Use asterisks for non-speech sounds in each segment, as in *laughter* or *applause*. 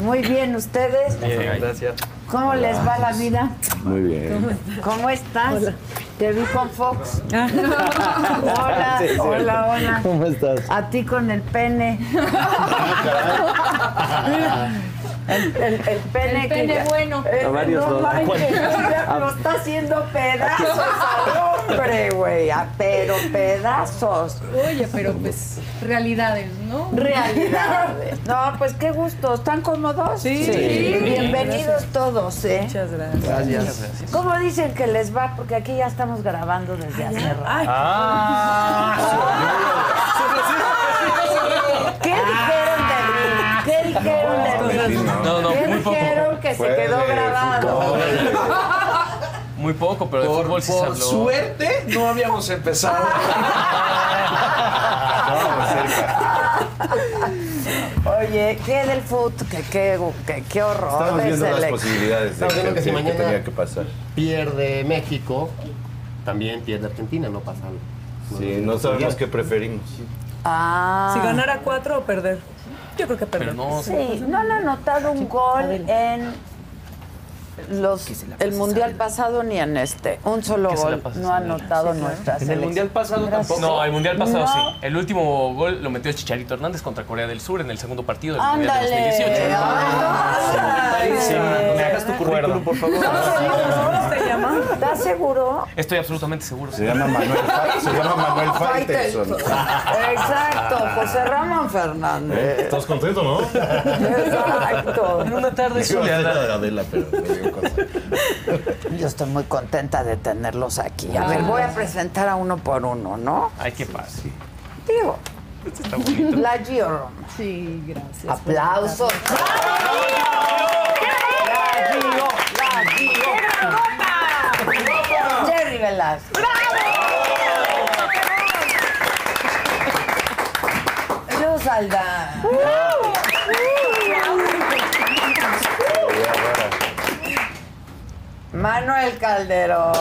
Muy bien, ¿ustedes? Bien, gracias. ¿Cómo les va la vida? Muy bien. ¿Cómo estás? Te vi con Fox. *laughs* Hola, Sí, sí. hola, hola. ¿Cómo estás? A ti con el pene. *laughs* El, el- el pene El que pene ya- bueno. Eh, A varios no manches, *laughs* ya lo *laughs* está haciendo pedazos *laughs* al hombre, güey. Pero pedazos. Oye, pero pues realidades, ¿no? Realidades. No, pues qué gusto. ¿Están cómodos? Sí. Bienvenidos todos, ¿eh? Muchas gracias. Gracias. ¿Cómo dicen que les va? Porque aquí ya estamos grabando desde hace rato. ¿Qué dijeron que se quedó grabado? Muy poco, pero de Por, fútbol sí se por habló. suerte no habíamos empezado. Oye, ¿qué del fútbol? ¿Qué, qué, qué, qué horror Estamos viendo las posibilidades de que si que tenía que pasar. Pierde México, también pierde Argentina, no pasa algo. Sí, no sabemos qué preferimos. Ah. Si ganara cuatro o perder. Yo creo que. Pero no, Sí, no han anotado un gol en los el mundial pasado ni en este. Un solo gol pase no ha anotado nuestra En el mundial pasado Gracias. tampoco. No, el mundial pasado No. sí. El último gol lo metió Chicharito Hernández contra Corea del Sur en el segundo partido del mundial de Ándale. 2018. Ándale. Sí, ¿Me hagas tu currículum, por favor? ¿Estás seguro? Estoy absolutamente seguro. Se llama Manuel, Fa- se llama Manuel Faitelson. Exacto, José Ramón Fernández. ¿Estás contento, no? Exacto. En una tarde soleada. Adela, pero. *laughs* Yo estoy muy contenta de tenerlos aquí. A ver, voy a presentar a uno por uno, ¿no? Ay, qué paz. Digo, Este está bonito. la Gio. Sí, gracias. Aplausos. La Gio, la Gio. Jerry Velasco. Yo Saldán. Manuel Calderón.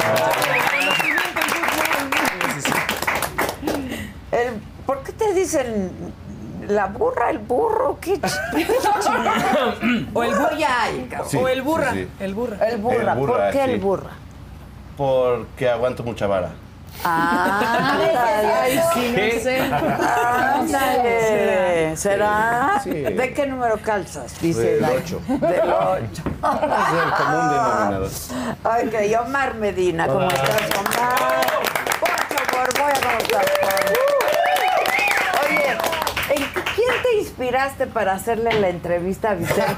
El- ¿Por qué te dicen la burra, el burro? ¿Qué ch- *laughs* O el burro ya hay. Sí, o el burra. sí, sí. El burra. El burra. El burra, ¿Por qué sí. el burra? Porque aguanto mucha vara. Ah, Ay, sí, no sé. Ándale. ¿Será? Sí. ¿De qué número calzas? Dice Del la- ocho. Del 8. Es el común denominador. Ok, Omar Medina, ¿cómo estás, Omar? Poncho Borboya, ¿cómo estás? Oye, ¿en quién te inspiraste para hacerle la entrevista a Vicente? *laughs*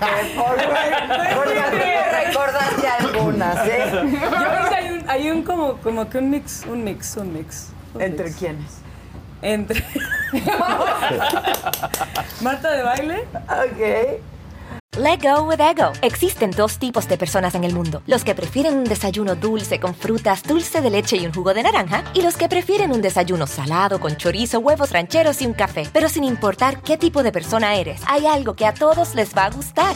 Porque a mí me recordaste algunas, ¿eh? Yo hay un, como, como que un mix, un mix, un mix. un ¿Entre mix. quiénes? Entre. *laughs* Marta de baile. Ok. Let go with ego. Existen dos tipos de personas en el mundo: los que prefieren un desayuno dulce con frutas, dulce de leche y un jugo de naranja, y los que prefieren un desayuno salado con chorizo, huevos rancheros y un café. Pero sin importar qué tipo de persona eres, hay algo que a todos les va a gustar.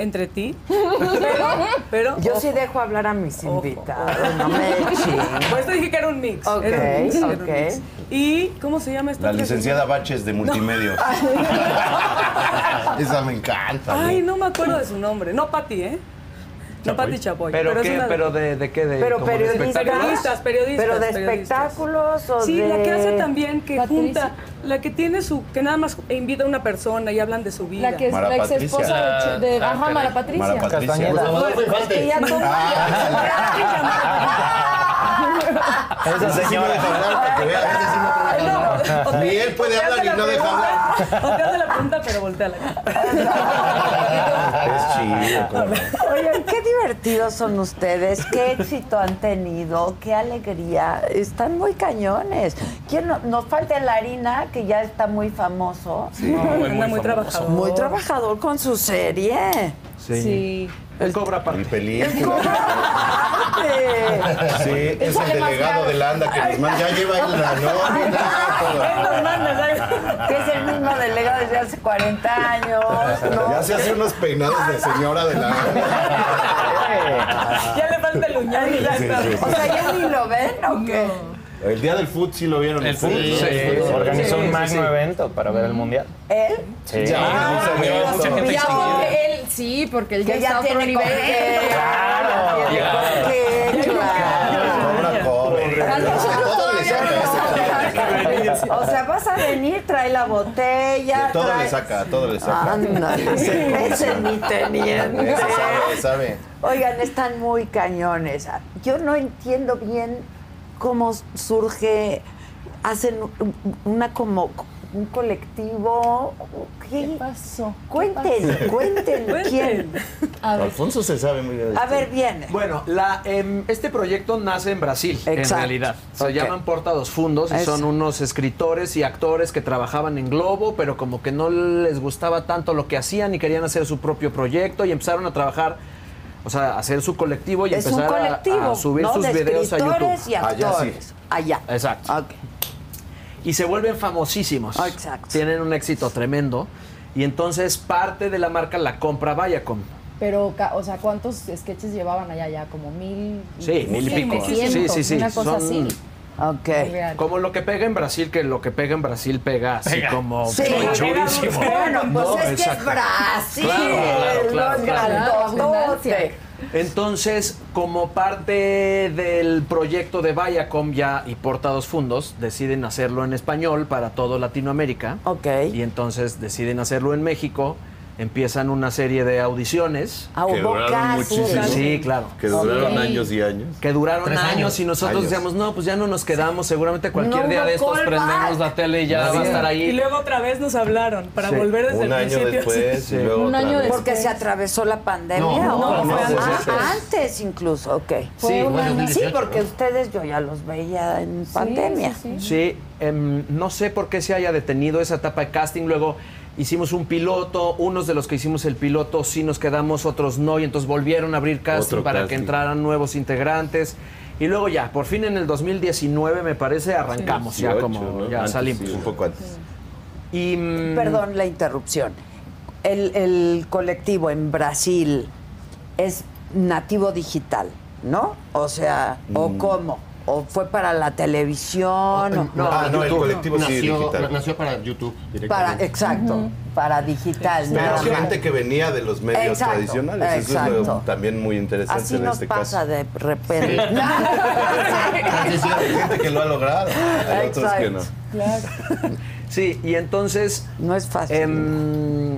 Entre ti. Pero, *laughs* pero Yo ojo. sí dejo hablar a mis Ojo. invitados. No me. Por eso dije que era un mix. Ok, Era un mix, era un ok. mix. ¿Y cómo se llama esta La licenciada Baches de multimedia. *laughs* Esa me encanta. Ay, no me acuerdo de su nombre. No Pati, ¿eh? No Pati Chapoy. ¿Pero, es qué? una de- ¿Pero de, de qué? De, Pero como de periodistas. Periodistas, periodistas, Pero de espectáculos o Sí, de. la que hace también que Patricia. junta, la que tiene su, que nada más invita a una persona y hablan de su vida. La que es Mara la ex esposa de, de Ah, Ajá, caray. Mara Patricia. Mara Patricia. Castañeda. Es que ya Esa señora. Ni él puede hablar y no deja hablar. O te hace la pregunta, pero voltea la cara. *laughs* Es chido. cómo no. Oigan, qué divertidos son ustedes, qué éxito han tenido, qué alegría. Están muy cañones. ¿Quién no- nos falta el harina, que ya está muy famoso. Anda muy trabajador. Muy trabajador con su serie. Sí. Sí. Él cobra Mi aparte. película. Aparte. Sí, es el delegado de la ANDA que nos manda. Ya lleva ahí la nómina. todo. Él nos manda, ¿sabes? Que es el mismo delegado desde hace 40 años. ¿no? Ya se hace unos peinados de señora de la ANDA. Ya le falta el ya Sí, está. sí, sí. O sea, ¿ya ni lo ven o qué? El día del foot sí lo vieron. El. Sí. Organizó Sí, un magno sí. evento para ver el mundial. ¿Él? Sí. Ya, Ah, mucha gente Ya porque él, sí, porque él ya, ya está a otro nivel. *laughs* Claro. O sea, vas a venir, trae la botella. De todo trae- le saca, todo le saca. Ándale, *laughs* ese ni teniente. Sabe, sabe. Oigan, están muy cañones. Yo no entiendo bien cómo surge, hacen un- una como un colectivo. ¿Qué, ¿Qué pasó? ¿Qué Cuenten, cuenten, ¿quién? A ver, Alfonso se sabe muy bien. A ver, viene. Bueno, la, em, este proyecto nace en Brasil, en realidad. Se llaman Porta dos Fundos y son unos escritores y actores que trabajaban en Globo, pero como que no les gustaba tanto lo que hacían y querían hacer su propio proyecto y empezaron a trabajar, o sea, a hacer su colectivo y es empezar a- colectivo, a, subir ¿no? sus de videos a YouTube. y Allá sí. Allá. Exacto. Y se vuelven famosísimos. Exacto. Tienen un éxito tremendo. Y entonces parte de la marca la compra Viacom. pero, o sea, ¿cuántos sketches llevaban allá ya? Como mil. Sí, mil y pico. Sí, sí, sí. Una cosa Son- así. Ok. Como lo que pega en Brasil, que lo que pega en Brasil pega así Pega. como Sí, durísimo. bueno, pues No, es que es. Brasil, Claro, claro, claro, los claro. grandototes. Entonces, como parte del proyecto de Viacom ya y Portados Fundos, deciden hacerlo en español para todo Latinoamérica. Ok. Y entonces deciden hacerlo en México. Empiezan una serie de audiciones. Ah, Que hubo duraron muchísimo. Sí, claro. Que duraron Ok. años y años. Que duraron años, años. y nosotros Años. decíamos, no, pues ya no nos quedamos, seguramente cualquier No día de estos prendemos la tele y ya va a estar ahí. Y luego otra vez nos hablaron para Sí. volver desde Un el año principio. después Sí. y luego Un año después. Porque se atravesó la pandemia. No, no, fue Ah, antes. antes incluso, ok. Sí, bueno, sí, porque ustedes yo ya los veía en pandemia. Sí, sí, sí. Sí, em, no sé por qué se haya detenido esa etapa de casting. Luego hicimos un piloto, unos de los que hicimos el piloto sí nos quedamos, otros no, y entonces volvieron a abrir casting Otro para que entraran nuevos integrantes. Y luego ya, por fin en el 2019 me parece arrancamos, ya 18, como ¿no? ya Antes, salimos. sí, un poco antes. Y mm, Perdón la interrupción. El, el colectivo en Brasil es nativo digital, ¿no? O sea, ¿o cómo? O fue para la televisión? o- ah, no, el YouTube. colectivo sí nació, digital. nació para YouTube para, directamente. exacto, para digital. Pero nada más. gente que venía de los medios Exacto, tradicionales. Eso es lo exacto. también muy interesante Así en nos este pasa caso. de repente. *laughs* Hay gente que lo ha logrado, hay otros que no. Exacto. Sí, y entonces No es fácil. em,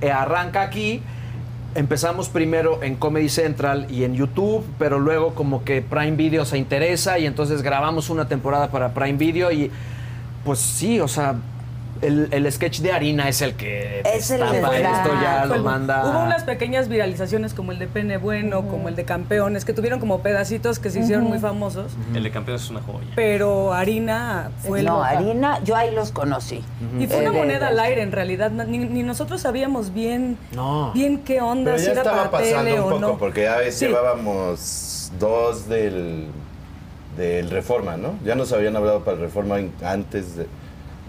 eh, arranca aquí. Empezamos primero en Comedy Central y en YouTube, pero luego como que Prime Video se interesa y entonces grabamos una temporada para Prime Video y pues sí, o sea, el, el sketch de Harina es el que Es el destapa que esto, ya lo manda. Hubo unas pequeñas viralizaciones como el de Pene Bueno, como el de Campeones, que tuvieron como pedacitos que se hicieron muy famosos. El de campeón es una joya. Pero Harina fue no, harina, yo ahí los conocí. Y fue Eh, una de- moneda al aire en realidad. Ni, ni nosotros sabíamos bien, No. bien qué onda, Pero si ya era estaba para pasando tele un o poco, no. porque ya Sí. llevábamos dos del, del Reforma, ¿no? Ya nos habían hablado para el Reforma antes de.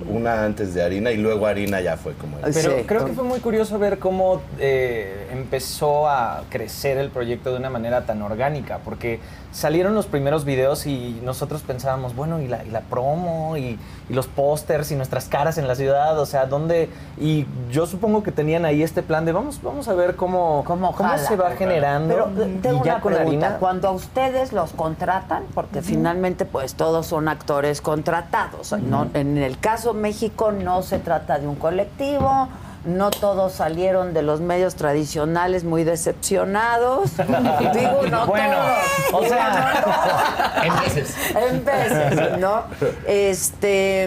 Una antes de Harina y luego Harina ya fue como. el- Pero Sí. creo que fue muy curioso ver cómo eh, empezó a crecer el proyecto de una manera tan orgánica, porque salieron los primeros videos y nosotros pensábamos, bueno, y la, y la promo, y, y los pósters, y nuestras caras en la ciudad, o sea, ¿dónde? Y yo supongo que tenían ahí este plan de vamos, vamos a ver cómo, ¿Cómo jala? se va generando. Pero eh, tengo y ya una con pregunta. harina. Cuando a ustedes los contratan, porque finalmente pues todos son actores contratados, ¿no? En el caso México no se trata de un colectivo, no todos salieron de los medios tradicionales muy decepcionados. *laughs* Digo, no Bueno, todos. o *laughs* sea-. En veces. En veces, ¿no? Este,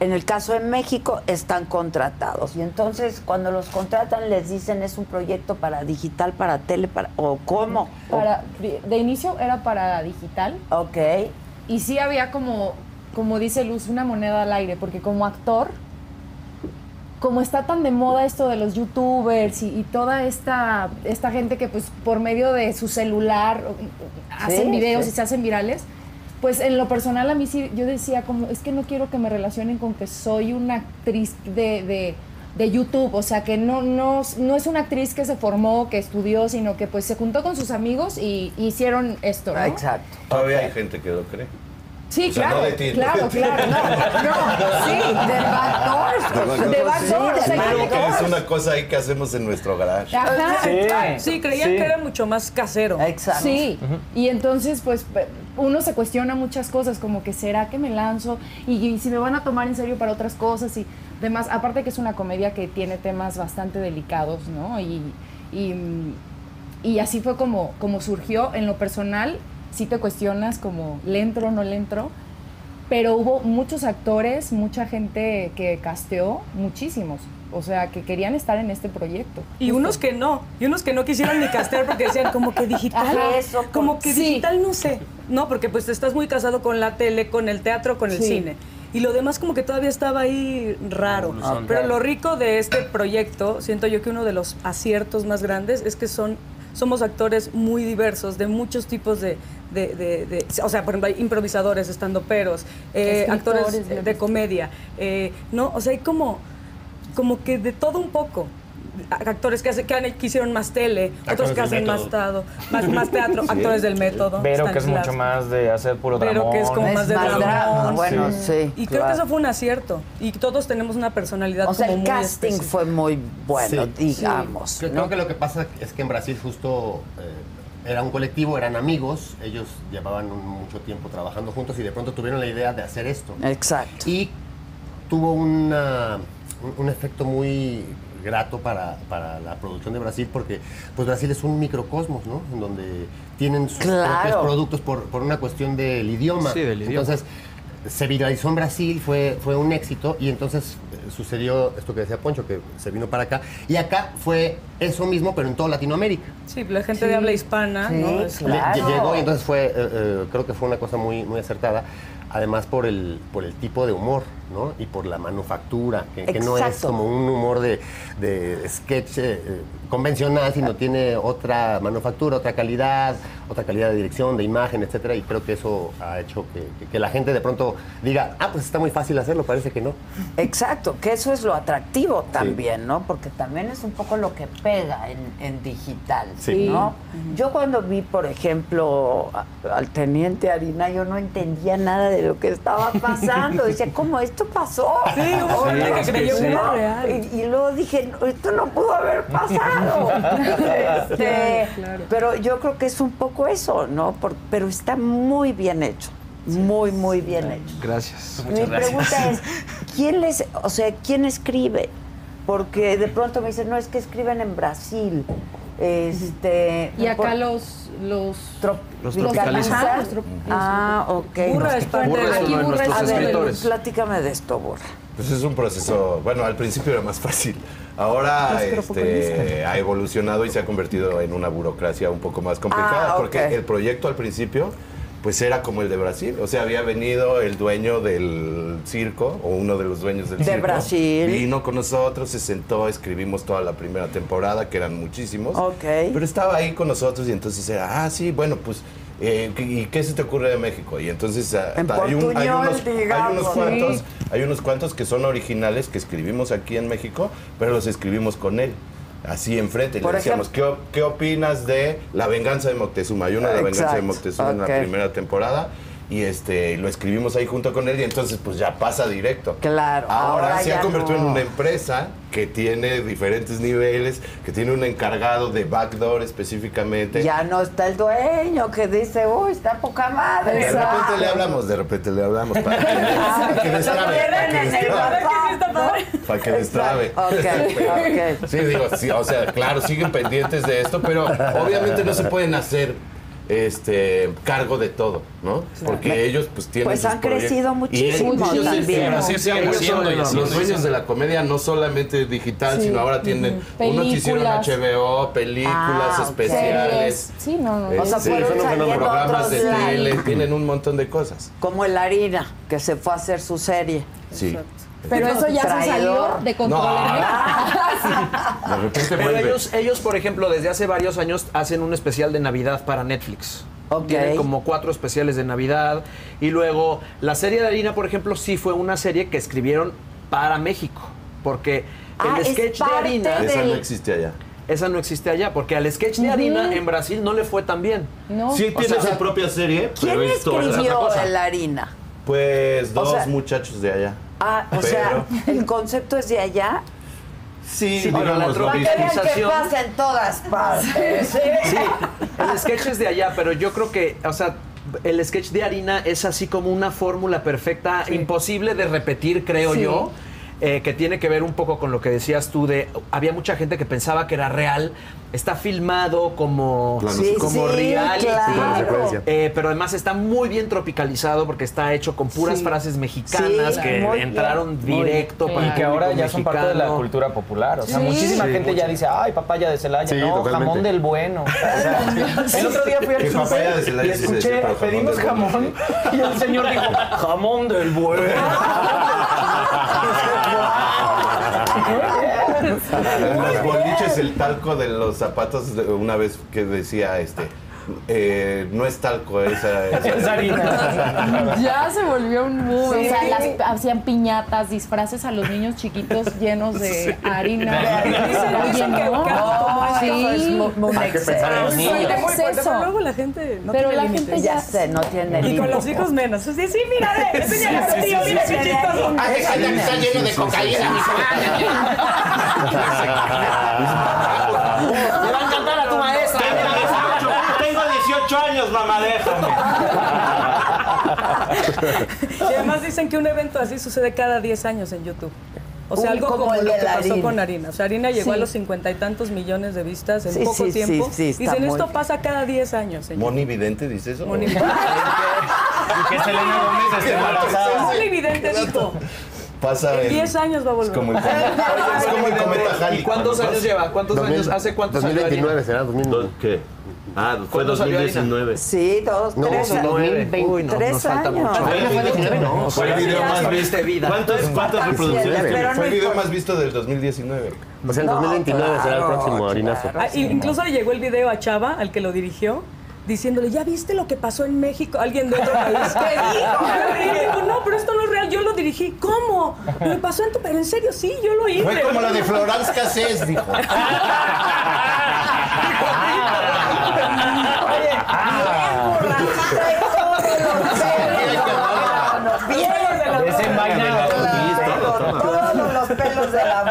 en el caso de México están contratados y entonces cuando los contratan les dicen es un proyecto para digital, para tele, para o cómo. Para, de inicio era para digital Ok. y sí había como, como dice Luz, una moneda al aire, porque como actor, como está tan de moda esto de los youtubers y, y toda esta, esta gente que pues por medio de su celular hacen videos sí. y se hacen virales, pues en lo personal a mí sí, yo decía como, es que no quiero que me relacionen con que soy una actriz de, de, de YouTube, o sea, que no, no, no es una actriz que se formó, que estudió, sino que pues se juntó con sus amigos y, y hicieron esto, ¿no? Exacto. Todavía hay gente que lo cree. Sí, O sea, claro, no de ti, no claro, *laughs* claro, no, no, sí, de backdoors, de backdoors, sea, Creo que es una cosa ahí que hacemos en nuestro garage. Ajá, Sí. Sí, creían Sí. que era mucho más casero. Exacto. Sí, y entonces pues uno se cuestiona muchas cosas, como que será que me lanzo y, y si me van a tomar en serio para otras cosas y demás. Aparte que es una comedia que tiene temas bastante delicados, ¿no? Y, y, y así fue como, como surgió. En lo personal, sí te cuestionas como, ¿le entro o no le entro? Pero hubo muchos actores, mucha gente que casteó, muchísimos. O sea, que querían estar en este proyecto. Y Justo. unos que no, y unos que no quisieron ni castear porque decían como que digital, Ajá, eso, como que sí. digital no sé, no, porque pues estás muy casado con la tele, con el teatro, con el Sí. cine. Y lo demás como que todavía estaba ahí raro. Evolución. Pero lo rico de este proyecto, siento yo que uno de los aciertos más grandes es que son somos actores muy diversos, de muchos tipos de, de- de- de- o sea, por ejemplo, hay improvisadores, estandoperos, eh, actores de, de guionistas. comedia, eh, ¿no? O sea, hay como, como que de todo un poco. Actores que, hace- que, han- que hicieron más tele, otros Actores que del hacen más, tado, más, más teatro, *laughs* actores del método. Pero que es mucho más de hacer puro Pero dramón. que es como Es más de más drama. drama, bueno, sí. Y creo claro. que eso fue un acierto. Y todos tenemos una personalidad O sea, como el muy casting específica. fue muy bueno, Sí. digamos. Creo, ¿no? creo que lo que pasa es que en Brasil justo eh, era un colectivo, eran amigos, ellos llevaban un- mucho tiempo trabajando juntos y de pronto tuvieron la idea de hacer esto. Exacto. Y tuvo una- un, un efecto muy grato para, para la producción de Brasil porque pues Brasil es un microcosmos, ¿no? En donde tienen sus Claro. propios productos por, por una cuestión del idioma. Sí, del idioma. Entonces se viralizó en Brasil, fue, fue un éxito y entonces eh, sucedió esto que decía Poncho, que se vino para acá. Y acá fue eso mismo, pero en toda Latinoamérica. Sí, la gente de habla hispana, Sí, ¿no? Es- Le- Claro. Llegó y entonces fue, eh, eh, creo que fue una cosa muy, muy acertada. Además por el, por el tipo de humor, ¿no? Y por la manufactura, que, que no es como un humor de, de sketch eh, convencional, sino tiene otra manufactura, otra calidad, otra calidad de dirección, de imagen, etcétera, y creo que eso ha hecho que, que- que la gente de pronto diga, ah, pues está muy fácil hacerlo, parece que no. Exacto, que eso es lo atractivo también, ¿no? Porque también es un poco lo que pega en, en digital, Sí. ¿no? Yo cuando vi, por ejemplo, al teniente Harina, yo no entendía nada de lo que estaba pasando. Decía, *laughs* ¿cómo esto pasó? Sí, hubo no, que creyó. Y, y luego dije, esto no pudo haber pasado. *laughs* Este, Pero yo creo que es un poco eso, ¿no? Por- pero está muy bien hecho. Muy, muy bien hecho. Gracias. Mi pregunta es, *laughs* ¿quién les, o sea, quién escribe? Porque de pronto me dicen, no, es que escriben en Brasil. Este, Y acá por- los los Los tropicalizan. Ajá, los trop- Ah, ok. Burra es parte de Aquí Burra es de ver, platícame de esto, Burra. Pues es un proceso, bueno, al principio era más *laughs* fácil. Ahora este, ha evolucionado y se ha convertido en una burocracia un poco más complicada, Ah, porque el proyecto al principio pues era como el de Brasil, o sea, había venido el dueño del circo o uno de los dueños del De circo. Brasil. Vino con nosotros, se sentó, escribimos toda la primera temporada, que eran muchísimos. Ok. Pero estaba ahí con nosotros y entonces era, ah, sí, bueno, pues eh, ¿y qué se te ocurre de México? Y entonces ah, En hay, un- hay portuñol, unos, hay Sí. cuantos hay unos cuantos que son originales que escribimos aquí en México, pero los escribimos con él. Así enfrente, Por le decíamos, ¿qué, o- ¿qué opinas de La venganza de Moctezuma? Hay una de La venganza de Moctezuma en la primera temporada y este lo escribimos ahí junto con él y entonces pues ya pasa directo. Claro, Ahora, ahora se ha convertido no. en una empresa que tiene diferentes niveles, que tiene un encargado de backdoor específicamente. Ya no está el dueño que dice, uy, está poca madre. De repente le hablamos, de repente le hablamos para que, para que destrabe, para que destrabe, para que destrabe. Sí, digo, sí, o sea, claro, siguen pendientes de esto, pero obviamente no se pueden hacer este cargo de todo, ¿no? Porque ellos pues tienen Pues sus han proyectos. crecido muchísimo ellos- también. ellos- Así siguen ellos haciendo son y los, dueños de la comedia, no solamente digital, Sí. sino ahora tienen uno que hicieron Películas. HBO, películas Ah, especiales. Sí, no, no. O sea, son saliendo programas de tele, tienen un montón de cosas. Como el Harina, que se fue a hacer su serie. Sí. Pero eso ya se salió de control. *laughs* De repente Pero vuelve. ellos, ellos, por ejemplo, desde hace varios años hacen un especial de Navidad para Netflix. Ok. Tienen como cuatro especiales de Navidad. Y luego, la serie de harina, por ejemplo, sí fue una serie que escribieron para México. Porque Ah, el es sketch de harina, Esa no existe allá. esa no existe allá. Porque al sketch de harina en Brasil no le fue tan bien. No. Sí O tiene sea, su propia serie, ¿Quién pero es escribió el Harina? Pues dos sea- muchachos de allá. Ah, o Pero- sea, el concepto es de allá. Sí, Sí, pero la digamos, lo Para que pasa en todas partes. ¿sí? Sí, el sketch es de allá, pero yo creo que, o sea, el sketch de harina es así como una fórmula perfecta, imposible de repetir, creo Sí. yo. eh, que tiene que ver un poco con lo que decías tú de había mucha gente que pensaba que era real está filmado como Sí, como sí, reality claro. eh, pero además está muy bien tropicalizado porque está hecho con puras Sí. frases mexicanas Sí, que bien, entraron directo para Y que ahora ya son parte de la cultura popular. O sea, Sí. muchísima Sí, gente ya dice, ay, papaya de Celaya. Sí, no, totalmente. jamón del bueno. *laughs* O sea, *laughs* el otro día fui al Celaya y escuché, jamón pedimos bueno. jamón. *laughs* Y el señor dijo, jamón del bueno. *laughs* Los boliches el talco de los zapatos, una vez que decía, este, eh, no es talco, esa, esa- *laughs* Es harina. Ya se volvió un boom. Sí. O sea, las- hacían piñatas, disfraces a los niños chiquitos llenos de harina. Hay que pensar en los exceso. niños. Muy fuerte, exceso. pero luego la gente no Pero tiene la límites. gente Ya ya- sé, no tiene Y con los hijos menos. Sí, sí, mira, ve, enséñale a tu tío, mira qué chistoso. Está lleno de cocaína. *laughs* Le va a encantar a tu maestra. Tengo 18 años, mamá, déjame. Y además dicen que un evento así sucede cada 10 años en YouTube. O sea, Un algo como lo que pasó harina. con Harina. O sea, Harina llegó a Sí. los cincuenta y tantos millones de vistas en Sí, poco sí, sí, tiempo. sí, está Dicen, muy esto pasa cada 10 años. en ¿Moni Vidente dice eso? Moni- Y que Selena Gómez esté embarazada. Muy evidente dijo. Pasa En 10 años va a volver. Es como el, es como el cometa Halley. ¿Y cuántos años lleva? ¿Cuántos 2000, años? ¿Hace cuántos años? 2029 será, 2029. ¿Qué? Ah, fue ¿Cuándo salió 2019. Sí, dos, No, tres. Uy, no, tres nos falta años. mucho. Fue 19, no. Fue el video más visto. vida. ¿Cuántas, cuántas reproducciones Pero Fue el video más visto del 2019. O sea, No, 2029 será el claro, próximo harinazo. Ah, y incluso le llegó el video a Chava, al que lo dirigió, diciéndole, ¿ya viste lo que pasó en México? Alguien de otro *laughs* país. ¿Qué dijo? No, pero esto no es real, yo lo dirigí. ¿Cómo? Me pasó en tu... Pero en serio, sí, yo lo hice. Fue como la de Florence Cassés, dijo. *laughs* Todos los pelos de la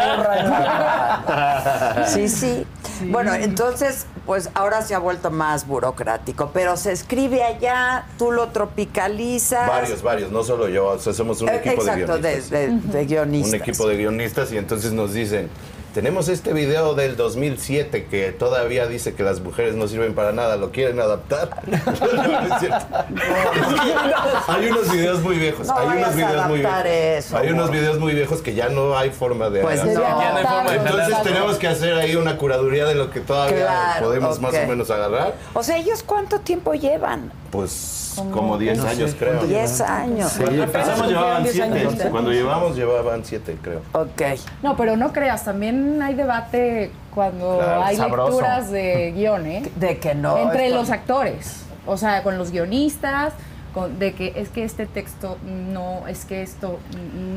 burra. Sí, sí. Bueno, entonces, pues ahora se ha vuelto más burocrático, pero se escribe allá, tú lo tropicalizas. Varios, varios, no solo yo, o sea, somos un Eh, equipo Exacto, de de, guionistas. de- de guionistas. Un equipo de guionistas y entonces nos dicen, tenemos este video del 2007 que todavía dice que las mujeres no sirven para nada, ¿lo quieren adaptar? *laughs* No, no es cierto. *laughs* hay unos videos muy viejos, No hay unos videos muy viejos. eso, hay unos videos muy viejos que ya no hay forma de Pues Entonces tenemos que hacer ahí una curaduría de lo que todavía Claro, podemos más o menos agarrar. O sea, ¿ellos cuánto tiempo llevan? Pues como 10 años creo. 10 años. Cuando empezamos llevaban Diez años 7. ustedes. Cuando llevamos llevaban 7 creo. Ok. No, pero no creas, también hay debate cuando Claro, hay sabroso. lecturas de *laughs* guion, ¿eh? De que no. Entre esto- los actores, o sea, con los guionistas, con, de que es que este texto no, es que esto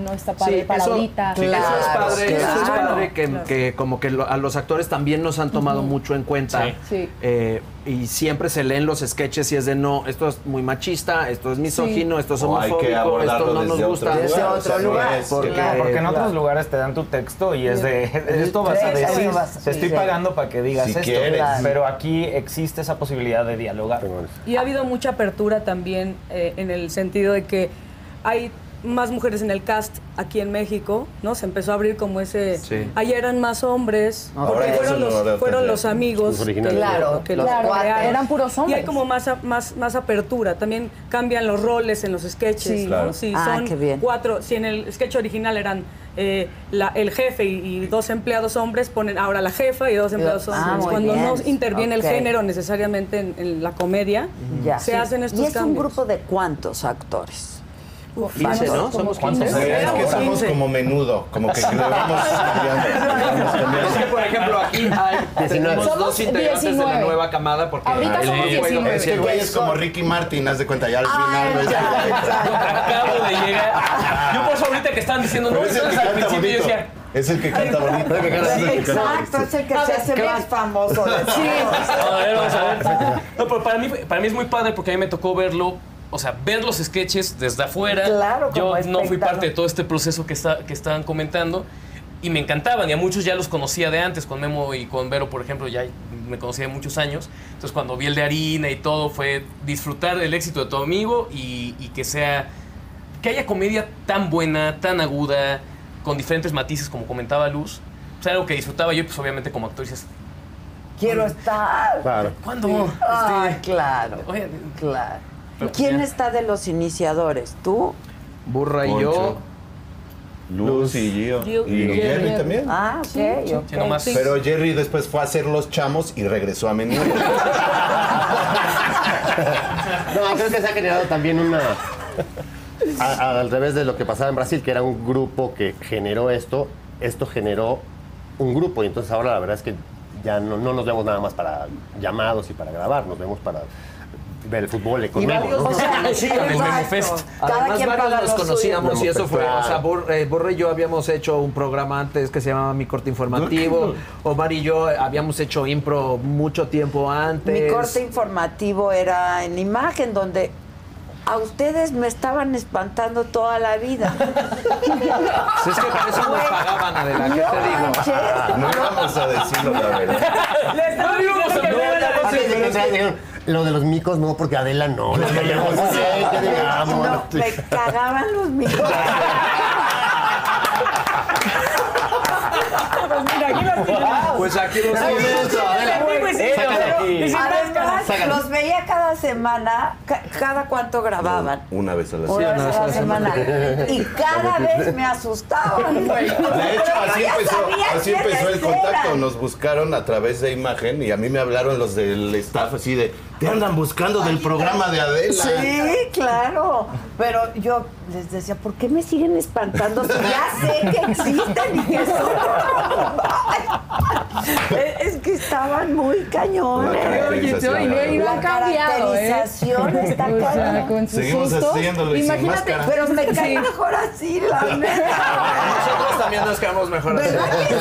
no está padre Sí, para eso- ahorita. Sí, eso es Claro, padre, eso es claro. padre que, que como que lo- a los actores también nos han tomado mucho en cuenta. Sí. Sí. Eh, y siempre se leen los sketches y es de no, esto es muy machista, esto es misógino, esto es O hay que homofóbico, esto no nos gusta. otro Desde lugar. otro o sea, no lugar, es que- porque- Claro, porque en Claro. otros lugares te dan tu texto y es de *laughs* esto vas a decir, vas te estoy pagando para que digas Si esto. quieres. Pero aquí existe esa posibilidad de dialogar. Y ha habido mucha apertura también eh, en el sentido de que hay más mujeres en el cast aquí en México, ¿no? Se empezó a abrir como ese... Sí. Allá eran más hombres, Ahora porque ya fueron los, ahora fueron los amigos los Claro, que los crearon. Eran puros Y hombres. hay como más, más, más apertura. También cambian los roles en los sketches, Sí. ¿no? Claro. Si Ah, son qué bien. cuatro, si en el sketch original eran eh, la- el jefe y, y dos empleados hombres, ponen ahora la jefa y dos empleados Ah, hombres. Cuando bien. no interviene el género necesariamente en, en la comedia, Ya. se hacen estos ¿Y es cambios. un grupo de cuántos actores? 15, ¿no? Somos 15. Es que somos como menudo, como que le vamos cambiando. *laughs* Es que, por ejemplo, aquí hay *laughs* tenemos dos integrantes de la 19. nueva camada porque Ahorita el somos güey lo 19. Es que el güey es como Ricky Martin, haz de cuenta, ya al final. ¿no? Acabo de llegar. *laughs* Yo por eso ahorita que estaban diciendo, no, es el que entonces al canta principio yo bonito. decía, Es el que canta bonito. Exacto, es el que se hace más famoso todos. A ver, vamos a ver. No, pero para mí, para mí es muy padre porque a mí me tocó verlo, o sea, ver los sketches desde afuera. Claro, Yo no fui parte de todo este proceso que, está, que estaban comentando y me encantaban y a muchos ya los conocía de antes, con Memo y con Vero, por ejemplo, ya me conocía de muchos años. Entonces cuando vi el de Harina y todo fue disfrutar del éxito de tu amigo y, y que sea, que haya comedia tan buena, tan aguda, con diferentes matices como comentaba Luz. O sea, algo que disfrutaba yo, pues obviamente como actor dices, Quiero estar. Claro. ¿cuándo? Ay, Este, claro. oye, Claro. ¿Quién ya. está de los iniciadores? ¿Tú? Burra y Poncho. yo. Luz y Gio. Gio- Y Jerry también. Ah, ok, ok. sí, nomás. Pero Jerry después fue a hacer los chamos y regresó a menudo. *laughs* No, creo que se ha generado también una. a- a- al revés de lo que pasaba en Brasil, que era un grupo que generó esto, esto generó un grupo. Y entonces ahora la verdad es que ya no, no nos vemos nada más para llamados y para grabar, nos vemos para ver el fútbol Y económico. ¿no? nos conocíamos. *laughs* el Memo Exacto. Fest. Cada Además, quien varios nos conocíamos suyo. y eso fue, o sea, eh, Borre y yo habíamos hecho un programa antes que se llamaba Mi Corte Informativo. Omar y yo habíamos hecho impro mucho tiempo antes. Mi corte informativo era en imagen, donde a ustedes me estaban espantando toda la vida. *laughs* Si es que por eso nos pagaban, Adela, ¿qué No te digo? manches. No vamos a decirlo la verdad. *laughs* No íbamos a hablar. Ah, Lo de los micos no, porque Adela no. No, que digamos. No, me cagaban los micros. Pues mira, aquí los tienes. Pues aquí los tienes. Además, los veía cada semana. Ca- ¿Cada cuánto grababan? Una vez a la Una semana. vez a la semana. Y cada vez me asustaban, güey. De hecho, así ya empezó, sabía así quiénes empezó el eran. contacto. Nos buscaron a través de imagen y a mí me hablaron los del staff así de, te andan buscando del programa de Adela. Sí, claro. Pero yo les decía, ¿por qué me siguen espantando si ya sé que existen y que son? *laughs* Es- *laughs* Es que estaban muy cañones. La caracterización, Oye, la y no han La cambiado, ¿eh? caracterización está O sea, cañón. con su Seguimos haciéndolo y Imagínate. Pero me cae mejor así, la neta. Nosotros también nos quedamos mejor así. ¿Verdad que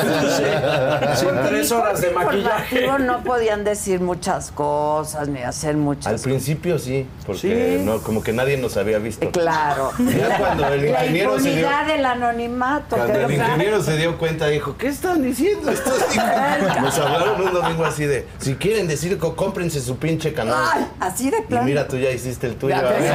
sí? Sin Porque tres horas de maquillaje. no podían decir muchas cosas ni hacer Al muchas principio sí, porque Sí. no, como que nadie nos había visto. Claro. Ya cuando el la se dio- del anonimato. Cuando el ingeniero se dio cuenta, dijo, ¿qué están diciendo estos hijos? Nos hablaron un domingo así de, si quieren decir, cómprense su pinche canal. Ay, así de Y plano. mira, tú ya hiciste el tuyo. Te-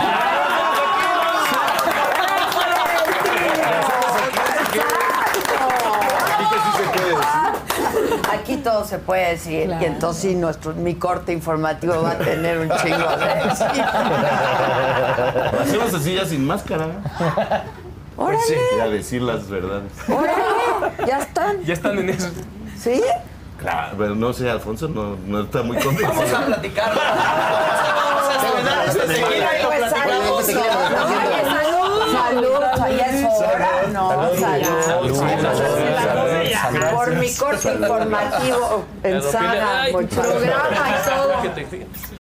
Aquí que sí se puede decir. Aquí todo se puede decir Claro. y entonces sí, nuestro, mi corte informativo va a tener un chingo de hacemos así ya sin máscara. ¡Órale! Y a decir las verdades. ¡Órale! ¡Ya están! Ya están en eso. ¿Sí? Claro, pero no sé, Alfonso no, no está muy convencido. Vamos a platicar. Vamos a estrenar este tequila y lo Pues platicamos. salud, ya es hora, no, salud. Por mi corte informativo en Saga, programa y todo.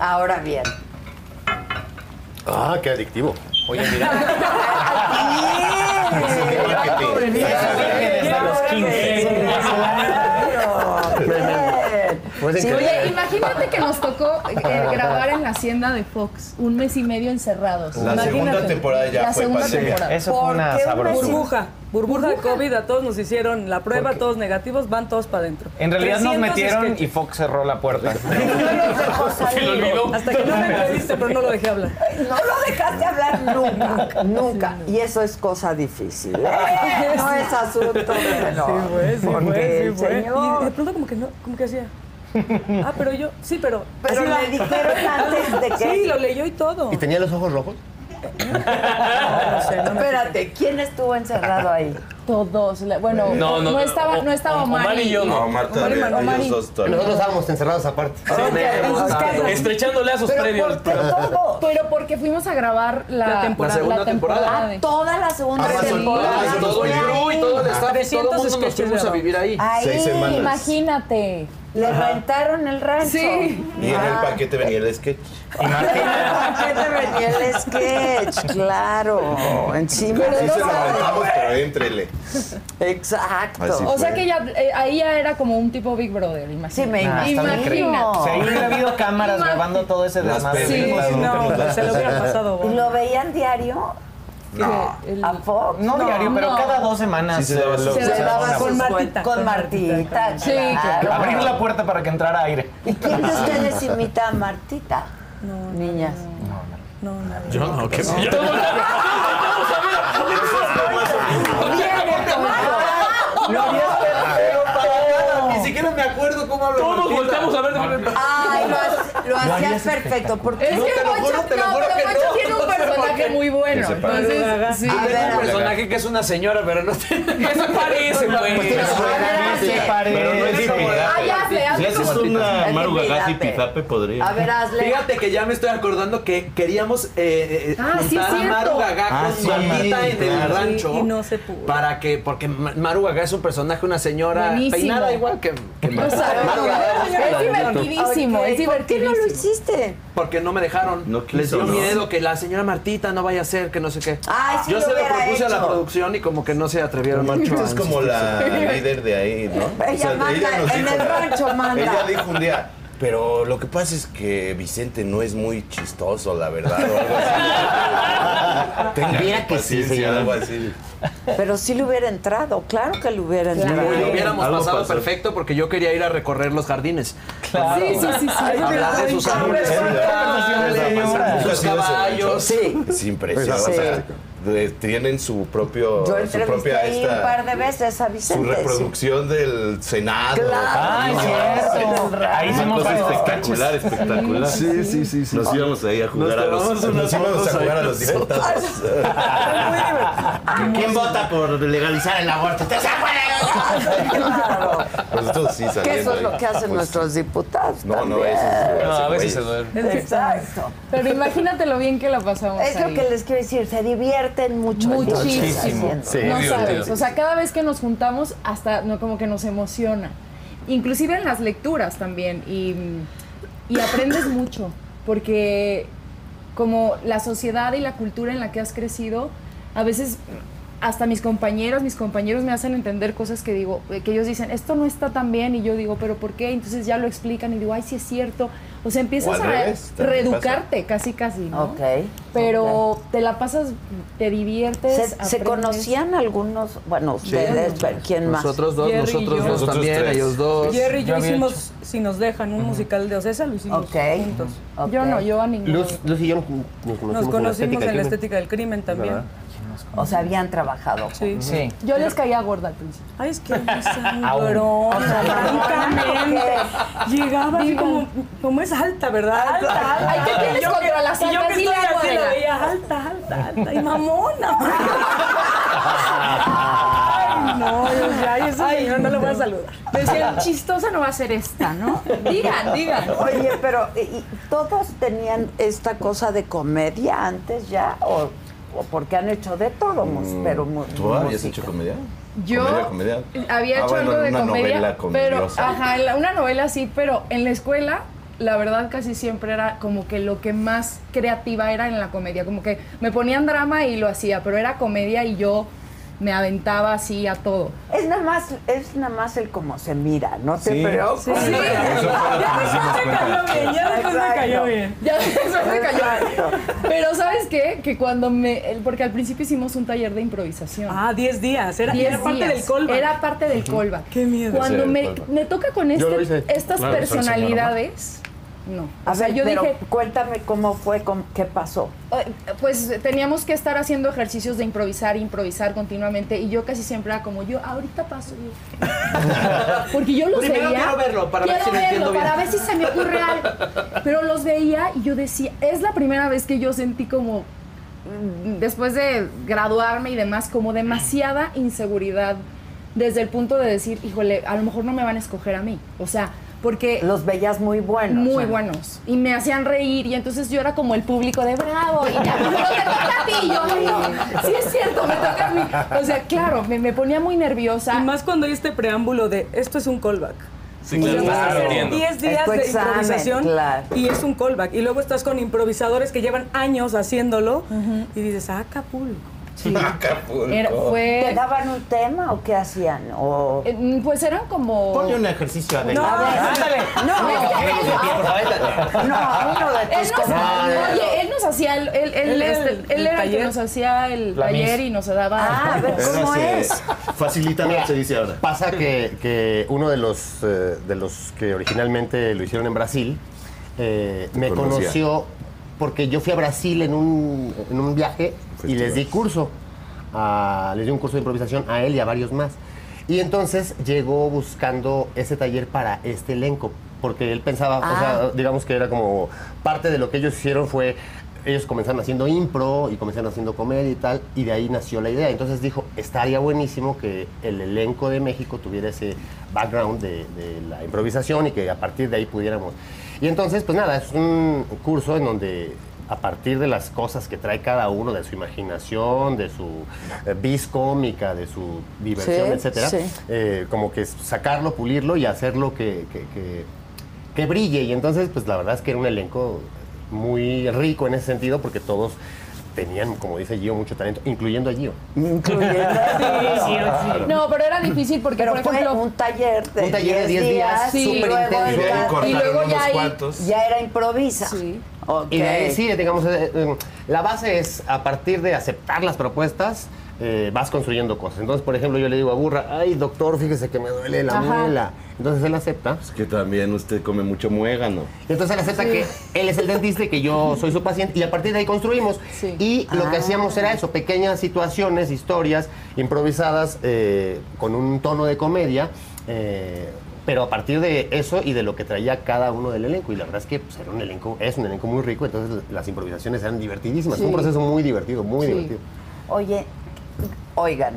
Ahora bien. Ah, qué adictivo. Oye, mira. *laughs* Sí, increíble. Oye, imagínate que nos tocó eh, *laughs* grabar en la hacienda de Fox, un mes y medio encerrados. La Imagínate. segunda temporada ya La fue segunda pandemia. temporada. Eso fue una ¿Por qué sabrosura. Burbuja, burbuja de COVID, a todos nos hicieron la prueba, todos negativos, van todos para adentro. En realidad nos 300 metieron y Fox cerró la puerta. *laughs* No olvidó. Hasta que no me entreviste, pero no lo dejé hablar. No lo dejaste hablar nunca, nunca. Y eso es cosa difícil. ¿eh? *laughs* No es asunto menor. Porque el Y señor... de pronto como que no, como que hacía. *laughs* Ah, pero yo, sí, pero. Pero le dijeron *laughs* antes de que... Sí, lo leyó y todo. ¿Y tenía los ojos rojos? No sé, no Espérate, ¿quién estuvo encerrado ahí? Todos. Bueno, No, no, no, estaba, no estaba Omar Omar y yo no. Omar y-. Nosotros estábamos encerrados aparte. En sus casas. Estrechando lazos Pero previos. ¿por qué todo? Pero porque fuimos a grabar la, La temporada. La segunda temporada. de- Toda la segunda Ah, temporada. Ah, Todo el crew y todo el staff, todo el 300 mundo nos fuimos a vivir ahí. Ahí, Seis semanas. Imagínate. Le rentaron el rancho. Sí. Y en el Ah. paquete venía el sketch. ¿Qué te venía el sketch? Claro, encima Sí de se lo aventamos, pero éntrele. Exacto. Así O sea que ya, eh, ahí ya era como un tipo Big Brother, Sí, imagínate. me Ah, imagino. ahí hubiera habido cámaras Imagínate. grabando todo ese desmadre. Sí, No, se lo hubiera pasado. ¿Y bueno. lo veían diario? No. El- ¿A Fox? No, diario, pero no. cada dos semanas. Sí, se daba Se Se daba Con Martita, cuen- Con con Martita. Martita. Sí, claro. Abrir la puerta para que entrara aire. ¿Y quién de ustedes *laughs* imita a Martita? No, Niñas. No, no. Yo no, que siquiera me acuerdo cómo hablo. Todos volteamos a ver. Ay, lo, ha- lo hacías perfecto. Porque Es No, que te lo Poncho, juro, te lo no, juro pero que Poncho no. tiene un No personaje *laughs* muy bueno. Entonces, sí. A ver, un personaje que es una señora, pero no te... *laughs* ¿Qué se parece, güey? *laughs* Se Pero no es parece. Ah, ya Si haces una Maru Gagasi. Pizape, podría. A ver, hazle. Fíjate que ya me estoy acordando que queríamos eh, eh, Ah, sí, a. Maru Gagá Ah, con sí, Martita en el claro. rancho. Y no se pudo. Para que, porque Ma- Maru Gagá es un personaje, una señora Buenísimo. peinada igual que, que Maru Gagá es divertidísimo, es ¿Por qué no lo divertidísimo. hiciste? Porque no me dejaron. No quiso, Les dio ¿no? miedo que la señora Martita no vaya a ser, que no sé qué. Ay, sí Yo lo se lo propuse a la producción y como que no se atrevieron mucho. Martita a es como la *laughs* líder de ahí, ¿no? Ella manda, en el rancho manda. Ella dijo un día, pero lo que pasa es que Vicente no es muy chistoso, la verdad. o algo así. Mira que sí, paciencia, señora. algo así. Pero sí le hubiera entrado, claro que le hubiera entrado. Lo hubiéramos Algo pasado pasó. perfecto porque yo quería ir a recorrer los jardines. Sí, sí, sí, sí. Hablar de sus árboles, sus caballos. Sí. Es impresionante. Sí. De- tienen su propio Yo su propia ahí un esta par de veces a su Vicente. sí. reproducción del Senado. Claro. Niños. Ahí Una hicimos espectacular, espectacular. Sí, sí, sí, sí. Nos íbamos ahí a jugar Nos a los, *laughs* nos íbamos a jugar a ahí. los diputados. *laughs* ¿Quién vota por legalizar el aborto? ¡Te Claro. Pues nosotros sí Que eso es ahí. lo que hacen Pues, nuestros diputados. No, no, eso es. No, a veces se duerme. Exacto. Pero imagínate lo bien que la pasamos Es lo ahí. que les quiero decir, se divierten mucho. Muchísimo. Sí. no sabes. O sea, cada vez que nos juntamos, hasta no, como que nos emociona. Inclusive en las lecturas también. Y, y aprendes *coughs* mucho. Porque como la sociedad y la cultura en la que has crecido, a veces hasta mis compañeros, mis compañeros me hacen entender cosas que digo, que ellos dicen, esto no está tan bien, y yo digo, pero ¿por qué? Entonces ya lo explican y digo, ay, sí es cierto. O sea, O empiezas al a revés, reeducarte casi, casi, ¿no? Ok. Pero te la pasas, te diviertes. ¿Se, se conocían algunos? Bueno, ustedes, pero ¿quién más? Nosotros dos, Jerry nosotros dos Nosotros también, tres. ellos dos. Jerry y yo Yo hicimos, si nos dejan, un musical de Ocesa, lo hicimos Ok. juntos. Ok. Yo no, yo a ninguno. Luz, Luz y yo nos conocimos, Nos conocimos en la del crimen. estética del crimen también. ¿Verdad? O sea, habían trabajado. Sí. Sí. Yo les caía gorda al principio. Ay, es que es. Llegaba así como, como es alta, ¿verdad? Alta, alta. Ay, ¿qué tienes Yo contra que- las y yo altas? que estoy así, la veía alta, alta, alta. Y mamona. *laughs* Ay, no, yo ya, ay, ese señor no lo voy a saludar. Decían, chistosa no va a ser esta, ¿no? Digan, digan. Oye, pero ¿y- y ¿todos tenían esta cosa de comedia antes ya? ¿O, o porque han hecho de todo? mus- pero ¿Tú habías hecho comedia? Yo ¿Comedia, comedia? había Ah, hecho bueno, algo de una comedia, novela pero comediosa. ajá, la- una novela sí, pero en la escuela la verdad casi siempre era como que lo que más creativa era en la comedia, como que me ponían drama y lo hacía, pero era comedia y yo me aventaba así a todo. Es nada más, es nada más el cómo se mira, no te Sí. preocupes. Sí. Ya después me cayó bien, ya después me cayó bien. Ya eso me cayó. Exacto. Pero ¿sabes qué? Que cuando me porque al principio hicimos un taller de improvisación. Ah, 10 días. Era, Diez era parte días. del callback. Era parte del callback. Qué miedo. Cuando me, toca con este- estas Claro, personalidades, no. A O sea, ver, yo pero dije, cuéntame cómo fue, cómo- qué pasó. pues teníamos que estar haciendo ejercicios de improvisar, improvisar continuamente y yo casi siempre era como yo, ahorita paso yo. *laughs* Porque yo los Primero veía. quiero verlo para ver quiero si lo entiendo verlo, bien. para ver si se me ocurre *laughs* algo. Pero los veía y yo decía, es la primera vez que yo sentí como mm, después de graduarme y demás, como demasiada inseguridad desde el punto de decir, híjole, a lo mejor no me van a escoger a mí. O sea, porque Los veías muy buenos. muy buenos. Y me hacían reír y entonces yo era como el público de bravo. Y ya, pero te toca a ti. Y Yo, "Ay, no, sí es cierto, me toca a mí. O sea, claro, me, me ponía muy nerviosa. Y más cuando hay este preámbulo de esto es un callback. Sí, claro, estás Son aprendiendo. 10 días de examen, improvisación claro. y es un callback. Y luego estás con improvisadores que llevan años haciéndolo y dices, ah, Acapulco. *laughs* Acapulco. Era- ¿Te daban un tema o qué hacían? O... eh, pues eran como... Ponle un ejercicio a No, ándale. No, no, uno de Él nos, oye, él nos hacía, el- él, él, Él era este, el- él el era el que taller. nos hacía el La taller y nos daba... Ah, a ver, ¿cómo es? Facilitador se dice ahora. Pasa que, que uno de los, eh, de los que originalmente lo hicieron en Brasil eh, me conocía. conoció porque yo fui a Brasil en un, en un viaje y les di curso. a- les di un curso de improvisación a él y a varios más. Y entonces llegó buscando ese taller para este elenco, porque él pensaba, o Ah. sea, digamos que era como parte de lo que ellos hicieron fue ellos comenzaron haciendo impro y comenzaron haciendo comedia y tal, y de ahí nació la idea. Entonces dijo, estaría buenísimo que el elenco de México tuviera ese background de, de la improvisación y que a partir de ahí pudiéramos. Y entonces, pues nada, es un curso en donde a partir de las cosas que trae cada uno, de su imaginación, de su eh, vis cómica, de su diversión, Sí, etcétera, sí. eh, como que sacarlo, pulirlo y hacerlo que, que, que- que brille. Y entonces, pues la verdad es que era un elenco muy rico en ese sentido porque todos tenían, como dice Gio, mucho talento, incluyendo a Gio. Incluyendo a *laughs* Gio. No, pero era difícil porque, Pero por fue ejemplo, un taller de Un taller de 10 días, y súper luego, intenso. Y luego unos ya, ya era improvisa. Sí. Y de ahí sí, digamos, eh, eh, la base es a partir de aceptar las propuestas, eh, vas construyendo cosas. Entonces, por ejemplo, yo le digo a Burra, ay, doctor, fíjese que me duele la Ajá. muela. Entonces él acepta. Es que también usted come mucho muégano. Entonces él acepta que él es el dentista y que yo soy su paciente y a partir de ahí construimos. Sí. Y lo que Ah. hacíamos era eso, pequeñas situaciones, historias improvisadas eh, con un tono de comedia. eh, pero a partir de eso y de lo que traía cada uno del elenco. Y la verdad es que pues, era un elenco, es un elenco muy rico, entonces las improvisaciones eran divertidísimas. Fue un proceso muy divertido, muy Sí. divertido. Oye, oigan,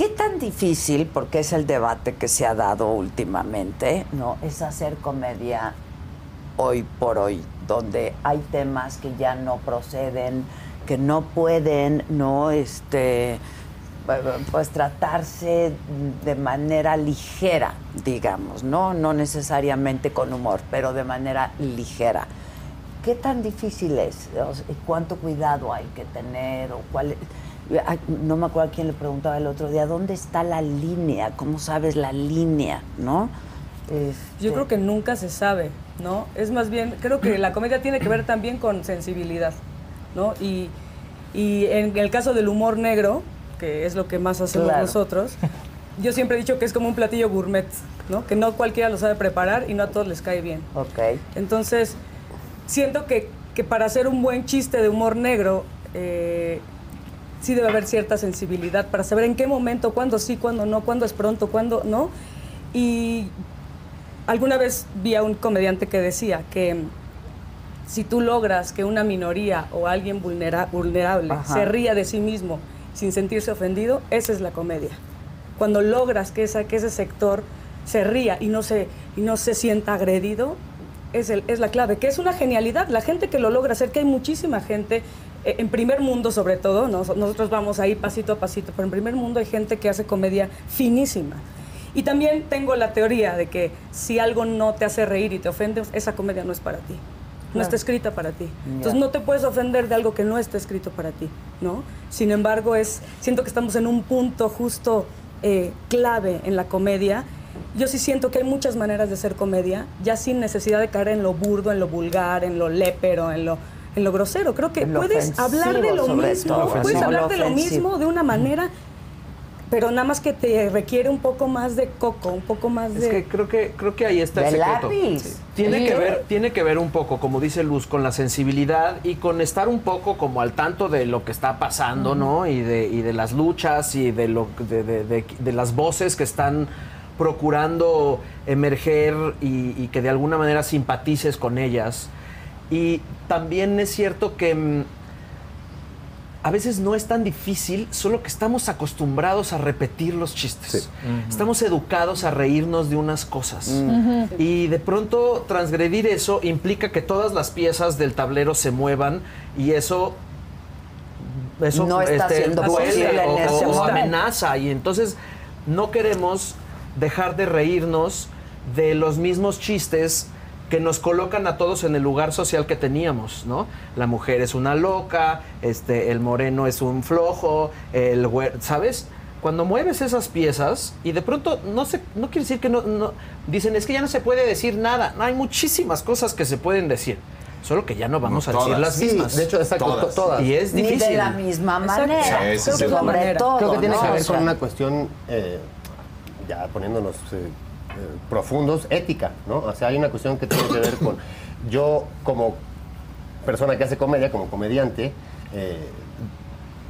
¿qué tan difícil, porque es el debate que se ha dado últimamente, ¿no? Es hacer comedia hoy por hoy, donde hay temas que ya no proceden, que no pueden, ¿no? Este pues tratarse de manera ligera, digamos, ¿no? No necesariamente con humor, pero de manera ligera. ¿Qué tan difícil es? ¿Cuánto cuidado hay que tener? ¿O cuál no me acuerdo a quién le preguntaba el otro día, ¿dónde está la línea? ¿Cómo sabes la línea? ¿No? Este, Yo creo que nunca se sabe, ¿no? Es más bien, creo que la comedia tiene que ver también con sensibilidad, ¿no? Y, y en el caso del humor negro, que es lo que más hacemos Claro. nosotros, yo siempre he dicho que es como un platillo gourmet, ¿no? Que no cualquiera lo sabe preparar y no a todos les cae bien. Ok. Entonces, siento que, que para hacer un buen chiste de humor negro, eh, sí debe haber cierta sensibilidad para saber en qué momento, cuándo sí, cuándo no, cuándo es pronto, cuándo no. Y alguna vez vi a un comediante que decía que mm, si tú logras que una minoría o alguien vulnera- vulnerable Ajá. se ría de sí mismo sin sentirse ofendido, esa es la comedia. Cuando logras que, esa, que ese sector se ría y no se, y no se sienta agredido, es, el- es la clave, que es una genialidad. La gente que lo logra hacer, que hay muchísima gente, en primer mundo sobre todo, ¿no? nosotros vamos ahí pasito a pasito, pero en primer mundo hay gente que hace comedia finísima. Y también tengo la teoría de que si algo no te hace reír y te ofende, esa comedia no es para ti. No está escrita para ti. Entonces no te puedes ofender de algo que no está escrito para ti, ¿no? Sin embargo, es, siento que estamos en un punto justo eh, clave en la comedia. Yo sí siento que hay muchas maneras de hacer comedia, ya sin necesidad de caer en lo burdo, en lo vulgar, en lo lépero, en lo, en lo grosero. Creo que puedes hablar de lo mismo, puedes ¿no? hablar de lo mismo de una manera, pero nada más que te requiere un poco más de coco, un poco más Es de... que creo que creo que ahí está el secreto. lápiz. Tiene Sí. que ver tiene que ver un poco, como dice Luz, con la sensibilidad y con estar un poco como al tanto de lo que está pasando, ¿no? Y de, y de las luchas y de lo de, de- de- de las voces que están procurando emerger y, y que de alguna manera simpatices con ellas. Y también es cierto que mm, a veces no es tan difícil, solo que estamos acostumbrados a repetir los chistes. Estamos educados a reírnos de unas cosas. Y de pronto transgredir eso implica que todas las piezas del tablero se muevan y eso eso No está siendo duele posible en o, ese amenaza. Y entonces no queremos dejar de reírnos de los mismos chistes que nos colocan a todos en el lugar social que teníamos, ¿no? La mujer es una loca, este, el moreno es un flojo, el ¿sabes? Cuando mueves esas piezas y de pronto no se, no quiere decir que no, no- dicen es que ya no se puede decir nada, no hay muchísimas cosas que se pueden decir, solo que ya no vamos a decir las Sí, mismas. de hecho, exacto, Todas. to- todas. y es Ni difícil. de la misma manera. Sí, sí, Sobre manera. todo. Creo que tiene ¿no? que ver O sea, con una cuestión, eh, ya poniéndonos eh, profundos, ética, ¿no? O sea, hay una cuestión que tiene que ver con, *coughs* yo como persona que hace comedia, como comediante, eh,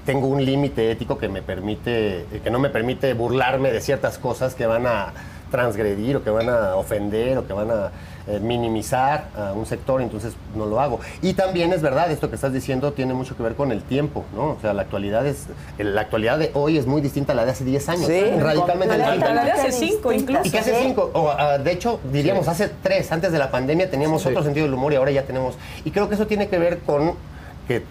tengo un límite ético que me permite, que no me permite burlarme de ciertas cosas que van a transgredir o que van a ofender o que van a eh, minimizar a un sector, entonces no lo hago. Y también es verdad, esto que estás diciendo tiene mucho que ver con el tiempo, ¿no? O sea, la actualidad es la actualidad de hoy es muy distinta a la de hace 10 años, Sí, radicalmente La distinta. de hace cinco, incluso. Y que hace Sí. cinco, o ah, de hecho, diríamos hace tres, antes de la pandemia teníamos otro sentido del humor y ahora ya tenemos. Y creo que eso tiene que ver con que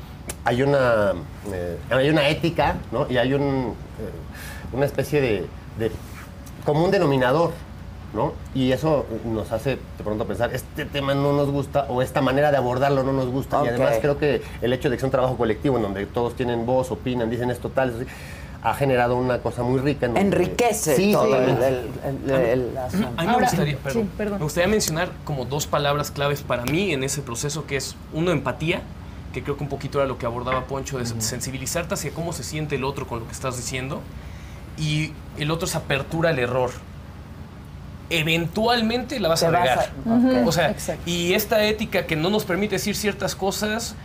hay una, eh, hay una ética, ¿no? Y hay un, eh, una especie de, de común denominador ¿no? Y eso nos hace de pronto pensar, este tema no nos gusta o esta manera de abordarlo no nos gusta. Y además creo que el hecho de que sea un trabajo colectivo en donde todos tienen voz, opinan, dicen esto tal, eso ha generado una cosa muy rica. en Enriquece Sí, todo el, totalmente. el- el- el asunto. A mí me Ahora- gustaría, perdón, sí, perdón. me gustaría mencionar como dos palabras claves para mí en ese proceso, que es uno, empatía, que creo que un poquito era lo que abordaba Poncho, de sensibilizarte hacia cómo se siente el otro con lo que estás diciendo, y el otro es apertura al error. Eventualmente la vas Te a vas regar. a-. O sea, Exacto. y esta ética que no nos permite decir ciertas cosas,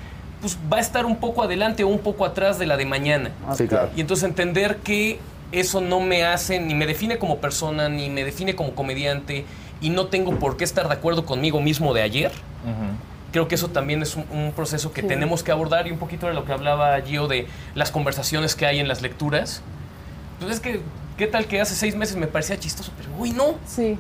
pues va a estar un poco adelante o un poco atrás de la de mañana. Sí, claro. Y entonces entender que eso no me hace, ni me define como persona, ni me define como comediante, y no tengo por qué estar de acuerdo conmigo mismo de ayer. Creo que eso también es un, un proceso que tenemos que abordar y un poquito de lo que hablaba Gio de las conversaciones que hay en las lecturas. Pues es que, ¿qué tal que hace seis meses me parecía chistoso? Pero hoy no. Sí.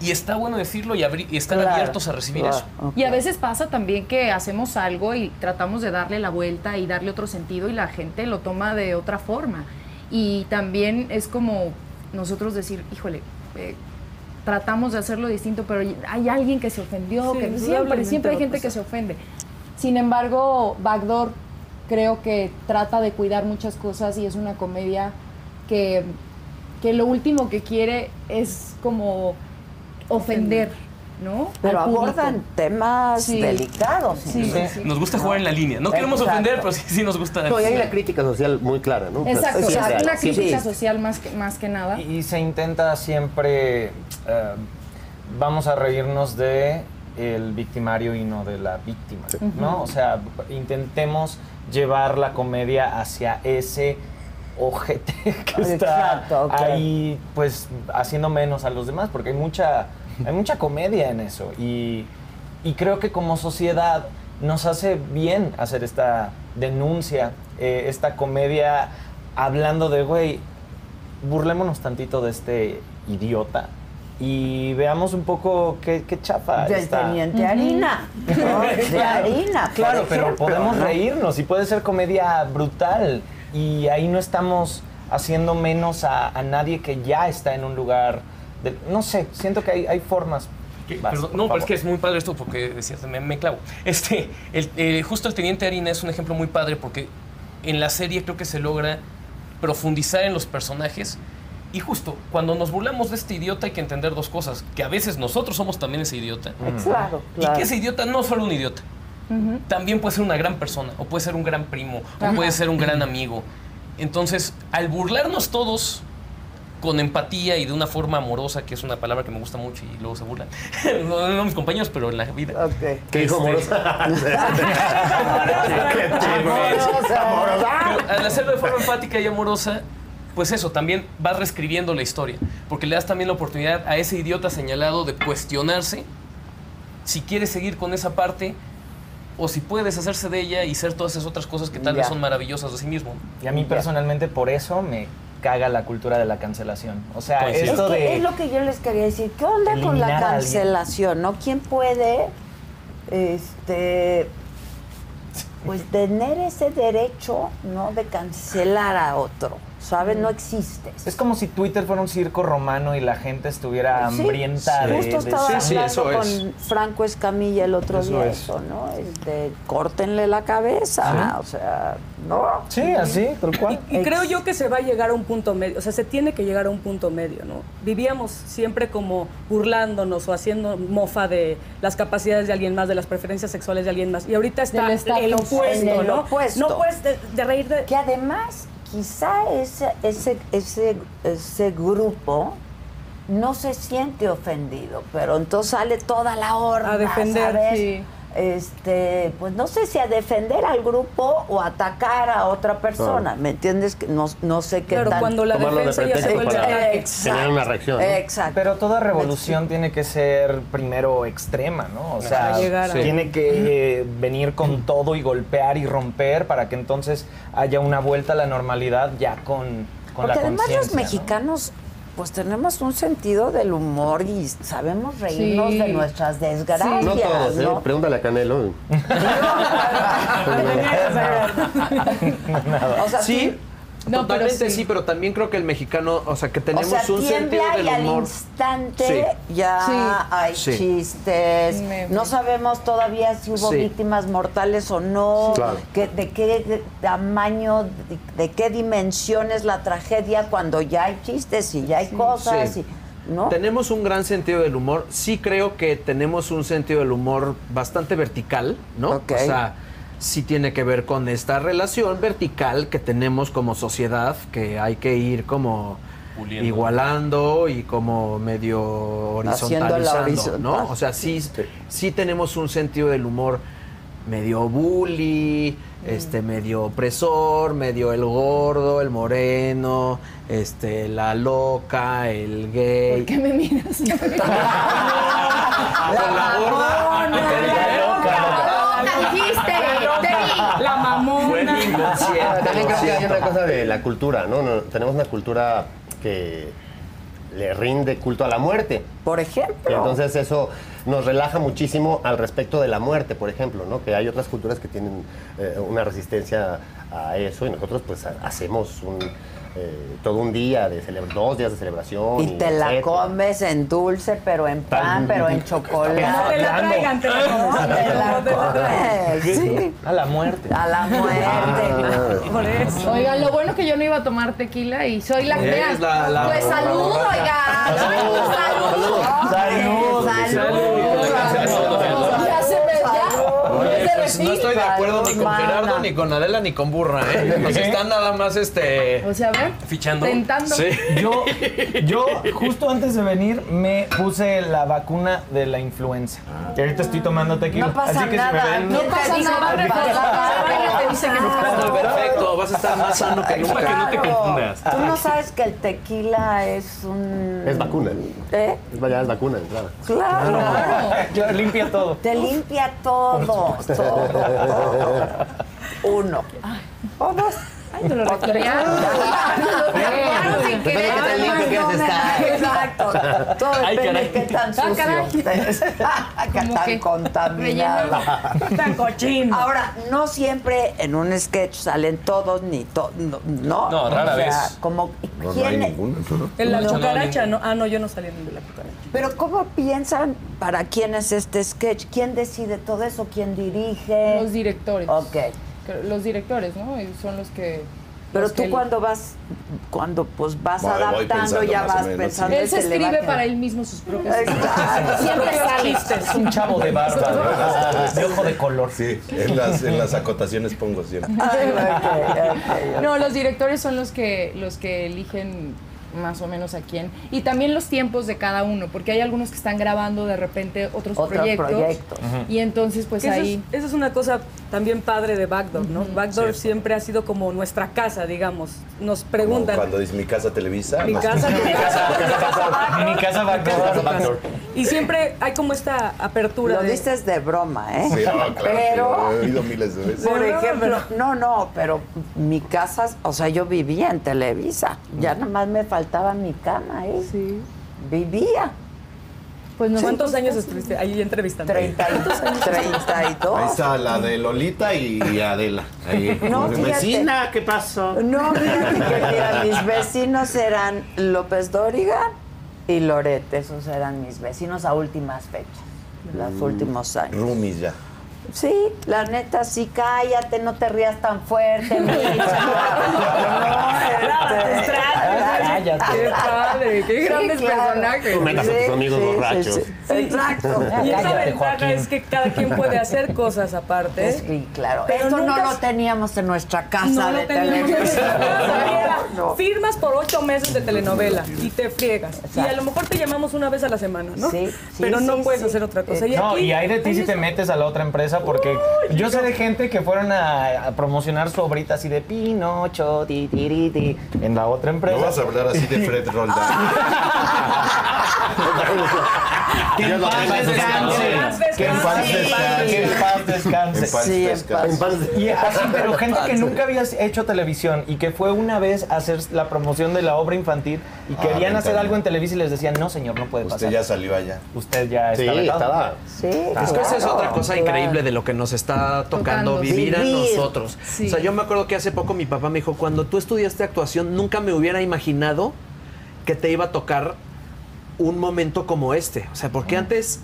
Y está bueno decirlo y, y estar Claro, abiertos a recibir claro, eso. ok. Y a veces pasa también que hacemos algo y tratamos de darle la vuelta y darle otro sentido y la gente lo toma de otra forma. Y también es como nosotros decir, híjole, eh, tratamos de hacerlo distinto, pero hay alguien que se ofendió, Sí, que siempre, siempre hay gente que se ofende. Sin embargo, Backdoor creo que trata de cuidar muchas cosas y es una comedia que, que lo último que quiere es como ofender, ¿no? Pero Al público. abordan temas Sí. delicados. Sí, sí. Nos gusta jugar en la línea. No queremos Exacto. ofender, pero sí, sí nos gusta. No, y hay una crítica social muy clara, ¿no? Exacto, Pues, o sea, una crítica social más que, más que nada. Y, y se intenta siempre, eh, vamos a reírnos de el victimario y no de la víctima, ¿no? O sea, intentemos llevar la comedia hacia ese ojete *laughs* que está Exacto, ok. ahí, pues, haciendo menos a los demás, porque hay mucha, hay mucha comedia en eso. Y, y creo que como sociedad nos hace bien hacer esta denuncia, eh, esta comedia hablando de, güey, burlémonos tantito de este idiota y veamos un poco qué, qué chafa Del está. teniente harina. *laughs* ¿no? De harina. Claro, pero podemos ¿no? reírnos y puede ser comedia brutal y ahí no estamos haciendo menos a, a nadie que ya está en un lugar, de- no sé, siento que hay, hay formas. Vas, perdón, no, pero es favor. que es muy padre esto porque decías, me, me clavo. Este, el, eh, justo el Teniente Harina es un ejemplo muy padre porque en la serie creo que se logra profundizar en los personajes. Y justo, cuando nos burlamos de este idiota hay que entender dos cosas. Que a veces nosotros somos también ese idiota. Claro, Y claro. que ese idiota no es solo un idiota. También puede ser una gran persona, o puede ser un gran primo, o puede ser un gran amigo. Entonces, al burlarnos todos con empatía y de una forma amorosa, que es una palabra que me gusta mucho y luego se burlan. *laughs* no, no mis compañeros, pero en la vida. Ok. ¿Qué dijo Este- Amorosa? *laughs* *laughs* Al hacerlo de forma empática y amorosa, pues eso, también vas reescribiendo la historia. Porque le das también la oportunidad a ese idiota señalado de cuestionarse si quiere seguir con esa parte o si puede deshacerse de ella y ser todas esas otras cosas que tal vez son maravillosas de sí mismo. Y a mí personalmente por eso me caga la cultura de la cancelación. O sea, Coincido. esto Es, que de... es lo que yo les quería decir. ¿Qué onda con la cancelación? ¿No? ¿Quién puede este pues tener ese derecho no de cancelar a otro? ¿Sabes? No existe. Es como si Twitter fuera un circo romano y la gente estuviera Sí, hambrienta de, Justo de estaba Sí, sí, hablando eso con es. Franco Escamilla el otro Eso día es. eso, ¿no? Este, córtenle la cabeza, o sea, no. Sí, así, tal cual. Y creo yo que se va a llegar a un punto medio, o sea, se tiene que llegar a un punto medio, ¿no? Vivíamos siempre como burlándonos o haciendo mofa de las capacidades de alguien más, de las preferencias sexuales de alguien más. Y ahorita está el opuesto, En el ¿no? opuesto. No puedes de, de reír de... Que además, quizá ese, ese, ese, ese grupo no se siente ofendido, pero entonces sale toda la horda A defender, ¿sabes? sí. Este, pues no sé si a defender al grupo o atacar a otra persona, ¿me entiendes? Que no, no sé qué Claro, tan... cuando la Tomarlo de defensa ya se vuelve para-. Tener una reacción, ¿no? Exacto. Pero toda revolución tiene que ser primero extrema, ¿no? O sea, a- tiene que eh, venir con todo y golpear y romper para que entonces haya una vuelta a la normalidad ya con, con Porque la además los ¿no? Pues tenemos un sentido del humor y sabemos reírnos Sí. de nuestras desgracias, No todos, ¿eh? ¿no? Pregúntale a Canelo. O sea, Sí, No, pero Totalmente sí. sí. pero también creo que el mexicano, o sea, que tenemos o sea, un sentido y del al humor. instante Sí. ya Sí. hay Sí. chistes. Me- no sabemos todavía si hubo Sí. víctimas mortales o no, Claro. que- de qué tamaño, de, de qué dimensión es la tragedia cuando ya hay chistes y ya hay cosas. Sí. y- ¿no? Tenemos un gran sentido del humor. Sí creo que tenemos un sentido del humor bastante vertical, ¿no? Ok. O sea, sí tiene que ver con esta relación vertical que tenemos como sociedad, que hay que ir como Puliendo. igualando y como medio horizontalizando, horizontal. ¿no? O sea, sí, sí tenemos un sentido del humor medio bully, este medio opresor, medio el gordo, el moreno, este la loca, el gay. ¿Por qué me miras? la gorda. ¡La dijiste! ¡Te vi! La mamona. Fue mi. También creo que hay una cosa de la cultura, ¿no? No, Tenemos una cultura que le rinde culto a la muerte. Por Y ejemplo. entonces eso nos relaja muchísimo al respecto de la muerte, por ejemplo, ¿no? Que hay otras culturas que tienen eh, una resistencia a eso y nosotros pues ha- hacemos un, eh, todo un día de celebra- dos días de celebración. y te la etcétera. comes en dulce, pero en pan, Tan- pero en chocolate. te la traigan, te la comes. Sí. A la muerte. A la muerte. Por eso. Oigan, lo bueno que yo no iba a tomar tequila y soy la Es la- la- Pues salud, oigan. Salud. Salud. Salud. Ya se me ya. Oye, ya pues no estoy de acuerdo ni con. Gerardo, ni con Adela, ni con Burra, ¿eh? Nos están nada más este. O sea, a ver. Fichando. Tentando. Sí. Yo, *laughs* yo justo antes de venir me puse la vacuna de la influenza. Y ahorita estoy tomando tequila. No pasa Así que nada. si me ven... No pasa nada. ¿Qué Te dice que no pasa nada. Perfecto, vas a estar más sano que nunca. Que no te Claro. confundas. Tú no sabes que el tequila es un... Es vacuna. ¿Eh? Es, ya es vacuna, claro. Claro. Yo *laughs* limpia todo. Te limpia todo. Uno. O dos. Ay, te lo recrearon. *laughs* Sin Depende de qué tan limpio quieres estar. Exacto. Todo Ay, depende de qué tan Ah, sucio. *laughs* que Como tan que contaminado. *laughs* Tan cochino. Ahora, no siempre en un sketch salen todos ni todos, no, no. No, rara O sea, vez. Como, No, no ¿quién hay es? ninguno. ¿no? En la No, cucaracha, no. Ah, no, yo no salí en de la cucaracha. Pero ¿cómo piensan para quién es este sketch? ¿Quién decide todo eso? ¿Quién dirige? Los directores. Ok. Los directores, ¿no? Y Son los que. Pero tú cuando vas, cuando pues vas adaptando, ya vas menos, pensando. Él se escribe para él mismo sus propios. Siempre sale. Es un chavo de barba, de, *laughs* de ojo de color. Sí, en las, en las acotaciones pongo siempre. No, los directores son los que los que eligen más o menos a quién. Y también los tiempos de cada uno, porque hay algunos que están grabando de repente otros, Otros proyectos. proyectos. Y entonces, pues eso, ahí. es, eso es una cosa también padre de Backdoor, ¿no? Backdoor siempre ha sido como nuestra casa, digamos. Nos Como preguntan. cuando dice mi casa Televisa. Mi casa, *laughs* mi casa, Mi casa va a quedar. Y siempre hay como esta apertura Lo de... dices de broma, ¿eh? Sí, no, claro, pero, sí, lo he oído miles de veces. por ejemplo, no, no, pero mi casa, o sea, yo vivía en Televisa. Ya nada más me faltaba mi cama ahí. Sí. Vivía. Pues ¿Cuántos años estuviste ahí entrevistando? 32. 32. Ahí está la de Lolita y Adela. Ahí. No, fíjate. Vecina, ¿qué pasó? No, fíjate que mira, mis vecinos eran López Dóriga y Loret. Esos eran mis vecinos a últimas fechas, los últimos años. Rumis ya. Sí, la neta, sí, cállate, no te rías tan fuerte, *laughs* Cállate. Qué padre, qué grandes personajes. Tú metas a tus amigos borrachos. Exacto. *laughs* Y esa Cállate, ventaja Joaquín. es que cada quien puede hacer cosas aparte. Sí, claro. Pero Esto no nunca- lo teníamos en nuestra casa No de lo teníamos en televisión. nuestra casa. *laughs* Era, No. Firmas por ocho meses de telenovela y te friegas. Y a lo mejor te llamamos una vez a la semana, ¿no? Sí, sí, Pero no sí, puedes sí. hacer otra cosa. No, aquí y hay de ti si te metes a la otra empresa porque yo sé de gente que fueron a, a promocionar su obrita así de Pinocho, ti, ti, ti, ti, en la otra empresa. No vas a hablar así de Fred Roldán. *laughs* *laughs* Que en paz descanse. Que en paz descanse. Que en paz descanse. En paz Sí, en descanse. paz. Y así, pero gente que nunca había hecho televisión y que fue una vez a hacer la promoción de la obra infantil y Ah, querían hacer algo en Televisa y les decían, no señor, no puede Usted pasar. ya salió allá. Usted ya Sí, está vetado". estaba. Sí, Es que esa es otra cosa claro. increíble de lo que nos está tocando Tocando. vivir a nosotros. Sí. O sea, yo me acuerdo que hace poco mi papá me dijo, cuando tú estudiaste actuación, nunca me hubiera imaginado que te iba a tocar un momento como este. O sea, porque antes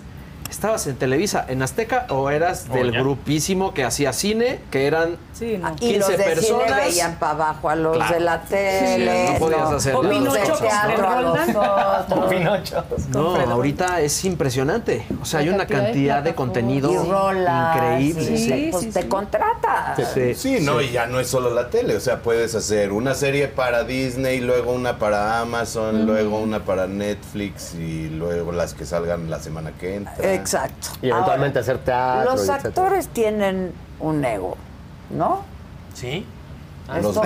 estabas en Televisa, en Azteca, o eras Oh, del ya. grupísimo que hacía cine, que eran Sí, no. Y los 15 de personas. cine veían para abajo a los Claro. de la tele. Sí, no podías hacer Pinocho los Roldán. O. Pinocho. No, ahorita es impresionante. O sea, hay una cantidad de contenido increíble. y Sí, te- pues sí, te contrata. Sí. Sí, no, y ya no es solo la tele, o sea, puedes hacer una serie para Disney, luego una para Amazon, luego una para Netflix y luego las que salgan la semana que entra. Exacto. Y eventualmente Ahora, hacer teatro. Los actores tienen un ego, ¿no? ¿Sí? ¿Los esto-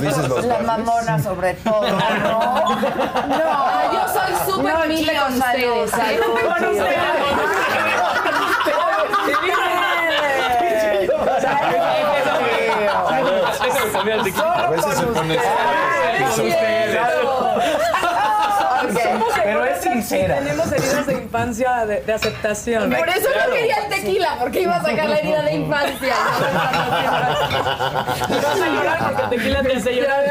dices los la mamona sobre todo, ¿no? No, Ah, yo soy súper no, salud, ustedes. salud. A veces se pone... Pero es sincera. Tenemos heridas de infancia de, de aceptación. Por eso no quería el tequila, porque iba a sacar la herida de infancia. *laughs* Vas a llorar porque el tequila te hace llorar.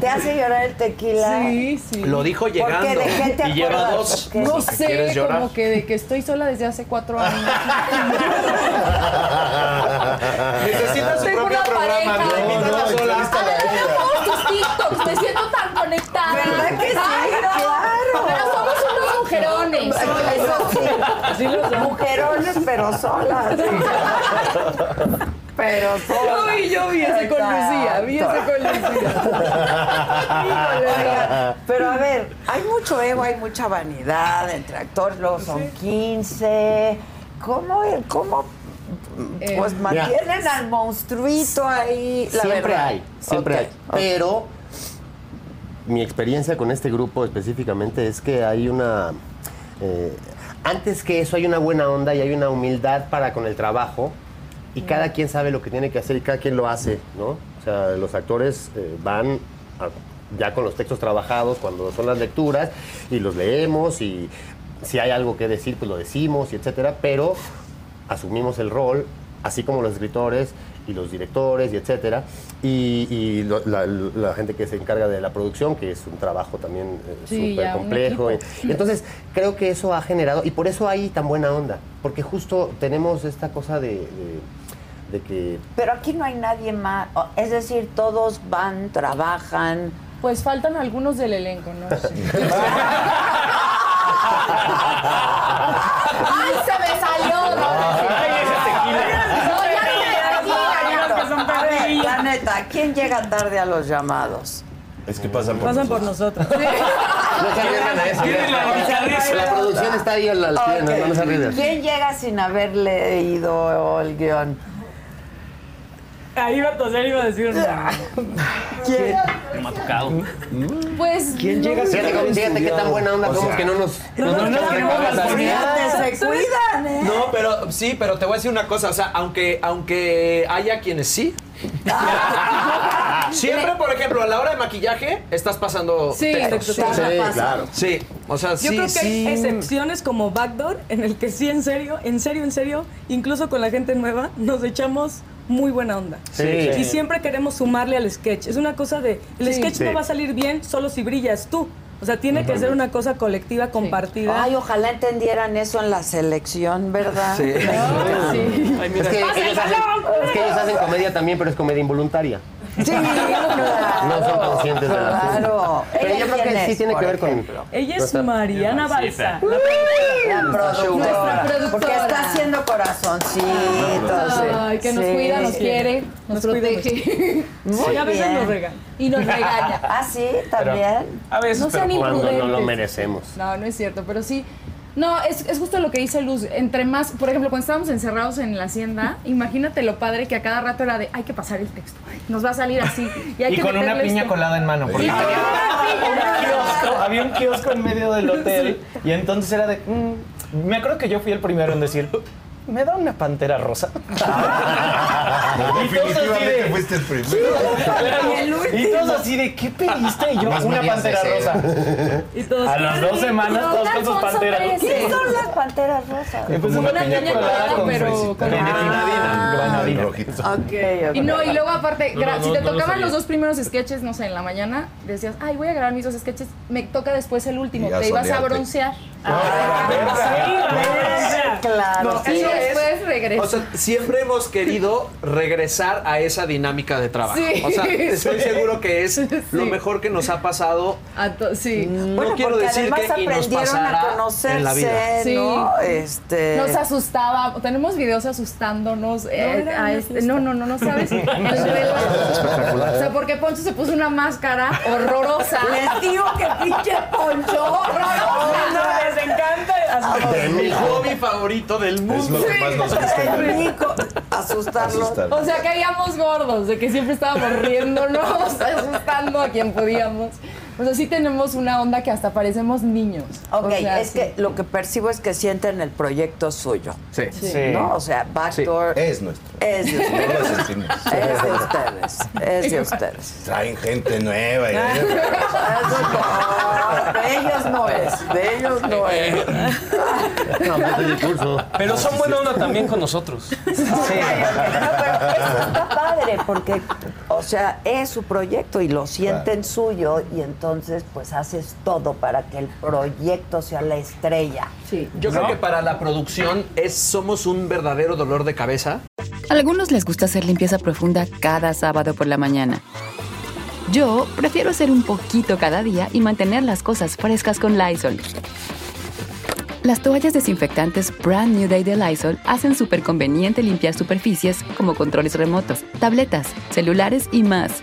¿Te hace llorar el tequila? Sí, sí. Lo dijo llegando. ¿Por qué? ¿De qué te y lleva dos. No ¿Que quieres sé, como que de que estoy sola desde hace cuatro años. *laughs* Necesita su Tengo propio una programa, pareja. me siento tan conectada. ¿Verdad que sí? Ay, no. Claro. Pero somos unos mujerones. Eso sí. Mujerones, pero solas. Pero solas. Ay, yo vi ese con Lucía, vi ese con Lucía. Pero a ver, hay mucho ego, hay mucha vanidad entre actores, luego son 15. ¿Cómo, cómo Eh, pues mantienen al monstruito ahí? La siempre verdad. hay, siempre Ok, hay. Pero mi experiencia con este grupo específicamente es que hay una... eh, antes que eso hay una buena onda y hay una humildad para con el trabajo y cada quien sabe lo que tiene que hacer y cada quien lo hace, ¿no? O sea, los actores eh, van ya con los textos trabajados cuando son las lecturas y los leemos y si hay algo que decir pues lo decimos y etcétera, pero asumimos el rol, así como los escritores y los directores y etcétera, y, y lo- la, la gente que se encarga de la producción, que es un trabajo también eh, Sí, súper complejo. Y, equipo. y entonces creo que eso ha generado, y por eso hay tan buena onda, porque justo tenemos esta cosa de, de- de que Pero aquí no hay nadie más. Es decir, todos van, trabajan. Pues faltan algunos del elenco, ¿no? Sí. *laughs* *laughs* ¡Ay, se me salió! Tequila. No, ya no me tequila, A ver, la neta, ¿quién llega tarde a los llamados? Es que pasan por Pasan por nosotros. nosotros. no se arriesgan a eso. La producción está ahí al, pie, no, no se arriesgan. ¿Quién llega sin haber leído el guion? Ahí iba a toser, iba a decir un ¿Quién? No me ha tocado. Pues. ¿Quién llega sin Fíjate, haber fíjate qué tan buena onda somos que no nos... No, no, no, Fíjate, se cuidan, ¿eh? No, pero sí, pero te voy a decir una cosa, o sea, aunque, aunque haya quienes sí. *laughs* Siempre, por ejemplo, a la hora de maquillaje estás pasando Sí, textos. Sí, claro. Sí, o sea, Yo sí, creo que sí. hay excepciones como Backdoor, en el que sí, en serio, en serio, en serio, incluso con la gente nueva, nos echamos muy buena onda. Sí. Y siempre queremos sumarle al sketch. Es una cosa de, el Sí. sketch Sí. no va a salir bien solo si brillas tú. O sea, tiene que ser una cosa colectiva, compartida. Ay, ojalá entendieran eso en la selección, ¿verdad? Sí. Sí. Ay, Es mira. que, ellos hacen, es que ellos hacen comedia también, pero es comedia involuntaria. Sí, claro. No son conscientes de cosas. Claro. Pero ¿Ella yo creo que sí tiene que ver con... Ella es Mariana Balsa. la La productora. Nuestra productora. Porque está haciendo corazoncitos. Ay, que nos Sí. cuida, nos quiere, nos, protege Muy *laughs* Y a veces bien. nos regan. y nos regaña. Ah, sí, también. A veces, No pero sean Cuando no lo merecemos. No, no es cierto, pero sí. No, es, es justo lo que dice Luz. Entre más, por ejemplo, cuando estábamos encerrados en la hacienda, imagínate lo padre que a cada rato era de hay que pasar el texto. Nos va a salir así. Y, hay Y que con una piña esto. colada en mano. Porque un kiosco, había un kiosco en medio del hotel. Y entonces era de. mm, me acuerdo que yo fui el primero en decir. ¿Me da una pantera rosa? *laughs* No, Y todos así definitivamente de- fuiste el primero. Y todos así de, ¿qué pediste? Y yo, Más una pantera rosa. Y todos, A las dos semanas, todos con sus panteras. ¿Qué son las *laughs* panteras rosas? Pues Como una piña colada, con pero con- Granadina, granadina. Rojito. Ok, ok. Y no, y luego aparte, No, gra- no, si te lo tocaban los dos primeros sketches, no sé, en la mañana, decías, ay, voy a grabar mis dos sketches, me toca después el último, te ibas a broncear. Claro. No, después regresas. O sea, siempre hemos querido regresar a esa dinámica de trabajo. Sí. O sea, estoy seguro que es lo mejor que nos ha pasado. A sí. No Bueno, quiero decir que y nos pasará a conocerse, en la vida. Sí. ¿no? Este... Nos asustaba, tenemos videos asustándonos. eh, era a una este- no, no, no, no sabes. *laughs* El relajo. O sea, porque Poncho se puso una máscara horrorosa. Les digo que pinche poncho *laughs* horrorosa. les encanta. Mi hobby favorito del mundo. Es lo que más nos gusta. Es rico asustarlos. O sea, caíamos gordos, de que siempre estábamos riéndonos, *laughs* asustando a quien podíamos. O sea, sí tenemos una onda que hasta parecemos niños. Ok, O sea, es sí. que lo que percibo es que sienten el proyecto suyo, Sí. Sí. ¿no? O sea, Backdoor Es nuestro. es de No ustedes. Es de ustedes. Es de ustedes. Traen gente nueva. y- Eso no, de ellos no es. De ellos no es. No, el discurso. Pero son buena onda también con nosotros. No, pero eso está padre porque, o sea, es su proyecto y lo sienten suyo y entonces pues haces todo para que el proyecto sea la estrella. Sí. Yo creo que para la producción es somos un verdadero dolor de cabeza. A algunos les gusta hacer limpieza profunda cada sábado por la mañana. Yo prefiero hacer un poquito cada día y mantener las cosas frescas con Lysol. Las toallas desinfectantes Brand New Day de Lysol hacen súper conveniente limpiar superficies como controles remotos, tabletas, celulares y más,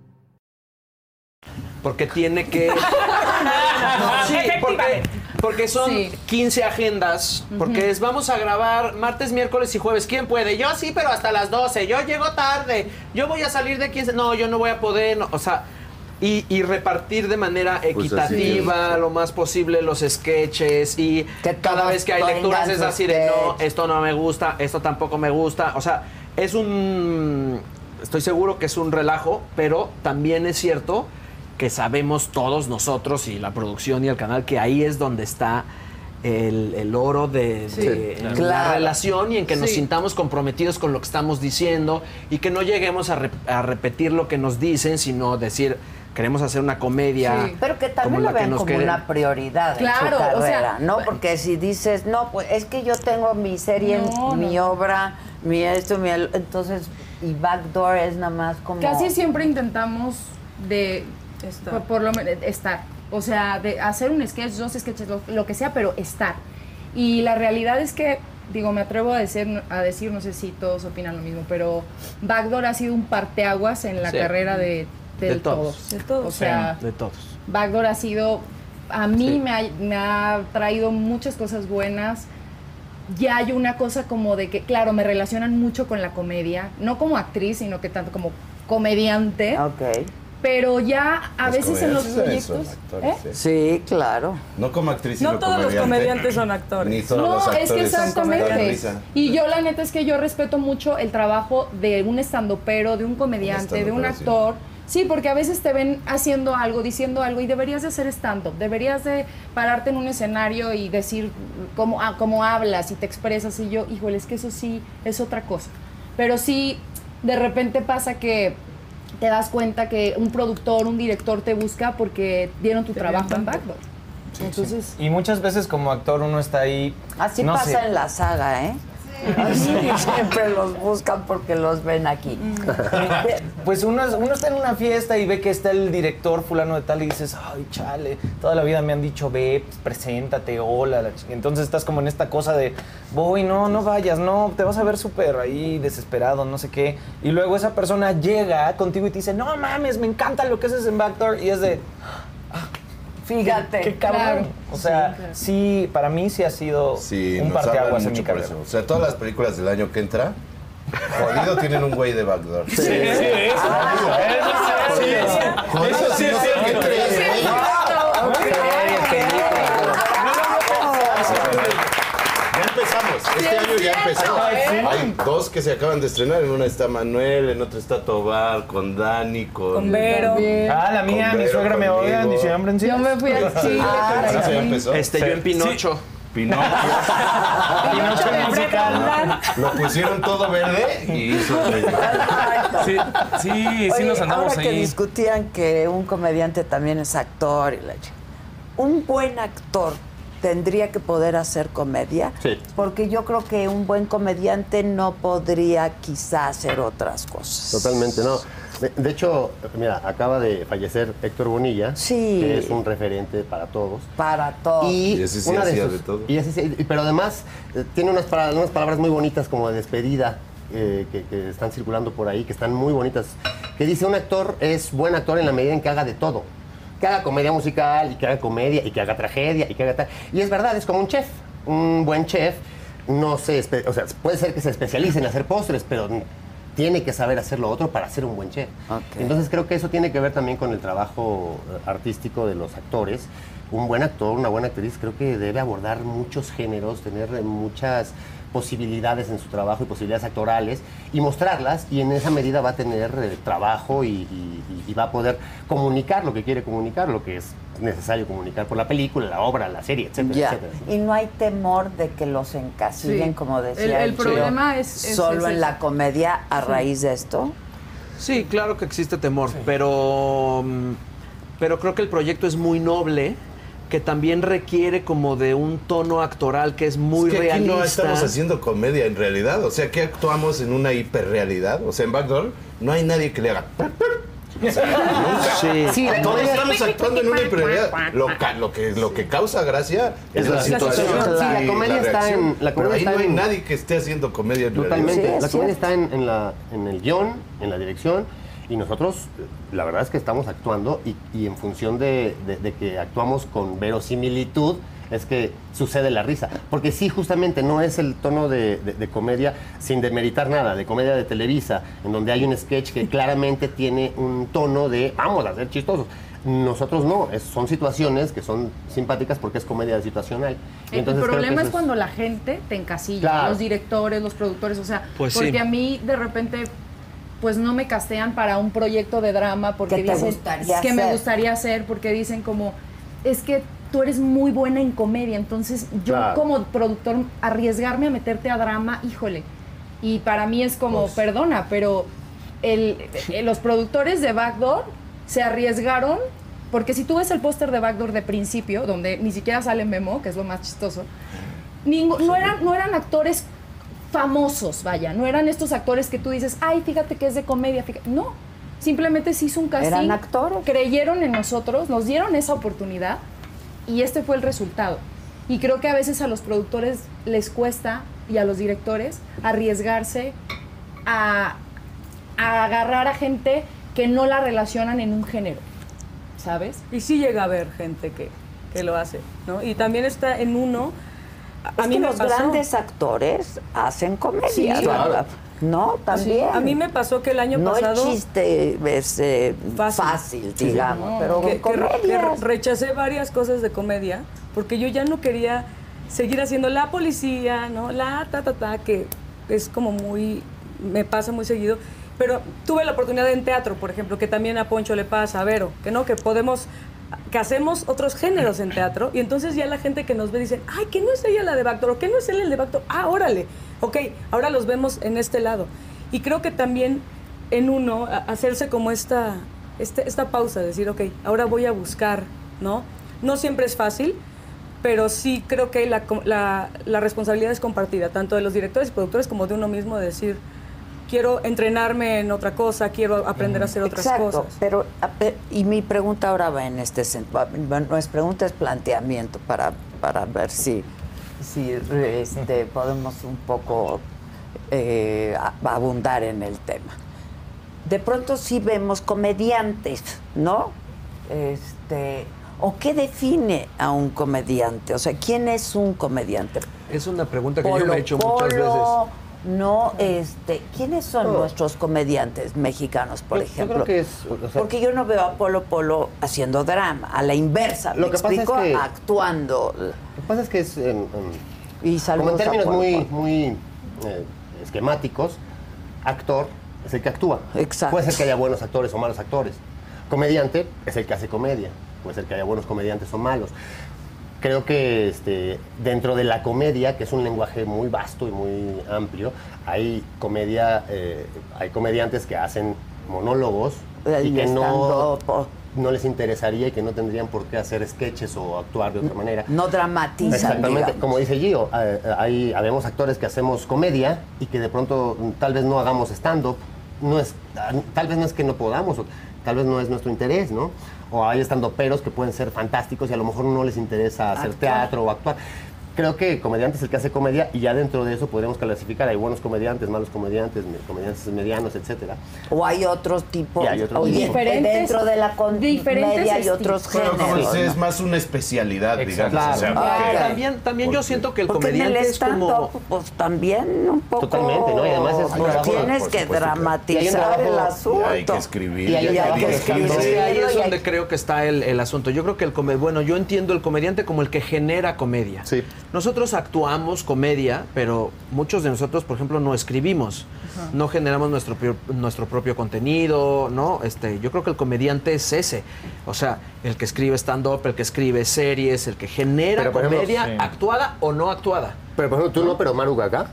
Porque tiene que. *laughs* sí, porque, porque son Sí. 15 agendas. Porque es vamos a grabar martes, miércoles y jueves. ¿Quién puede? Yo sí, pero hasta las 12. Yo llego tarde. Yo voy a salir de 15. No, yo no voy a poder. no, o sea. Y, y repartir de manera Pues equitativa es. lo más posible los sketches y Que cada vez que hay lecturas es así de no, sketch". esto no me gusta, esto tampoco me gusta. O sea, es un. Estoy seguro que es un relajo, pero también es cierto que sabemos todos nosotros y la producción y el canal que ahí es donde está el, el oro de, de la Claro. relación y en que nos Sí. sintamos comprometidos con lo que estamos diciendo y que no lleguemos a, re- a repetir lo que nos dicen, sino decir, queremos hacer una comedia. Sí. Pero que también como lo la que vean nos como una prioridad Claro, en su o sea, ¿no? Porque si dices, no, pues es que yo tengo mi serie, No, mi no. obra, mi esto, mi... el- Entonces, y Backdoor es nada más como... Casi siempre intentamos de Estar. por, por lo menos estar. O sea, de hacer un sketch, dos sketches, lo, lo que sea, pero estar. Y la realidad es que, digo, me atrevo a decir, a decir, no sé si todos opinan lo mismo, pero Backdoor ha sido un parteaguas en la Sí. carrera de, de De todos. todos. De todos. O sea, De todos. Backdoor ha sido, a mí Sí. me, ha, me ha traído muchas cosas buenas. Ya hay una cosa como de que, claro, me relacionan mucho con la comedia, no como actriz, sino que tanto como comediante, Ok. Pero ya a Los veces en los proyectos... actores, ¿eh? sí. Claro. No como actriz, No sino todos los comediante. comediantes son actores. Ni todos No, los actores es que exactamente. Y yo la neta es que yo respeto mucho el trabajo de un estandopero, de un comediante, de un sí. actor. Sí, porque a veces te ven haciendo algo, diciendo algo y deberías de hacer stand-up, deberías de pararte en un escenario y decir cómo, ah, cómo hablas y te expresas y yo, híjole, es que eso sí es otra cosa. Pero sí, de repente pasa que te das cuenta que un productor, un director te busca porque dieron tu trabajo en. Backdoor. Entonces, Y muchas veces como actor uno está ahí. Así no pasa sé, en la saga, ¿eh? Así *laughs* siempre los buscan porque los ven aquí. *laughs* Pues uno, uno está en una fiesta y ve que está el director fulano de tal y dices, ay, chale, toda la vida me han dicho, ve, pues, preséntate, hola. la ch-". Entonces estás como en esta cosa de, voy, no, no vayas, no, te vas a ver súper ahí desesperado, no sé qué. Y luego esa persona llega contigo y te dice, no mames, me encanta lo que haces en Backdoor. Y es de, Fíjate. qué cabrón. claro. O sea, sí, para mí sí ha sido Sí, un parteaguas en mi eso. O sea, todas las películas del año que entra, jodido tienen un güey de backdoor. Sí, sí, eso. Eso sí es cierto. Jodido, Eso sí es cierto. Ya empezamos, este año ya empezó. Hay dos que se acaban de estrenar, en una está Manuel, en otra está Tobar, con Dani, con... Con Vero. Ah, la mía, mi suegra me odia, hombre, en sí. Yo me fui al *laughs* Chile. Ah, ¿Sí ya empezó? Este, yo en Pinocho. Pinocchio. Pinocho *laughs* musical. Lo pusieron todo verde y hizo... *laughs* Sí, sí, sí Oye, nos andamos ahora que ahí. discutían que un comediante también es actor y la un buen actor tendría que poder hacer comedia Sí. porque yo creo que un buen comediante no podría quizá hacer otras cosas Totalmente, no. De, de hecho, mira, acaba de fallecer Héctor Bonilla, Sí. que es un referente para todos. para todo Y, Y ese sí una de hacía sus- de todo. y ese sí- y- pero además eh, tiene unas, para- unas palabras muy bonitas como de despedida eh, que, que están circulando por ahí, que están muy bonitas. Que dice, un actor es buen actor en la medida en que haga de todo. Que haga comedia musical, y que haga comedia, y que haga tragedia, y que haga tal. Y es verdad, es como un chef. Un buen chef no se... O sea, puede ser que se especialice en hacer postres, pero tiene que saber hacer lo otro para ser un buen chef. Entonces creo que eso tiene que ver también con el trabajo eh, artístico de los actores. Un buen actor, una buena actriz, creo que debe abordar muchos géneros, tener eh, muchas posibilidades en su trabajo y posibilidades actorales y mostrarlas y en esa medida va a tener eh, trabajo y, y- y va a poder comunicar lo que quiere comunicar, lo que es necesario comunicar por la película, la obra, la serie, etcétera, Ya. etcétera. Y no hay temor de que los encasillen, Sí. como decía El- el Chio, problema es- es- solo es en la comedia a raíz de esto. Sí, claro que existe temor, pero, mm, pero creo que el proyecto es muy noble, que también requiere como de un tono actoral que es muy Es que aquí realista. no estamos haciendo comedia en realidad. O sea, que actuamos en una hiperrealidad. O sea, en Backdoor no hay nadie que le haga. *laughs* Sí. Sí, Todos estamos actuando en una hiperrealidad. Lo, ca- lo, que, lo que causa gracia es, Es la, la situación. situación. Sí, la comedia está en- la Pero comedia ahí está no hay en- nadie que esté haciendo comedia en Totalmente. la comedia está en, en la, en el guion, en la dirección, y nosotros, la verdad es que estamos actuando y, y en función de, de- de que actuamos con verosimilitud, es que sucede la risa. Porque sí, justamente no es el tono de, de- de comedia, sin demeritar nada, de comedia de Televisa, en donde hay un sketch que claramente tiene un tono de vamos a ser chistosos. Nosotros no, es- son situaciones que son simpáticas porque es comedia situacional. Y El problema es cuando la gente te encasilla, Claro. los directores, los productores, o sea, Pues sí. porque a mí de repente pues no me castean para un proyecto de drama porque ¿Qué te dicen que me gustaría hacer porque dicen como es que tú eres muy buena en comedia, entonces yo Claro. como productor arriesgarme a meterte a drama, híjole. Y para mí es como, Pues perdona, pero el, eh, los productores de Backdoor se arriesgaron porque si tú ves el póster de Backdoor de principio, donde ni siquiera sale Memo, que es lo más chistoso, Ningu- no, eran, no eran actores famosos, vaya, no eran estos actores que tú dices, ay, fíjate que es de comedia, fíjate. no, simplemente se hizo un casting, Eran actores. creyeron en nosotros, nos dieron esa oportunidad y este fue el resultado. Y creo que a veces a los productores les cuesta y a los directores arriesgarse a, a agarrar a gente que no la relacionan en un género, ¿sabes? Y sí llega a haber gente que, que lo hace, ¿no? Y también está en uno. A, Es mí que los pasó. grandes actores hacen comedia, Sí, ¿verdad? claro. ¿no? También. A mí me pasó que el año no pasado. el chiste es eh, fácil, digamos, pero que, rechacé varias cosas de comedia porque yo ya no quería seguir haciendo la policía, ¿no? La ta ta ta que es como muy me pasa muy seguido, pero tuve la oportunidad en teatro, por ejemplo, que también a Poncho le pasa, a Vero, que no que podemos que hacemos otros géneros en teatro y entonces ya la gente que nos ve dice, "Ay, que no es ella la de Bactor, o que no es él el de Bactor." Ah, órale. Ok, ahora los vemos en este lado. Y creo que también en uno hacerse como esta, este- esta pausa, decir, ok, ahora voy a buscar, ¿no? No siempre es fácil, pero sí creo que la, la- la responsabilidad es compartida, tanto de los directores y productores como de uno mismo, de decir, quiero entrenarme en otra cosa, quiero aprender a hacer otras Exacto, cosas. pero y mi pregunta ahora va en este sentido. Bueno, no es pregunta, es planteamiento para, para ver si, si este, podemos un poco eh, abundar en el tema. De pronto sí vemos comediantes, ¿no? Este, ¿O qué define a un comediante? O sea, ¿quién es un comediante? Es una pregunta que yo me he hecho muchas Polo, veces. No, este, ¿quiénes son No. nuestros comediantes mexicanos, por Yo- yo ejemplo? creo que es, o sea- Porque yo no veo a Polo Polo haciendo drama, a la inversa, Lo me que pasa es explico, que- actuando. Lo que pasa es que es, en- en- Y como en términos Polo muy, Polo. muy eh, esquemáticos, actor es el que actúa. Exacto. Puede ser que haya buenos actores o malos actores. Comediante es el que hace comedia. Puede ser que haya buenos comediantes o malos. Creo que este, dentro de la comedia, que es un lenguaje muy vasto y muy amplio, hay comedia, eh, hay comediantes que hacen monólogos y que no, no les interesaría y que no tendrían por qué hacer sketches o actuar de otra manera. No dramatizan, Exactamente, digamos. como dice Gio, eh, eh, hay, habemos actores que hacemos comedia y que de pronto tal vez no hagamos stand-up, no es, tal vez no es que no podamos, tal vez no es nuestro interés, ¿no? O hay stand-uperos que pueden ser fantásticos y a lo mejor no les interesa hacer Actuar. teatro o actuar. Creo que comediante es el que hace comedia y ya dentro de eso podríamos clasificar, hay buenos comediantes, malos comediantes, me- comediantes medianos, etcétera. O hay otros tipos. Y hay otros Oye, tipos. Diferentes- dentro de la comedia hay otros. Pero como géneros. es más una especialidad, digamos. Claro. O sea, Ah, porque- también también yo siento que el Porque en comediante el es como... pues también un poco. Totalmente, ¿no? Y además es un trabajo, Tienes que supuesto que- dramatizar el asunto. Y hay que escribir. Y hay Y que escribir. ahí es hay- donde creo que está el, el asunto. Yo creo que el come- bueno, yo entiendo el comediante como el que genera comedia. Sí. Nosotros actuamos comedia, pero muchos de nosotros, por ejemplo, no escribimos, no generamos nuestro nuestro propio contenido, ¿no? Este, yo creo que el comediante es ese, o sea, el que escribe stand up, el que escribe series, el que genera Pero, por ejemplo, comedia sí. actuada o no actuada. Pero por ejemplo, tú no, pero Maru Gaga,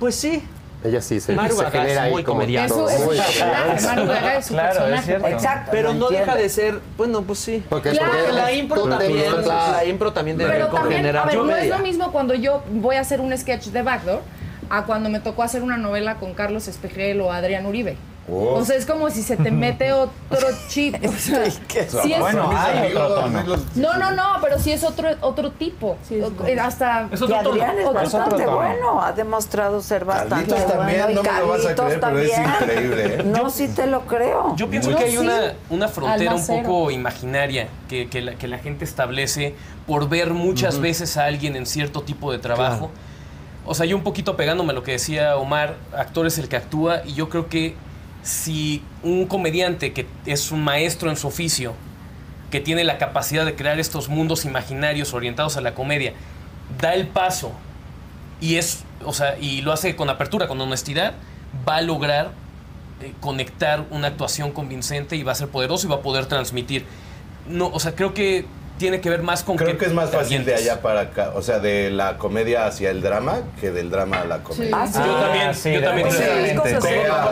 Pues sí. Ella sí se, Maru se Gaga genera es ahí muy como comediante. Eso es muy comediante. Gaga es su Claro, es personaje. cierto. Exacto. Pero ¿me no deja de ser, bueno, pues sí. Porque, Claro, porque la impro también, claro. la impro también debe Pero también, generar a ver, no es lo mismo cuando yo voy a hacer un sketch de Backdoor a cuando me tocó hacer una novela con Carlos Espejel o Adrián Uribe. Oh. O sea, es como si se te mete otro *laughs* chip. O sea, sí es- Bueno, hay otro tono. no, no, no, pero sí es otro, otro tipo. Hasta Es otro tono. Adrián es Otro bastante tono. bueno, ha demostrado ser bastante Carlitos también, bueno. y no me lo vas a Carlitos creer, pero es también. increíble, ¿eh? No, sí te lo creo. Yo pienso que hay sí. una, una frontera un poco imaginaria que, que la, que la gente establece por ver muchas veces a alguien en cierto tipo de trabajo. O sea, yo un poquito pegándome a lo que decía Omar, actor es el que actúa y yo creo que si un comediante que es un maestro en su oficio, que tiene la capacidad de crear estos mundos imaginarios orientados a la comedia, da el paso y es, o sea, y lo hace con apertura, con honestidad, va a lograr eh, conectar una actuación convincente y va a ser poderoso y va a poder transmitir. No, o sea, creo que tiene que ver más con Creo que es más fácil de allá para acá, o sea, de la comedia hacia el drama que del drama a la comedia. Ah, sí. Yo también, sí, yo también.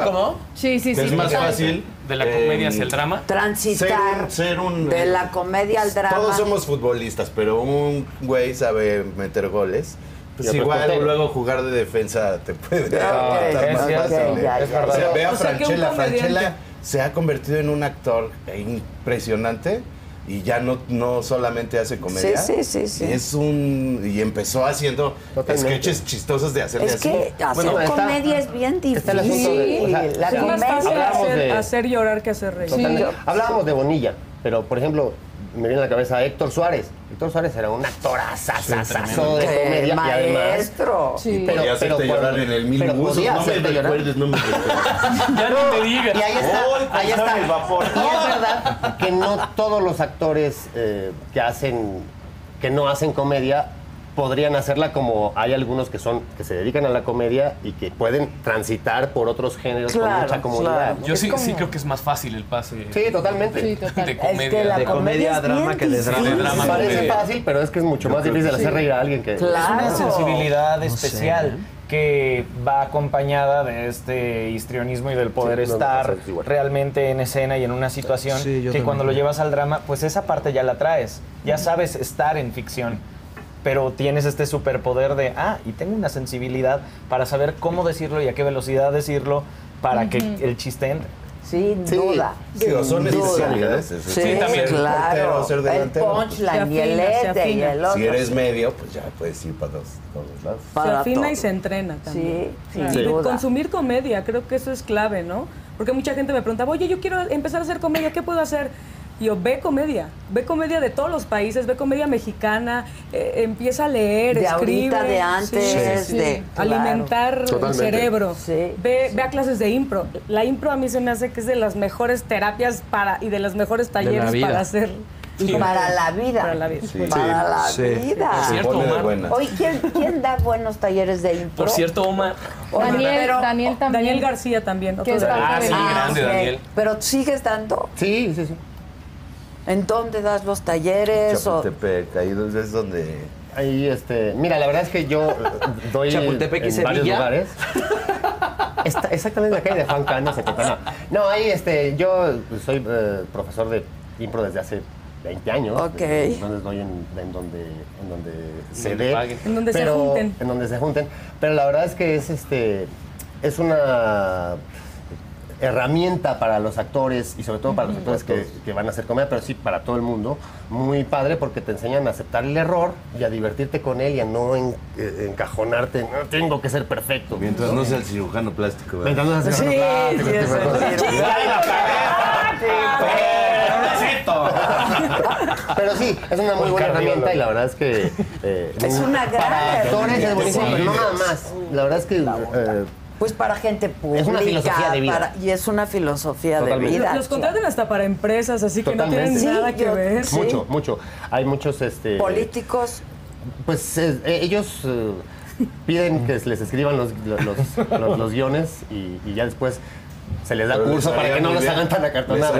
¿Cómo? Sí, sí, sí. es más fácil de la eh, comedia hacia el drama. Transitar ser un- ser un- de la comedia al drama. Todos somos futbolistas, pero un güey sabe meter goles. Pues igual luego jugar de defensa te puede Ok, estar es más fácil, ¿eh? ya, ya, verdad. O sea, ve a O sea, Franchella. Franchella se ha convertido en un actor impresionante y ya no, no solamente hace comedia. Sí, sí, sí, sí. Es un. Y empezó haciendo Totalmente. sketches chistosos de hacerle Es así. que hacer Bueno, está- comedia es bien difícil. está el asunto de- o sea, la sí, Es más fácil hacer, de- hacer llorar que hacer reír. Totalmente. yo- Hablábamos de Bonilla, pero por ejemplo, me viene a la cabeza Héctor Suárez. Héctor Suárez era un actorazazazazo de Eh, comedia y además. maestro. Sí. Pero- Podía hacerte pero- llorar en el mil pero podía No me recuerdes, no me recuerdes. *laughs* Ya no me digas. *laughs* Y ahí está, ¡Ay, ahí está. el vapor! Y es verdad que no todos los actores eh, que hacen, que no hacen comedia, podrían hacerla como hay algunos que son que se dedican a la comedia y que pueden transitar por otros géneros con Claro, mucha comodidad. claro. ¿no? Yo sí, como- sí creo que es más fácil el pase. Sí, totalmente. Sí, total. De Es comedia. que la de comedia comedia a es drama que de drama. De drama. Parece comedia. fácil, pero es que es mucho más difícil hacer reír a alguien que Es una Claro. sensibilidad sé. especial que va acompañada de este histrionismo y del poder Sí, no, estar es realmente en escena y en una situación Sí, que también. cuando lo llevas al drama, pues esa parte ya la traes. Ya sabes estar en ficción. Pero tienes este superpoder de, ah, y tengo una sensibilidad para saber cómo decirlo y a qué velocidad decirlo para que el chiste entre. Sin Sí. duda. Digo, son sin duda. especialidades. Sí, Sí, también. Ser claro. portero, ser el delantero, pues, punchline y se el afina, se este y afina. el otro. Si eres medio, pues ya puedes ir para todos, todos lados. Se Para afina y todo. se entrena también. Sí, Y sin de duda. consumir comedia, creo que eso es clave, ¿no? Porque mucha gente me preguntaba, oye, yo quiero empezar a hacer comedia, ¿qué puedo hacer? Y yo, ve comedia, ve comedia de todos los países, ve comedia mexicana, eh, empieza a leer, De escribe. ahorita, de antes, sí, de- Alimentar el Totalmente. cerebro. Sí, ve, ve a clases de impro. La impro a mí se me hace que es de las mejores terapias para y de los mejores talleres para hacer. Para la vida. Para la vida. Para la Sí. vida. Por cierto, Omar. Oye, ¿quién, quién da buenos talleres de impro? Por cierto, Omar. Daniel, pero- Daniel también. Daniel García también. otro Ah, sí, Ah, grande ok. Daniel. Pero sigues dando. Sí, sí, sí. ¿En dónde das los talleres? O... Chapultepec, ahí es donde... Ahí, este, mira, la verdad es que yo doy Chapultepec y en varios lugares. Está exactamente en la calle de Juan Cano, Zacatana. No, ahí, este, yo soy eh, profesor de impro desde hace 20 años. Ok. Entonces doy en, en donde, en donde se dé. En donde se pero- junten. En donde se junten. Pero la verdad es que es, este, es una herramienta para los actores y sobre todo para los actores que, que van a hacer comedia, pero sí para todo el mundo, muy padre porque te enseñan a aceptar el error y a divertirte con él y a no en- eh, encajonarte, no tengo que ser perfecto. Mientras no sea el cirujano plástico. ¿verdad? Mientras no seas Sí, cirujano sí, plástico, eso tipo de es cosas. Pero sí, es una muy buena herramienta y la verdad es que... eh, Es una gran Para actores es herramienta. buenísimo, pero no nada más. La verdad es que... eh, Pues para gente pública. Es una filosofía de vida. para- y es una filosofía Totalmente. de vida. Los contratan hasta para empresas, así que no tienen Sí, nada que yo- ver. Sí. Mucho, mucho. Hay muchos... Este, Políticos. Pues eh, eh, ellos eh, piden que les escriban los, los, los- los guiones y, y ya después se les da Pero les curso para que no los hagan tan acartonados.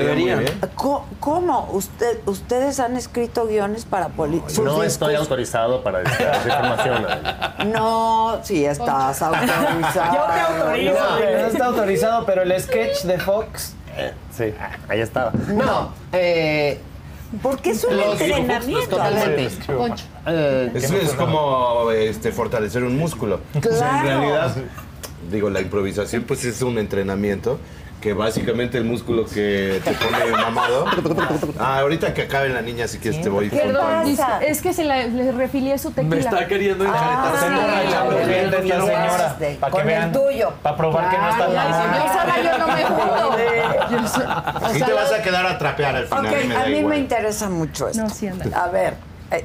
¿Cómo? ¿Usted, ¿Ustedes han escrito guiones para políticos? No estoy autorizado para esta información. No, sí estás autorizado. Yo te autorizo. No, no está autorizado, pero el sketch de Fox Sí, ahí estaba. No, eh, Porque es un Los- entrenamiento. Eh, Es, es como este, fortalecer un músculo. O sea, Claro. en realidad, digo, la improvisación pues es un entrenamiento que básicamente el músculo que te pone mamado. *laughs* Ah, ahorita que acabe la niña, así que te voy Perdón, es que se la- le refilié su tequila. Me está queriendo Ah, sí. de esta Lo señora. Para que con el tuyo. Para probar que no está mal. yo sola yo no me *laughs* junto. Sea, te vas la- a quedar a trapear al final. Ok, a mí igual. me interesa mucho esto. No, sí, anda. A ver,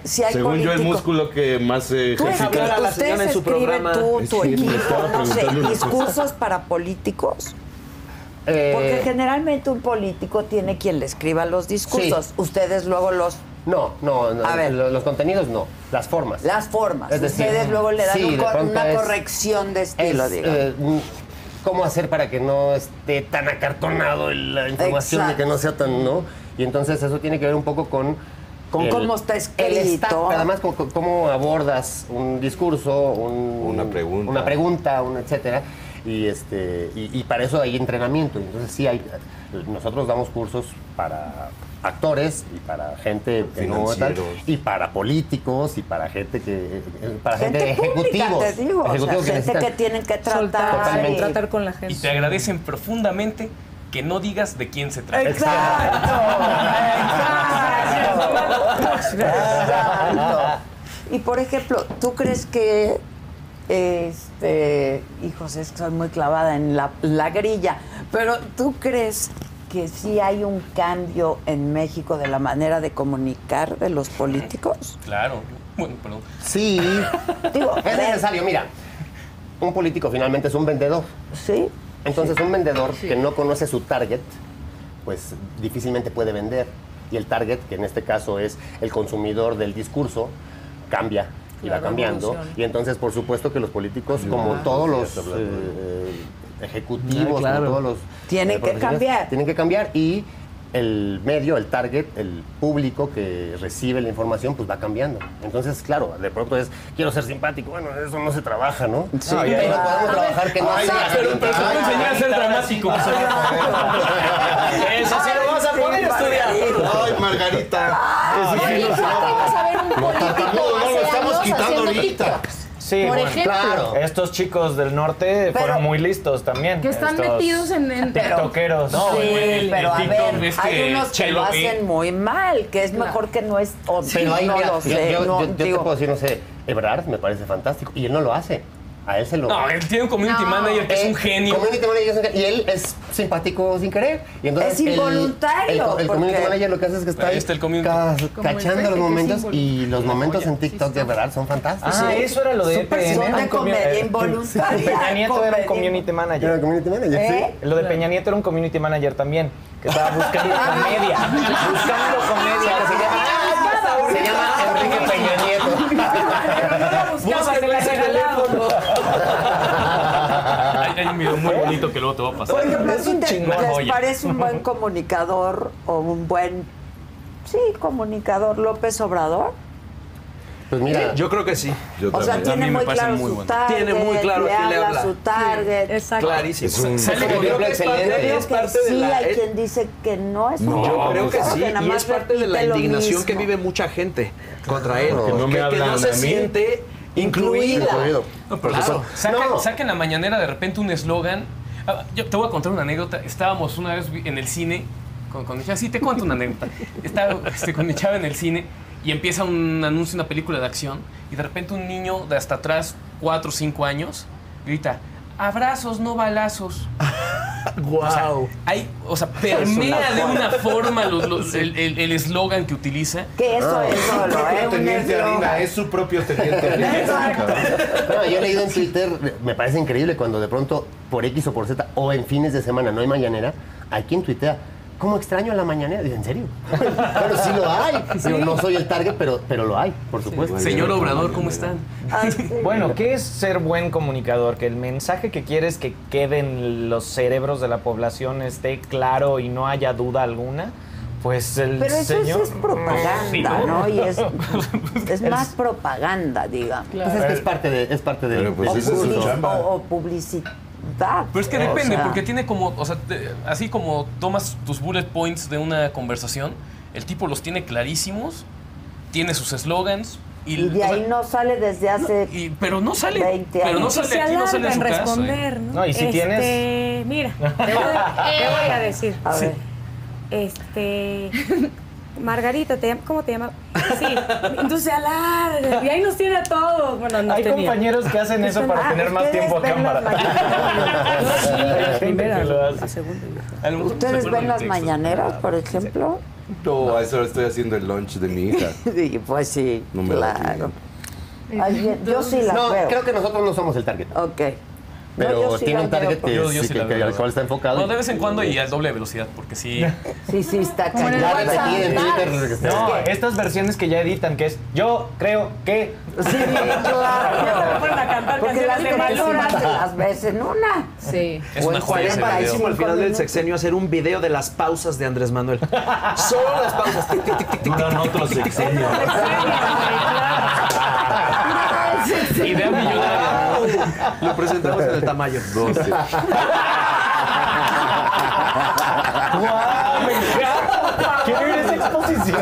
si hay Según yo, el músculo que más eh, Tú ejercita- Hablar a la ustedes señora en su programa. tú, tu equipo, estaba no sé, discursos para políticos. eh, Porque generalmente un político tiene quien le escriba los discursos. Ustedes luego los no, no, no, A ver. lo- los contenidos no, las formas. las formas. Es decir, Ustedes luego le dan sí, un una es- corrección de estilo, es, digamos. eh, cómo hacer para que no esté tan acartonado la información Exacto. y que no sea tan, ¿no? Y entonces eso tiene que ver un poco con... Con cómo está escrito. además, con- con cómo abordas un discurso, un- Una pregunta. una pregunta, un etcétera. Y, este, y, y para eso hay entrenamiento. Entonces sí hay... Nosotros damos cursos para actores y para gente que no tal, y para políticos y para gente que para gente, gente pública, ejecutivos te digo. o sea, que gente que tienen que tratar. Soltar, Totalmente. y- tratar con la gente. Y te agradecen profundamente que no digas de quién se trata. Exacto. Exacto. Exacto. Y por ejemplo, ¿tú crees que este, hijos, es que soy muy clavada en la, la grilla, pero ¿tú crees que sí hay un cambio en México de la manera de comunicar de los políticos? Claro. Bueno, perdón. Sí, Digo, es necesario. Mira, un político finalmente es un vendedor. Sí. Entonces, un vendedor que no conoce su target, pues difícilmente puede vender. Y el target, que en este caso es el consumidor del discurso, cambia y va cambiando. Y entonces, por supuesto que los políticos, como todos los eh, ejecutivos, claro. como todos los... Tienen que profesionales, cambiar. Tienen que cambiar y el medio, el target, el público que recibe la información, pues va cambiando. Entonces, claro, de pronto es, quiero ser simpático. Bueno, eso no se trabaja, ¿no? Sí, No, y ahí no podemos trabajar que no Ay, sea Pero, pero te voy a enseñar a ser dramático. Eso sí lo vas a poder estudiar. Ay, Margarita. Oye, vamos a ver un político tartamudo, no lo estamos quitando ahorita. TikToks. Sí, Por bueno, ejemplo. Claro. Estos chicos del norte Pero- fueron muy listos también. Que están Estos metidos en- en- tiktokeros. No, Sí, el- pero el a ver, este hay unos que lo hacen muy mal, que es mejor que no es. o- Pero ahí, no mira, lo yo, sé, yo- no, yo- yo te digo, puedo decir, no sé, Ebrard me parece fantástico y él no lo hace. A él se lo... No, él tiene un community No. manager que es un Él, genio. community manager es un genio, y él es simpático sin querer. Y entonces Es el- involuntario, El, el community manager lo que hace es que está Ahí ahí está el community. ca- Como cachando los momentos y los momentos en TikTok de verdad son fantásticos. Ah, eso era lo de son era un commu- comedia eh, *laughs* involuntaria. Peña Nieto era un community Era el manager. community manager, ¿Eh? Lo de Peña Nieto era un community manager también, que estaba buscando *laughs* comedia. Buscando comedia. Se llama, se llama Enrique Peña Nieto. Búscatela ese teléfono. Hay, hay un video muy bonito que luego te va a pasar. Por ejemplo, Es ¿a ti un te- chingón. ¿les parece un buen *laughs* comunicador o un buen, sí, comunicador López Obrador? Pues mira, Yo creo que sí. Yo O sea, también. tiene mí me muy parece claro muy su bueno. target, Tiene muy claro a le quién le habla su target. Exacto. Clarísimo. Es un- que es parte- excelente. es parte de sí, la- hay es- quien dice que no es No, un Yo creo que sí, nada y es parte de la indignación que vive mucha gente contra él. que no me que, que no se a siente incluida. incluido. No, pero Claro. Saquen, No. saquen la mañanera de repente un eslogan. Ah, Yo te voy a contar una anécdota. Estábamos una vez en el cine con, con mi chava. Sí, te cuento una anécdota. Estaba este, con mi chava en el cine y empieza un anuncio, una película de acción. Y de repente un niño de hasta atrás, 4 o 5 años, grita: Abrazos, no balazos. *laughs* Wow. Hay, o sea, *laughs* permea de una forma los- los- el el- el eslogan que utiliza. Que eso No. es Su solo, *laughs* ¿eh? Un teniente harina, es su propio teniente harina. No, yo he leído en Twitter, me parece increíble cuando de pronto, por X o por Z, o en fines de semana no hay mañanera, hay quien tuitea, ¿cómo extraño la mañanera? Digo, ¿en serio? *laughs* Pero sí lo hay. Digo, no soy el target, pero, pero lo hay, por supuesto. Señor Obrador, ¿cómo están? Ah, *laughs* sí. Bueno, ¿qué es ser buen comunicador? Que el mensaje que quieres que quede en los cerebros de la población esté claro y no haya duda alguna. Pues el Pero eso es, señor. es propaganda, ¿no? Y es, *laughs* es más propaganda, digamos. Pues es que es parte de, es parte del, Pero pues O, chamba. o- o Pero es que O depende, sea, porque tiene como, o sea, te- así como tomas tus bullet points de una conversación, el tipo los tiene clarísimos, tiene sus eslogans y, Y de o sea, ahí no sale desde hace... y- pero no sale, 20 pero no años. sale se aquí, no sale en alarga su casa. ¿eh? responder, ¿no? No, y si Este, tienes- Mira, te voy, a- te voy a decir. *laughs* A ver. Este. Margarita, ¿te llama- ¿cómo te llamas? Sí. Entonces se alarga. Y ahí nos tiene a todos. Bueno, nos Hay tenía. compañeros que hacen eso para Ah, tener más tiempo a cámara. no ¿Ustedes ven las mañaneras, *laughs* por ejemplo? No, a eso estoy haciendo el lunch de mi hija. *laughs* Sí, pues sí, No me claro. Alguien- yo sí las No, veo. creo que nosotros no somos el target. Ok. No, Pero yo sí tiene un target que, Yo- yo sí, sí que- la que al cual está enfocado. No, de vez en cuando y a doble velocidad, porque sí. Sí, sí, está No, estas versiones que ya editan, que es yo creo que. Sí, claro. Ponen a cantar Porque las te las ves en una. Sí. Es O una en joya ese 45 video. Al final del sexenio hacer un video de las pausas de Andrés Manuel. Solo las pausas. Tic, tic, tic, tic, tic. sexenios. Idea millonaria. Lo presentamos en el tamaño. Doce. *laughs* ¡Guau! ¡Me encanta! Quiero ir a esa exposición.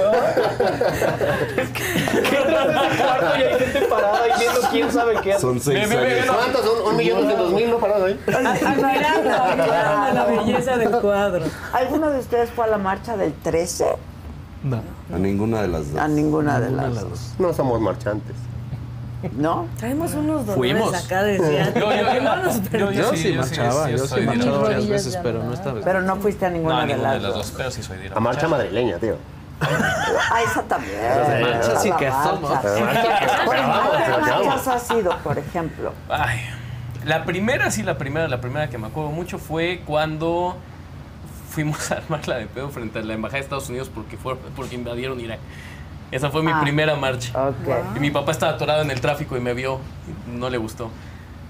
Es que que entras ese cuarto y hay gente parada y viendo quién sabe qué hace. Son seis años. ¿Cuántos? ¿Un, un millón doscientos mil no parado ahí? Admirando, admirando la belleza del cuadro. ¿Alguno de ustedes fue a la marcha del 13? A ninguna de las dos. A ninguna de las dos. No somos marchantes. ¿No? Traemos unos dolores Fuimos. acá decían. Yo, yo, yo, No nos yo, Yo sí yo marchaba, yo sí soy a marchaba varias veces, ya pero no esta vez. Pero no fuiste a ninguna, No, de, ninguna las de las dos. dos, pero sí soy de A marcha madrileña, tío. Ah, esa también. marcha sí que somos. marcha. La marcha que Por ejemplo, acabamos, ¿Qué que acabamos. marchas ha sido, por ejemplo? Ay, la primera, sí, la primera, la primera que me acuerdo mucho fue cuando fuimos a armarla de pedo frente a la embajada de Estados Unidos porque fue, porque invadieron Irak. Esa fue mi Ah. primera marcha. Y mi papá estaba atorado en el tráfico y me vio. y no le gustó.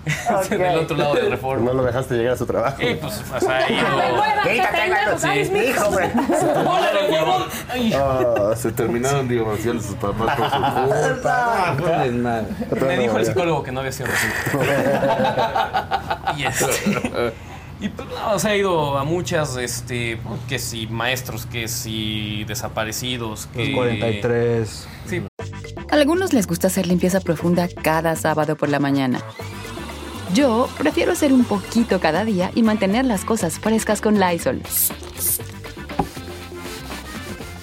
*laughs* Ok. Del otro lado de Reforma. No lo dejaste llegar a su trabajo. Y pues, o sea. *laughs* *laughs* Ah, se terminaron divorciando sus papás por su culpa. No, no, nada. Me dijo el psicólogo que no había sido así. y este. Y pues, no, o sea, he ido a muchas, este, que si maestros, que si desaparecidos, que... Los 43. Sí, A algunos les gusta hacer limpieza profunda cada sábado por la mañana. Yo prefiero hacer un poquito cada día y mantener las cosas frescas con Lysol.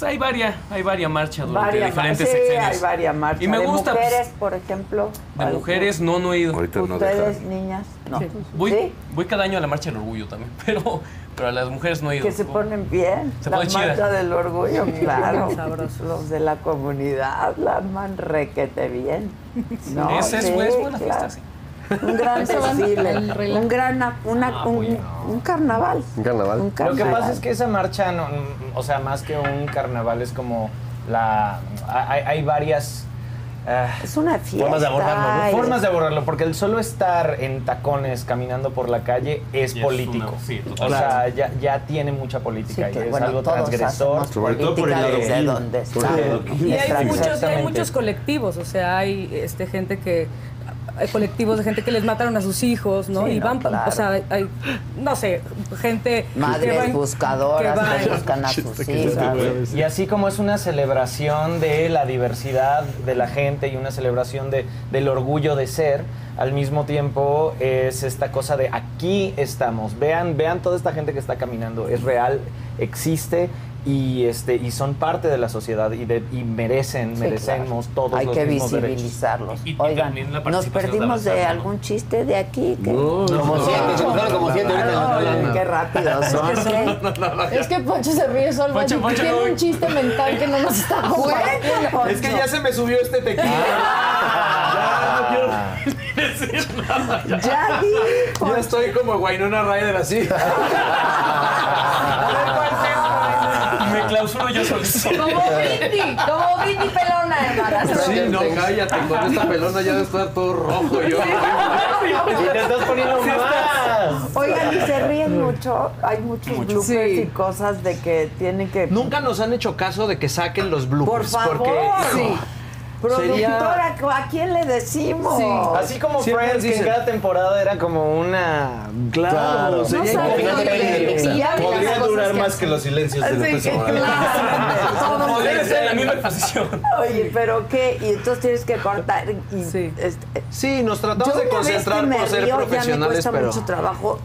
Pues hay varias, hay varias marchas durante Varias diferentes sí, sexenios. hay varias marchas. Y me de gusta, pues, mujeres, por ejemplo. De mujeres no, no he ido. Ahorita no Ustedes, dejan. niñas, no. Voy, ¿Sí? voy cada año a la marcha del orgullo también, *laughs* pero, pero a las mujeres no he ido. Que se ponen bien. Se la pone chida. marcha del orgullo, *laughs* claro. Sabroso. Los de la comunidad la arman requete bien. No, Esa es, sí, es buena claro. fiesta, sí. Un gran desfile, un gran, una, Ah, un, pues un carnaval. Un carnaval. Un Lo que pasa es que esa marcha, no, o sea, más que un carnaval, es como la. Hay, hay varias. ah, Es una fiesta. Formas de abordarlo, ¿no? Formas de abordarlo, porque el solo estar en tacones caminando por la calle es Ya es político. una- sí, o sea, ya, ya tiene mucha Sí, política y que, es bueno, algo transgresor. Sobre todo por el desde donde está. Y hay muchos, hay muchos colectivos, o sea, hay este, gente que colectivos de gente que les mataron a sus hijos, ¿no? Sí, y no, van, claro. o sea, hay, no sé, gente que Madres va en- buscadoras que que buscan a sus hijas. Y así como es una celebración de la diversidad de la gente y una celebración de, del orgullo de ser, al mismo tiempo es esta cosa de aquí estamos. Vean, vean toda esta gente que está caminando. Es real, existe y este y son parte de la sociedad y, de, y merecen, Sí, merecemos claro. todos Hay los que mismos derechos. visibilizarlos. Y- y Oigan, también la nos perdimos de ¿no? algún chiste de aquí. que- Como siete, se como siete ahorita. Ay, qué rápido son. ¿qué? Es que Poncho se ríe solo. Poncho, Poncho, tiene no. un chiste mental que no nos está *laughs* Poncho. Es que ya se me subió este tequila. Ya di, Ya estoy como Guainona Ryder así. *laughs* Clausuro yo. *laughs* Como Britney, como Britney pelona, hermana. Sí, no, cállate. Con esta pelona ya de estar todo rojo yo. *laughs* Y te estás poniendo más. Oigan, y se ríen mucho. Hay muchos bloopers Sí. y cosas de que tienen que. Nunca nos han hecho caso de que saquen los Por bloopers. favor. Porque, Sí. Productora, ¿a quién le decimos? Sí. Así como Siempre Friends, que en cada temporada era como una... Claro, No sería saben increíble. dónde- y ya ven Podría cosas durar que más que los silencios de Así López que, Obrador. claro, todo Podría se- estar en la misma posición. Oye, pero qué, y entonces tienes que cortar. Y, Sí. este, Sí, nos tratamos yo de una vez que concentrar me por ser río, ya me profesionales, cuesta pero. mucho trabajo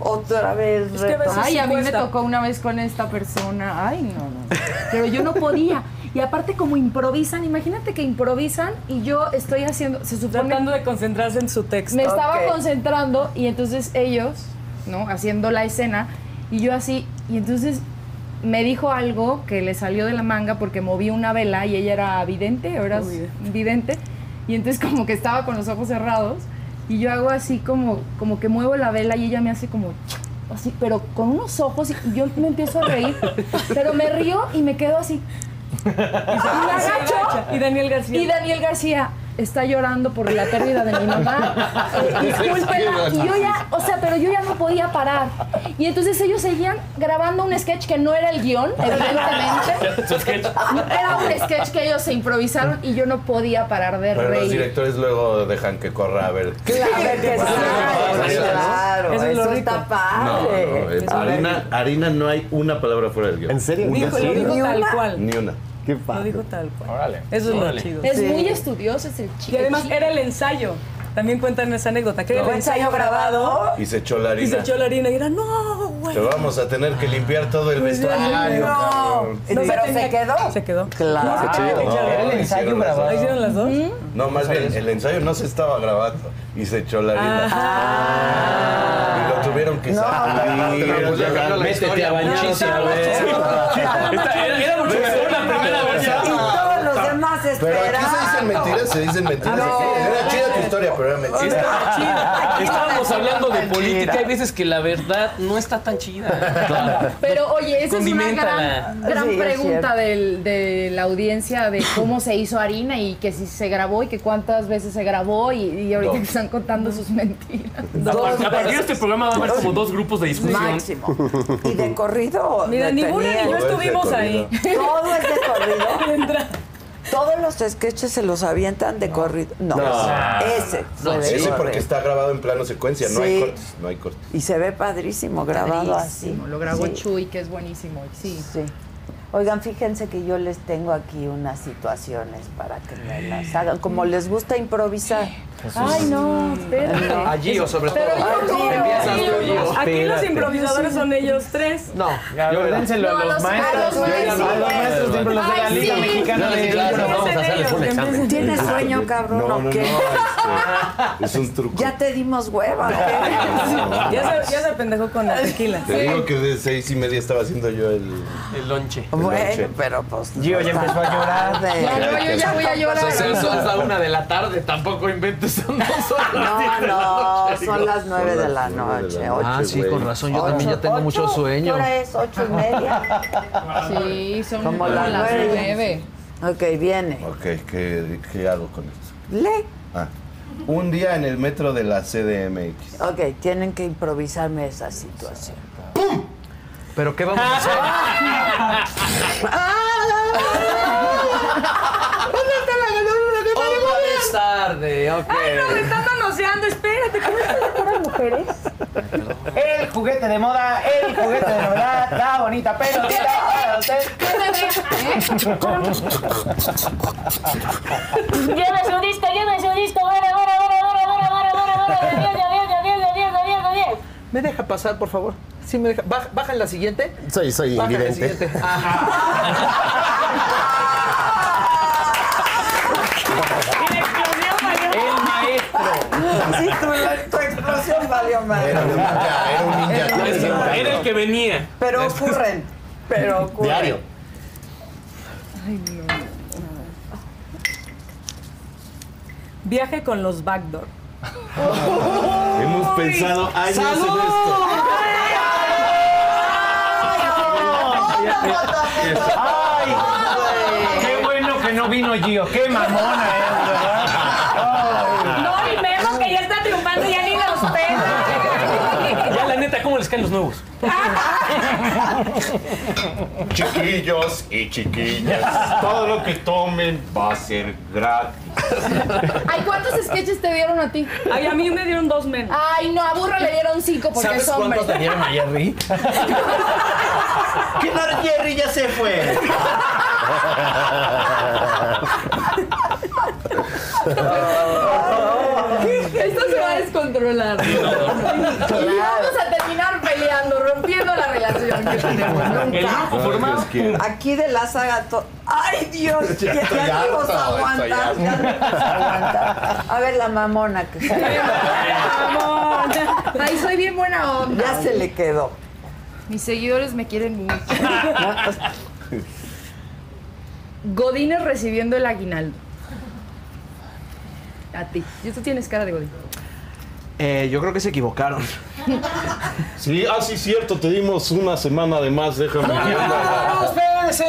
otra vez Es que a veces retomar. Ay, a mí me cuesta. tocó una vez con esta persona. Ay, no, no. *laughs* Pero yo no podía. Y aparte como improvisan, imagínate que improvisan y yo estoy haciendo, se supone Tratando de concentrarse en su texto. me estaba concentrando y entonces ellos, ¿no? Haciendo la escena y yo así, y entonces me dijo algo que le salió de la manga porque moví una vela y ella era vidente, o era vidente, y entonces como que estaba con los ojos cerrados y yo hago así como, como que muevo la vela y ella me hace como así, pero con unos ojos y yo me empiezo a reír, pero me río y me quedo así. Y me agacho Y Daniel García. y Daniel García, está llorando por la pérdida de mi *laughs* mamá. Eh, discúlpenla. Y yo ya, o sea, pero yo ya no podía parar. Y entonces ellos seguían grabando un sketch que no era el guion, evidentemente. *laughs* Era un sketch que ellos se improvisaron y yo no podía parar de Pero los reír. directores luego dejan que corra a ver. Claro, Eso es lo eso rico. está No, no, padre. en harina, harina no hay una palabra fuera del guion. ¿En serio? Una Dijo, lo sola. dijo Ni tal una. cual. Ni una. Qué Lo padre. dijo tal cual. Órale. Eso es lo Órale. chido. Es Sí. muy estudioso, es el chico. Y además era el ensayo. También cuentan esa anécdota, que era el ¿Fue ensayo grabado Y se echó la y se harina. echó la harina y era, no, güey. Te vamos a tener que limpiar todo el Pues vestuario. No, pero se se quedó. Se quedó. Claro. No, Era el ensayo grabado. ¿Ahí hicieron las dos? No, más bien, el ensayo no se estaba grabando y se echó la harina. Y lo tuvieron que. Pues Métete a era mucho mejor la primera Y versión. todos los demás Pero aquí se dicen mentiras, se dicen mentiras. No. Era chida tu historia, pero era mentira. Estábamos hablando de política. Hay veces que la verdad no está tan chida. Pero oye, esa es una gran, gran Sí, es pregunta del- de la audiencia de cómo se hizo harina y que si se grabó y que cuántas veces se grabó y, y ahorita que están contando sus mentiras. A par- a partir de este programa va a haber como dos grupos de discusión. Máximo. ¿Y de corrido? Mira, ni una ni yo estuvimos ahí. Todo es de corrido. *laughs* Todos los sketches se los avientan de corrido. No, ese fue de Sí, corrido. porque está grabado en plano secuencia, no Sí. hay cortes, no hay cortes. Y se ve padrísimo grabado así. Lo grabó Sí. Chuy, que es buenísimo. Sí. Sí. Oigan, fíjense que yo les tengo aquí unas situaciones para que me las hagan. Como les gusta improvisar. Ay, no, espérate. A Gio, sobre todo. Pero yo no. Empiezas tú, Gio. Aquí los improvisadores son ellos tres. No, Ya, yo dénselo No, a los los- maestros. a los Yo maestros. a los maestros, siempre los de la Liga sí. Mexicana de Libro. vamos a hacerles un examen. ¿Tienes sueño, cabrón, No, no, o este, es un truco. Ya te dimos hueva. ¿qué? *laughs* Ya se, ya se pendejó con la tequila. Te digo que de seis y media estaba haciendo yo el... El lonche. Bueno, pero pues. Gio ya empezó a llorar. tarde. Ya, no, yo ya voy a llorar. Pues son son la una de la tarde, tampoco inventes, son dos horas. No, no, son las nueve de la de noche. Ah, sí, güey. con razón, yo Ocho, también ya tengo ocho. mucho ¿Qué sueño. hora es? ¿Ocho y media? Sí, son Como como las nueve. Ok, viene. Ok, ¿qué, qué hago con esto? Lee. Ah, un día en el metro de la CDMX. Ok, tienen que improvisarme esa situación. ¿Pero qué vamos a hacer? Otra vez tarde, ok. Ay, no, me están manoseando, espérate. ¿Cómo están de puras mujeres? El juguete de moda, el juguete de novedad, la bonita pelotita para usted. Lleve su disco, lleve su disco, bara, bara, bara, ¿Me deja pasar, por favor? Sí, me deja. Baja, baja en la siguiente. Soy, soy Baja en la siguiente. *laughs* El maestro. Sí, tu, tu explosión valió madre. Era un ninja, era un ninja. Era el que venía. Pero ocurren. Pero *laughs* ocurren. Diario. Viaje con los backdoor. Hemos pensado años en esto. ¡Ay! ¡Qué bueno que no vino Gio! ¡Qué mamona es, verdad! No, y Memo que ya está triunfando, ya ni los pela. Ya, la neta, ¿cómo les caen los nuevos? *laughs* Chiquillos y chiquillas, todo lo que tomen va a ser gratis. Ay, ¿cuántos sketches te dieron a ti? Ay, a mí me dieron dos menos. Ay, no, a Burro le dieron cinco porque ¿Sabes es hombre. cuántos le dieron a Jerry? *laughs* ¿Qué tal Jerry ya se fue? *laughs* Esto se va a descontrolar. Y vamos a terminar peleando, rompiendo la relación que tenemos. El Nunca. grupo formado. Aquí de la saga. to- ¡Ay, Dios! Ya, ya no Ya no vamos a aguantar. A ver, la mamona que se Ay, soy bien buena onda. Ya se le quedó. Mis seguidores me quieren mucho. *laughs* Godines recibiendo el aguinaldo. A ti. Y tú tienes cara de Godín. Eh, yo creo que se equivocaron. *laughs* Sí, ah, sí, cierto, te dimos una semana de más, déjame. ¡No, espérense!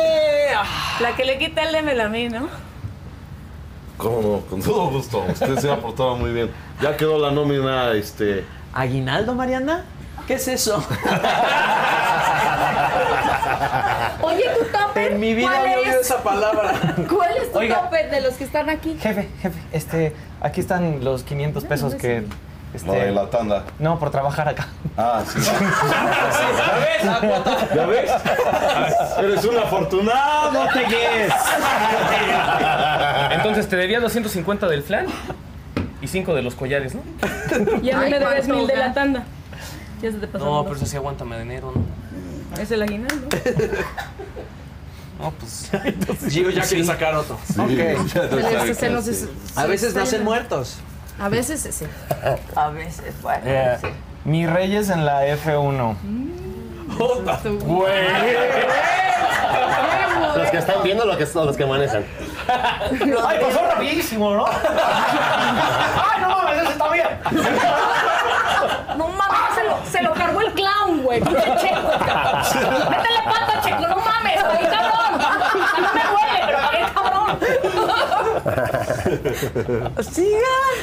La que le quita el M a mí, ¿no? ¿Cómo no? Con todo gusto. Usted se ha portado muy bien. Ya quedó la nómina, este... ¿Aguinaldo, Mariana? ¿Qué es eso? Oye. En mi vida ¿cuál había oído es? esa palabra. *laughs* ¿Cuál es tu Oiga. topper de los que están aquí? Jefe, jefe, este, aquí están los 500 pesos que... Este, Lo de la tanda. No, por trabajar acá. Ah, sí. *laughs* ¿Ya ves? Eres un afortunado, no te guíes. Entonces te debía 250 del flan y 5 de los collares, ¿no? Y a mí me debes ¿cuánto, mil de la tanda. Ya se te pasó. No, pero eso sí aguántame de enero, ¿no? Es el aguinaldo. *laughs* No, pues. *laughs* Gio ya Sí. quiere sacar otro. Sí, Ok. ya tú Se les- sabes se que nos sí. es- A veces nacen muertos. A veces sí. *laughs* A veces, bueno. Eh, sí. Mis reyes en la F1. Los que están viendo lo que son los que manejan. *laughs* ¡Ay, pasó rapidísimo, ¿no? ¡Ay, no mames, ese está bien! No mames, se lo, se lo cargó el clown, güey. Pinche checo, cabrón. Métele pata, checo, no mames, güey, cabrón. O sea, no me huele, pero pagué cabrón. ¡Sigan!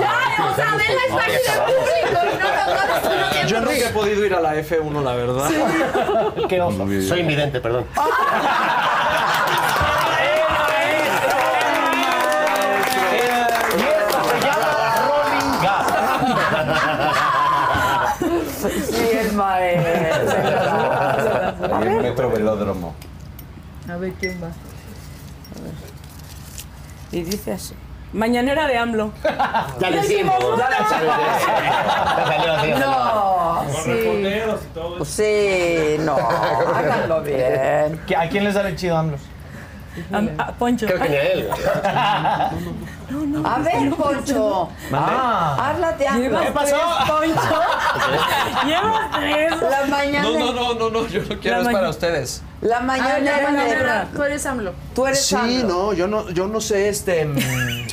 Ya, o sea, Adela está aquí de público y no a hacer Yo nunca he podido ir a la F1, la verdad. ¡Qué oso! Soy invidente, perdón. *laughs* El metro velódromo. A ver quién va. Y dice así. Mañanera de AMLO. *laughs* Ya lo hicimos. *laughs* Ya. No, sí. Sí, no, háganlo bien. ¿A quién le sale chido AMLO? A, a Poncho. Creo que ni a él. *laughs* A ver, Poncho. Ah, Háblate a ¿Qué pasó? Poncho? *laughs* Llevas tres. La mañana. No, no, no, no, no, yo no quiero, es para ustedes. La A mañana de- tú eres AMLO. Tú eres Sí, AMLO. no, yo no, yo no sé este mm,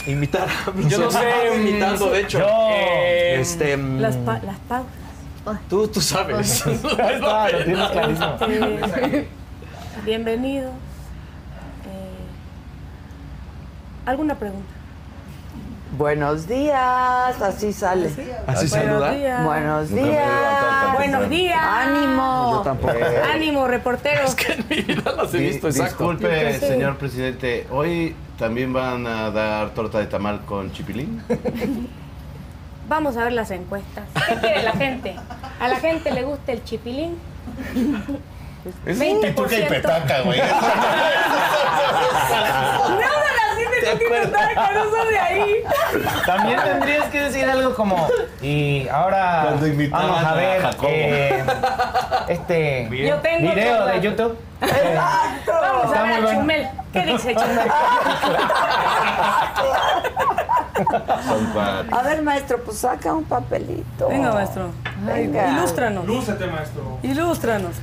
imitar. Yo no sé, mm, imitando, de hecho. yo- Eh, Este, mm, Las, pa las pautas. tú, tú sabes. *laughs* Lo tienes clarísimo. *laughs* Eh, bienvenido. Eh, ¿Alguna pregunta? Buenos días, así sale. Así Buenos saluda. días. Buenos Nunca días. Buenos días. Ánimo. Yo tampoco. *laughs* Ánimo, reportero. En mi vida las he Di- visto, exacto. Disculpe, señor presidente, ¿hoy también van a dar torta de tamal con chipilín? *laughs* Vamos a ver las encuestas. ¿Qué quiere la gente? ¿A la gente le gusta el chipilín? Es un pituca y 20%. petaca, güey. *laughs* Nada, la gente no tiene nada no son de ahí. También tendrías que decir algo como. Y ahora invitaban vamos a a ver Jacobo. eh, *laughs* este Yo tengo video de YouTube. Vamos a Está ver muy a bueno. Chumel. ¿Qué dice Chumel? A ver, maestro, pues saca un papelito. Venga, maestro. Venga. Ilústranos. Lúcete, maestro. Ilústranos.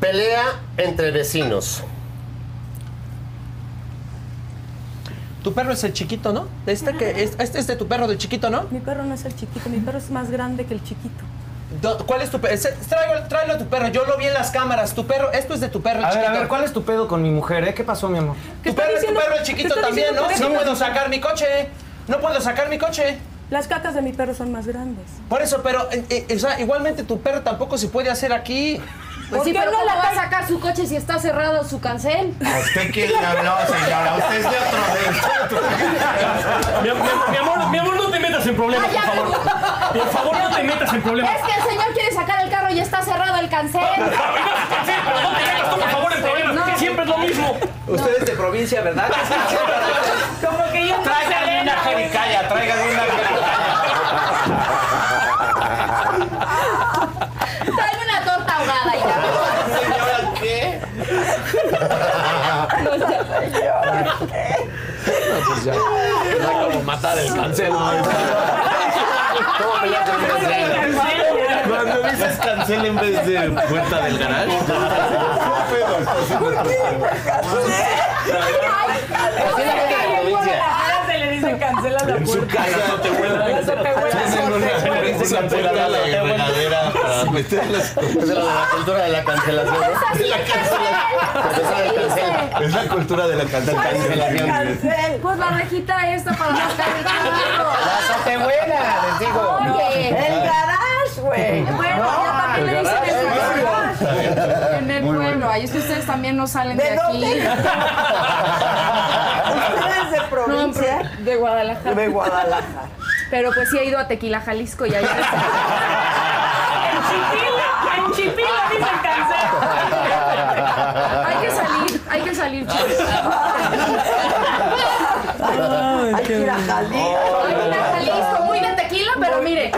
Pelea entre vecinos. Tu perro es el chiquito, ¿no? Este, que, es- este es de tu perro del chiquito, ¿no? Mi perro no es el chiquito, mi perro es más grande que el chiquito. Do- ¿Cuál es tu perro? Ese- Tráelo, tráelo a tu perro. Yo lo vi en las cámaras. Tu perro, esto es de tu perro el A ver, chiquito. a ver, ¿cuál es tu pedo con mi mujer, eh? ¿Qué pasó, mi amor? Tu perro es tu perro el ¿Qué chiquito también, ¿no? No puedo sacar mi coche. No puedo sacar mi coche. Las catas de mi perro son más grandes. Por eso, pero, eh, eh, o sea, igualmente tu perro tampoco se puede hacer aquí. Pues ¿Por sí, pero no ¿cómo la va a sacar su coche si está cerrado su cancel? ¿A usted quién le habló, señora? Usted es de otro de... Mi, mi- mi amor, mi amor, no te metas en problemas, Ah, por favor. Por favor, no te metas en problemas. Es que el señor quiere sacar el carro y está cerrado el cancel. *laughs* Pero no te metas tú, por favor, en problemas. que Siempre es lo mismo. Usted es de provincia, ¿verdad? *laughs* Como que yo una jericaya, tráigale una jericaya. Trae una torta ahogada ya. ¿Señora qué? No, pues ya. Era como matar el. Cuando dices cancel en vez de puerta del garage. Así es la gente de la provincia. Se se cancela la En su puerta. casa. La azotehuela. La azotehuela. Tienen una Esa temporada puerta de de regadera para meterlas. *laughs* Es de la, de la cultura de la cancelación. ¿no? De la cancelación. Es la cultura de la cancelación. Pues la rejita esta para sacar el carro. La azotehuela, les digo. Oye, El garage, güey. Bueno, yo también le dicen el El garage. En el. Ahí es que ustedes también no salen de, ¿De aquí. *laughs* ¿Ustedes de No, provincia? de Guadalajara. De Guadalajara. Pero pues sí he ido a Tequila, Jalisco y ahí *laughs* En Chipilo, en Chipilo dicen cancela. Hay que salir, hay que salir, chicos. Hay que ir a Jalisco. Hay que ir a Jalisco, muy de tequila, pero mire.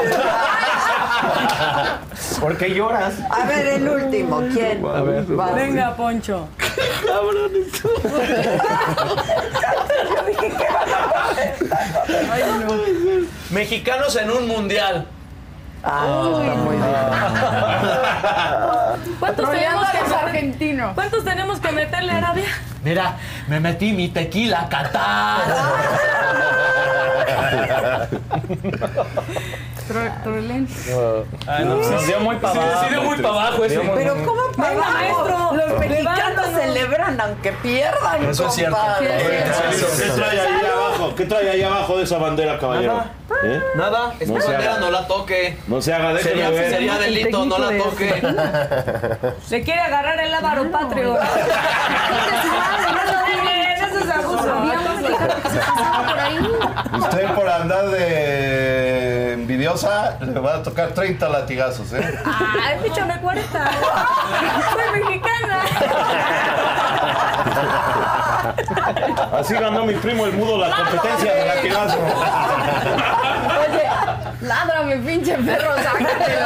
¿Por qué lloras? A ver, el último, ¿quién? A ver. Va. Venga, Poncho. *laughs* Mexicanos en un mundial. Ah, está muy bien. *laughs* ¿Cuántos tenemos que los meter- argentinos. ¿Cuántos tenemos que meterle a Arabia? Mira, me metí mi tequila a Qatar. Tro- trolen. Ay, no, se dio muy para Sí, abajo. sí, dio muy para abajo ese. Pero ¿cómo para abajo? Los mexicanos celebran aunque pierdan, Eso es cierto. compadre. ¿Qué trae ahí abajo? ¿Qué trae ahí abajo de esa bandera, caballero? ¿Eh? Nada, esta No se bandera haga. no la toque. No se haga, déjeme Sería, ver. sería delito, no la toque. *laughs* Le quiere agarrar el ávaro patrio. *laughs* Se. Usted por andar de envidiosa le va a tocar 30 latigazos, ¿eh? Ay, píchame 40. Soy mexicana. Así ganó mi primo el mudo la competencia de latigazo. Ládrame, pinche perro, *laughs* sácatelo.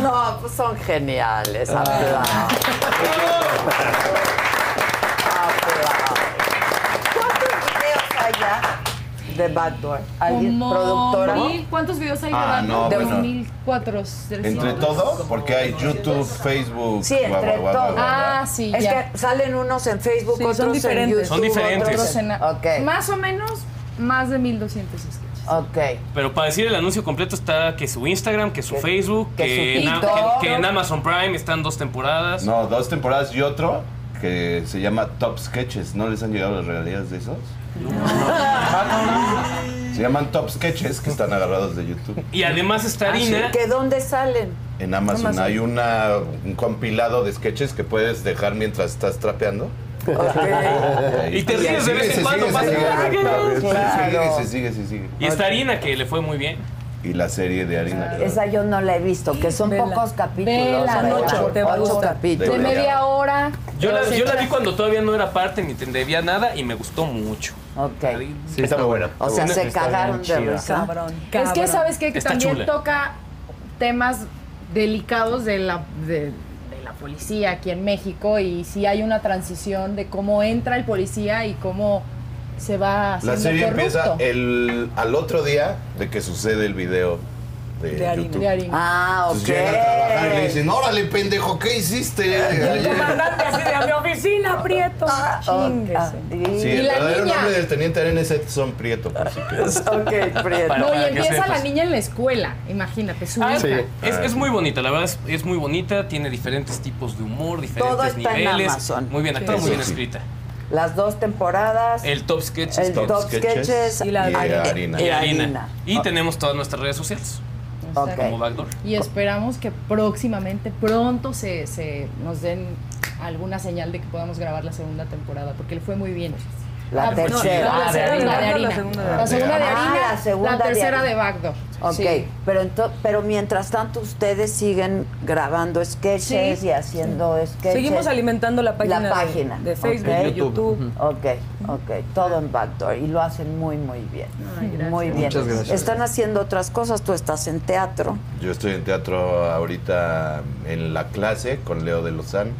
No, pues son geniales. Aplausos. ¿Cuántos videos hay ya de Backdoor? ¿Alguien Como productora? mil- ¿Cuántos videos hay Ah, de no, De bueno. 2400. Entre todo, porque hay YouTube, Facebook, Sí, entre guau, guau, guau, todos. guau. Ah, sí, Es ya. que salen unos en Facebook, Sí, son otros en diferentes. YouTube. Son diferentes. otros en- Ok, Más o menos, más de 1200 sketches. ok. Pero para decir el anuncio completo está que su Instagram, que su Que- Facebook, que que, su en, que- que en Amazon Prime están dos temporadas. No, dos temporadas y otro que se llama Top Sketches. ¿No les han llegado las regalías de esos? Se llaman Top Sketches que están agarrados de YouTube. Y además está Harina. ¿Que dónde salen? En Amazon, hay una, un compilado de sketches que puedes dejar mientras estás trapeando. Y te ríes de vez en cuando, pasa- Sigue, se sigue, se sigue. Y está Harina, que le fue muy bien. Y la serie de Harina. claro. Esa yo no la he visto, que son Vela. pocos capítulos. Vela, ocho, te va a Ocho capítulos. De media hora. Yo la, yo la vi cuando todavía no era parte ni te debía nada y me gustó mucho. Ok. Sí, está muy buena. O sea, se Está cagaron de risa. Cabrón. Es que sabes qué? que Está también chula. toca temas delicados de la, de, de la policía aquí en México y sí hay una transición de cómo entra el policía y cómo se va La serie corrupto. empieza el, al otro día de que sucede el video de, De Harina. YouTube. De harina. Ah, ok. Entonces llega a trabajar y le dicen, órale, pendejo, ¿qué hiciste El ayer?" comandante así de a mi oficina, Prieto. Ah, Chinguese. ok. Sí, Y el la verdadero niña. nombre del teniente Arena es Edson Prieto, por si quieres. *laughs* Ok, Prieto. Para- No, y empieza la niña en la escuela, imagínate, su Ah, es, es muy bonita, la verdad es, es muy bonita, tiene diferentes tipos de humor, diferentes Todo está en niveles. Amazon. Muy bien actuada, Sí. muy bien Sí. escrita. Las dos temporadas. El Top Sketch el Top top, Sketches sketches, y la- y Harina. y y harina. Harina. Y tenemos todas nuestras redes sociales, Ok. como Backdoor. Y esperamos que próximamente, pronto se, se nos den alguna señal de que podamos grabar la segunda temporada, porque le fue muy bien. La Ah, tercera. la, Ah, de segunda de harina. harina. La segunda de La harina. Ah, la tercera de Backdoor. Ok, Sí. pero, pero mientras tanto ustedes siguen grabando sketches Sí. y haciendo sketches. Seguimos alimentando la página, La de- página. de, Facebook, Ok. de YouTube. Ok, ok, todo en Backdoor y lo hacen muy, muy bien. Muy bien. Muchas gracias. Están haciendo otras cosas, tú estás en teatro. Yo estoy en teatro ahorita en la clase con Leo de Lozán,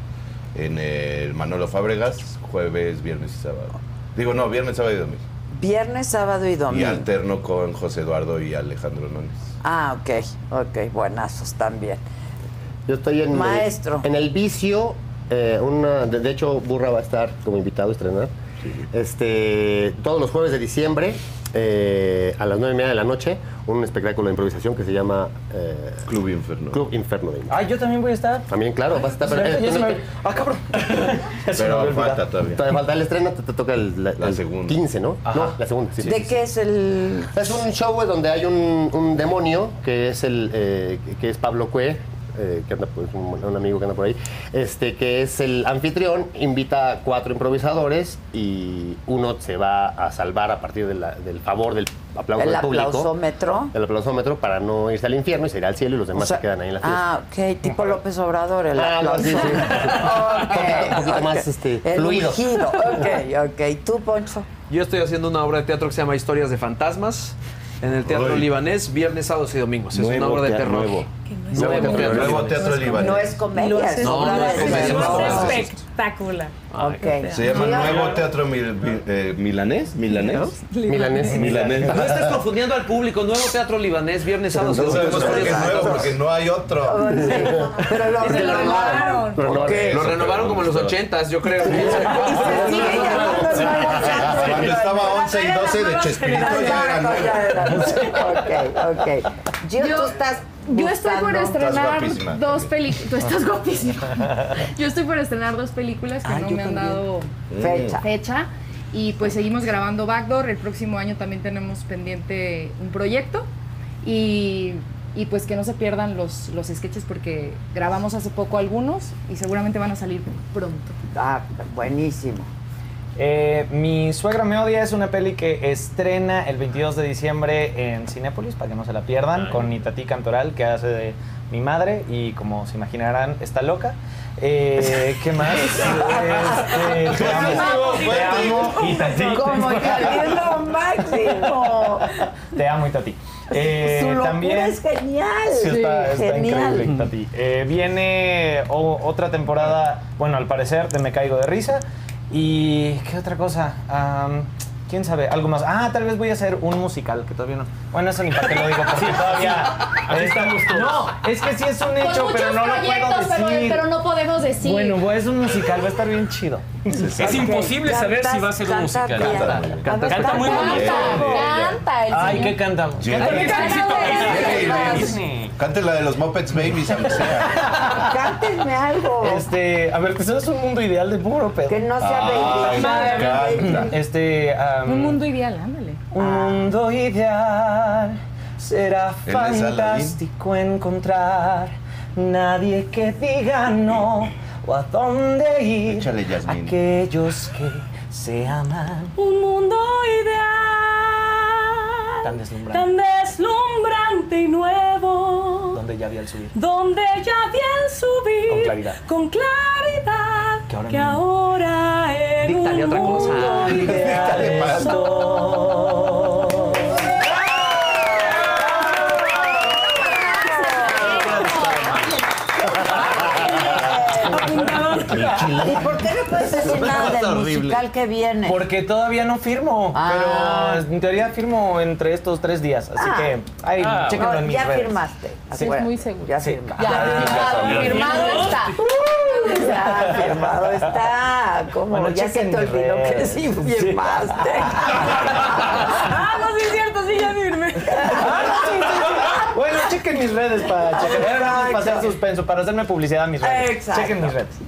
en el Manolo Fábregas, jueves, viernes y sábado. Digo, no, viernes, sábado y domingo. Viernes, sábado y Y domingo. alterno con José Eduardo y Alejandro Núñez. Ah, ok, ok, buenazos también. Yo estoy en, Maestro. en el vicio. eh, una, de, de hecho, Burra va a estar como invitado a estrenar. Este, todos los jueves de diciembre, eh, a las nueve y media de la noche, un espectáculo de improvisación que se llama eh, Club Inferno. Club Inferno. de- Ay, yo también voy a estar. También, claro, vas a estar. Pero- me- Ah, cabrón. *laughs* Me Pero olvidado. falta todavía. Todavía falta el estreno, te, te toca el, la, La el segunda. 15, ¿no? Ajá. No, la segunda, sí. ¿De qué es el...? Es un show donde hay un, un demonio que es el eh, que es Pablo Cue, eh, que anda pues, un, un amigo que anda por ahí, este que es el anfitrión, invita a cuatro improvisadores y uno se va a salvar a partir de la- del favor del aplauso ¿El del público. aplausómetro? El aplausómetro para no irse al infierno y se irá al cielo y los demás O sea, se quedan ahí en la fiesta. Ah, ok, tipo López Obrador, el Ah, no, aplauso. sí, sí. *laughs* Ok, Un poquito más, este, El fluido. ungido, *laughs* ok, ok. ¿Tú, Poncho? Yo estoy haciendo una obra de teatro que se llama Historias de Fantasmas en el Teatro Uy. Libanés, viernes, sábados y domingos. Es una obra de terror. nuevo. Nuevo teatro. Nuevo teatro libanés. No es comedia, es No, no es no, Es no, espectacular. Ok. Se llama Sí, Nuevo Teatro Mil- Mil- eh, Milanés. ¿Milanés? Milanés. Milanés. No estés confundiendo al público. Nuevo Teatro Libanés, viernes, sábados y No sabemos por qué es nuevo, porque no hay otro. Pero lo Y se lo renovaron. Lo renovaron como en los ochentas, yo creo. *laughs* Cuando estaba 11 y 12 de Chespirito *laughs* Ah, ya era no, ya nuevo. Ok, ok. Gio, Yo- tú estás Yo estoy por estrenar dos películas. Tú estás *laughs* guapísima. Yo estoy por estrenar dos películas que Ah, no me han dado Fecha. fecha. Y pues seguimos grabando Backdoor. El próximo año también tenemos pendiente un proyecto. Y, y pues que no se pierdan los, los sketches porque grabamos hace poco algunos y seguramente van a salir pronto. Ah, buenísimo. Eh, mi suegra me odia es una peli que estrena el 22 de diciembre en Cinépolis, para que no se la pierdan, con Itatí Cantoral, que hace de mi madre y como se imaginarán, está loca. Eh, ¿Qué más? *laughs* Este, te amo, te amo, Itatí. Como es lo máximo. Te amo, Itatí. Eh, Su también, es genial. Sí, está, está Genial. increíble, Itatí. Eh, viene o- otra temporada, bueno, al parecer, de Me Caigo de Risa. ¿Y qué otra cosa? Am, ¿Quién sabe? Algo más. Ah, tal vez voy a hacer un musical, que todavía no. Bueno, eso ni para qué lo digo, porque todavía. Aquí estamos todos. No, es que sí es un hecho, pero no lo puedo pero, decir. pero no podemos decir. Bueno, es un musical, va a estar bien chido. Es imposible saber si va a ser un Canta musical. Canta, A ver, canta muy canta. bonito. Canta, canta el Ay. ¿qué cantamos? Canta Canta Cante la de los Muppets Babies, aunque sea. *laughs* Cántenme algo. Este, a ver, que eso es un mundo ideal de puro pedo. Que no sea Ay, baby. Este, Un mundo ideal, ándale. Un mundo ideal será fantástico encontrar nadie que diga no o a dónde ir. Échale. Aquellos que se aman Un mundo ideal. Tan deslumbrante, Tan deslumbrante y nuevo. donde ya vi al subir. Donde ya vi subir. Con claridad. Con claridad. Que ahora que ahora en Díctale un otra cosa. mundo *laughs* Ideal Díctale ¿Y por qué no puedes decir *laughs* nada del musical que viene? Porque todavía no firmo, Ah. pero en teoría firmo entre estos tres días, así Ah. que ahí, Ah. chéquenlo No, en mis ya redes. firmaste. Sí. Afuera. Muy seguro. Ya Sí. firmaste. Ya, ya, firmado está. *laughs* Ya firmado está. ¿Cómo? Bueno, ya se te olvidó que redes. sí Sí. firmaste. *laughs* Ah, no, sí es cierto, sí, ya firme. Bueno, chequen mis redes para chequen, Exacto. para hacer suspenso, para hacerme publicidad a mis redes. Exacto. Chequen mis redes.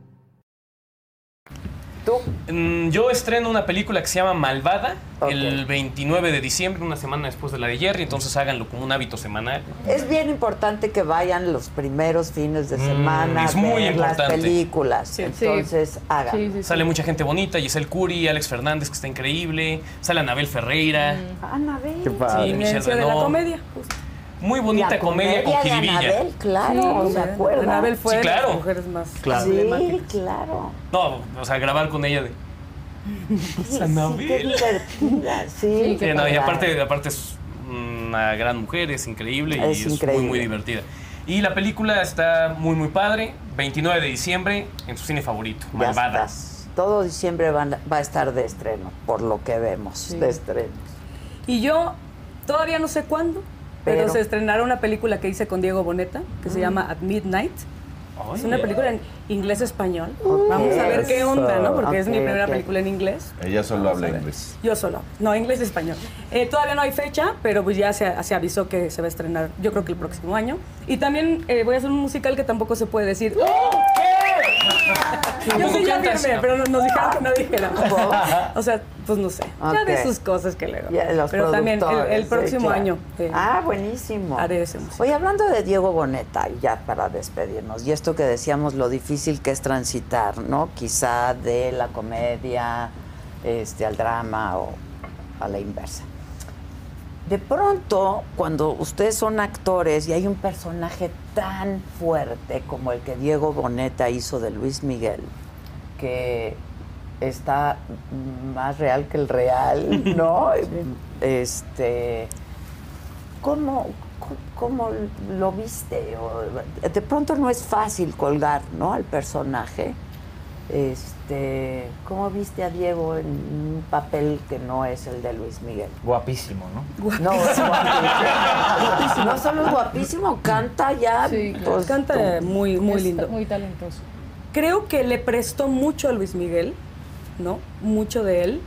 ¿Tú? Mm, Yo estreno una película que se llama Malvada el 29 de diciembre, una semana después de la de Jerry, entonces háganlo como un hábito semanal. Es bien importante que vayan los primeros fines de Mm, semana es a muy ver las películas. Entonces, hagan. Sale mucha gente bonita, Giselle Curi, Alex Fernández, que está increíble, sale Anabel Ferreira. Anabel. Qué padre. Sí, Michelle de la comedia. justo. Muy bonita La comedia, con de jiribilla. Anabel, claro, Sí, ¿se acuerdan? Anabel fue Sí, de claro. las mujeres más Claro. Sí, claro. No, o sea, grabar con ella de... *laughs* Sí, Anabel. qué divertida, sí. Sí, no, y aparte, aparte es una gran mujer, es increíble y Es es, increíble. muy, muy divertida. Y la película está muy, muy padre. 29 de diciembre en su cine favorito, Ya Malvada. estás. Todo diciembre van- va a estar de estreno, por lo que vemos, de estreno. Y yo todavía no sé cuándo, pero, Pero- se estrenará una película que hice con Diego Boneta, que se Mm. llama At Midnight. es una película en inglés-español. Vamos a ver qué onda, ¿no? Porque es mi primera película en inglés. Ella solo Vamos habla inglés. Yo solo. No, inglés-español. Eh, todavía no hay fecha, pero pues ya se, se avisó que se va a estrenar, yo creo que el próximo año. Y también eh, voy a hacer un musical que tampoco se puede decir. Yo sí ya firmé, pero nos, nos dijeron que no dijéramos. *laughs* o sea, pues no sé. Ya de sus cosas que los pero también el, el productores, sí, próximo claro. año. eh, Ah, buenísimo. Haré ese musical. Oye, hablando de Diego Boneta, y ya para despedirnos, y esto que decíamos, lo difícil que es transitar, ¿no? Quizá de la comedia este, al drama o a la inversa. De pronto, cuando ustedes son actores y hay un personaje tan fuerte como el que Diego Boneta hizo de Luis Miguel, que está más real que el real, ¿no? *laughs* Este, ¿cómo, cómo lo viste? De pronto no es fácil colgar, ¿no? Al personaje. Este, ¿cómo viste a Diego en un papel que no es el de Luis Miguel? Guapísimo, ¿no? No, es guapísimo. No solo es guapísimo, canta ya. Sí, claro. pues, Canta muy, muy Es lindo. Muy talentoso. Creo que le prestó mucho a Luis Miguel, ¿no? Mucho de él.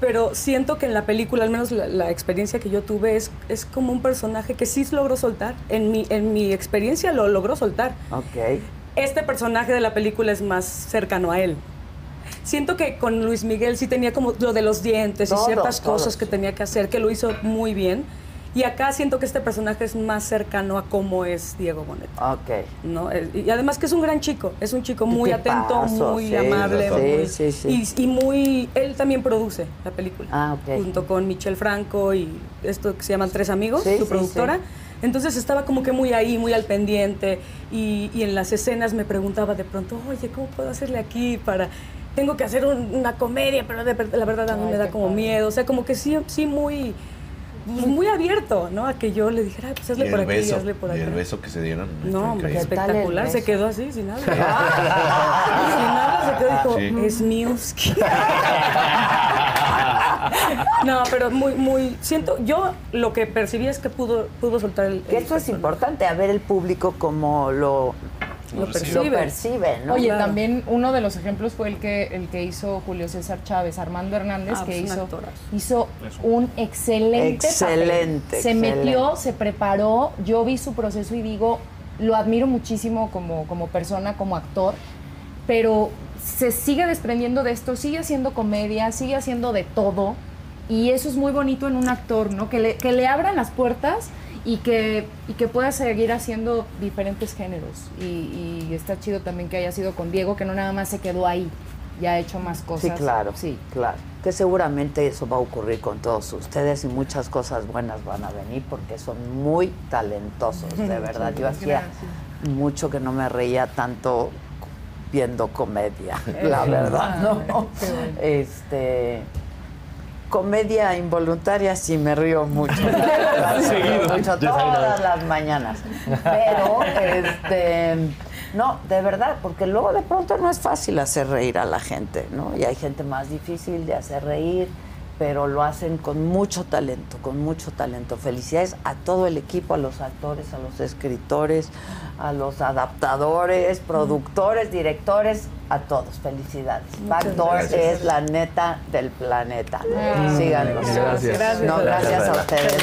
Pero siento que en la película, al menos la, la experiencia que yo tuve, es, es como un personaje que sí logró soltar. En mi, en mi experiencia lo logró soltar. Ok. Este personaje de la película es más cercano a él. Siento que con Luis Miguel sí tenía como lo de los dientes Todo, y ciertas todo, cosas que tenía que hacer, que lo hizo muy bien. Y acá siento que este personaje es más cercano a cómo es Diego Boneta. Ok. ¿no? Eh, Y además que es un gran chico, es un chico muy atento, muy sí, amable, sí, muy- sí, sí. Y, y muy... Él también produce la película, Ah, ok. junto con Michelle Franco y esto que se llaman Tres Amigos, su sí, productora. sí. Entonces estaba como que muy ahí, muy al pendiente y, y en las escenas me preguntaba de pronto, oye, ¿cómo puedo hacerle aquí para...? Tengo que hacer un- una comedia, pero de la verdad a mí Ay, me da como padre. miedo. O sea, como que sí, sí muy... pues, Muy abierto, ¿no? A que yo le dijera, "Ay, pues hazle Y por aquí, beso, hazle por y acá. el beso que se dieron. No, hombre, espectacular. Se quedó así, sin nada. *laughs* sin nada, se quedó y dijo, Sí. es Miuski. *laughs* *laughs* no, pero muy, muy. Siento, yo lo que percibí es que pudo, pudo soltar el. Que el es importante, a ver el público como lo, Lo lo percibe. percibe, ¿no? Oye, Claro. también uno de los ejemplos fue el que, el que hizo Julio César Chávez, Armando Hernández, Ah, que pues hizo, hizo un excelente Excelente, papel. Se excelente. metió, se preparó, yo vi su proceso y digo, lo admiro muchísimo como, como persona, como actor, pero se sigue desprendiendo de esto, sigue haciendo comedia, sigue haciendo de todo, y eso es muy bonito en un actor, ¿no? Que le, que le abran las puertas y que, y que pueda seguir haciendo diferentes géneros. Y, y está chido también que haya sido con Diego, que no nada más se quedó ahí, ya ha hecho más Sí, cosas. claro, Sí. claro. Que seguramente eso va a ocurrir con todos ustedes y muchas cosas buenas van a venir porque son muy talentosos, de *laughs* verdad. Yo hacía mucho que no me reía tanto viendo comedia, *laughs* la verdad, ¿no? Este comedia involuntaria sí me río mucho. *laughs* Seguido. mucho todas las mañanas. Pero este no, de verdad, porque luego de pronto no es fácil hacer reír a la gente, ¿no? Y hay gente más difícil de hacer reír, pero lo hacen con mucho talento, con mucho talento. Felicidades a todo el equipo, a los actores, a los escritores, a los adaptadores, productores, directores, a todos. Felicidades. Backdoor es la neta del planeta. Ah. Gracias. No, gracias a ustedes.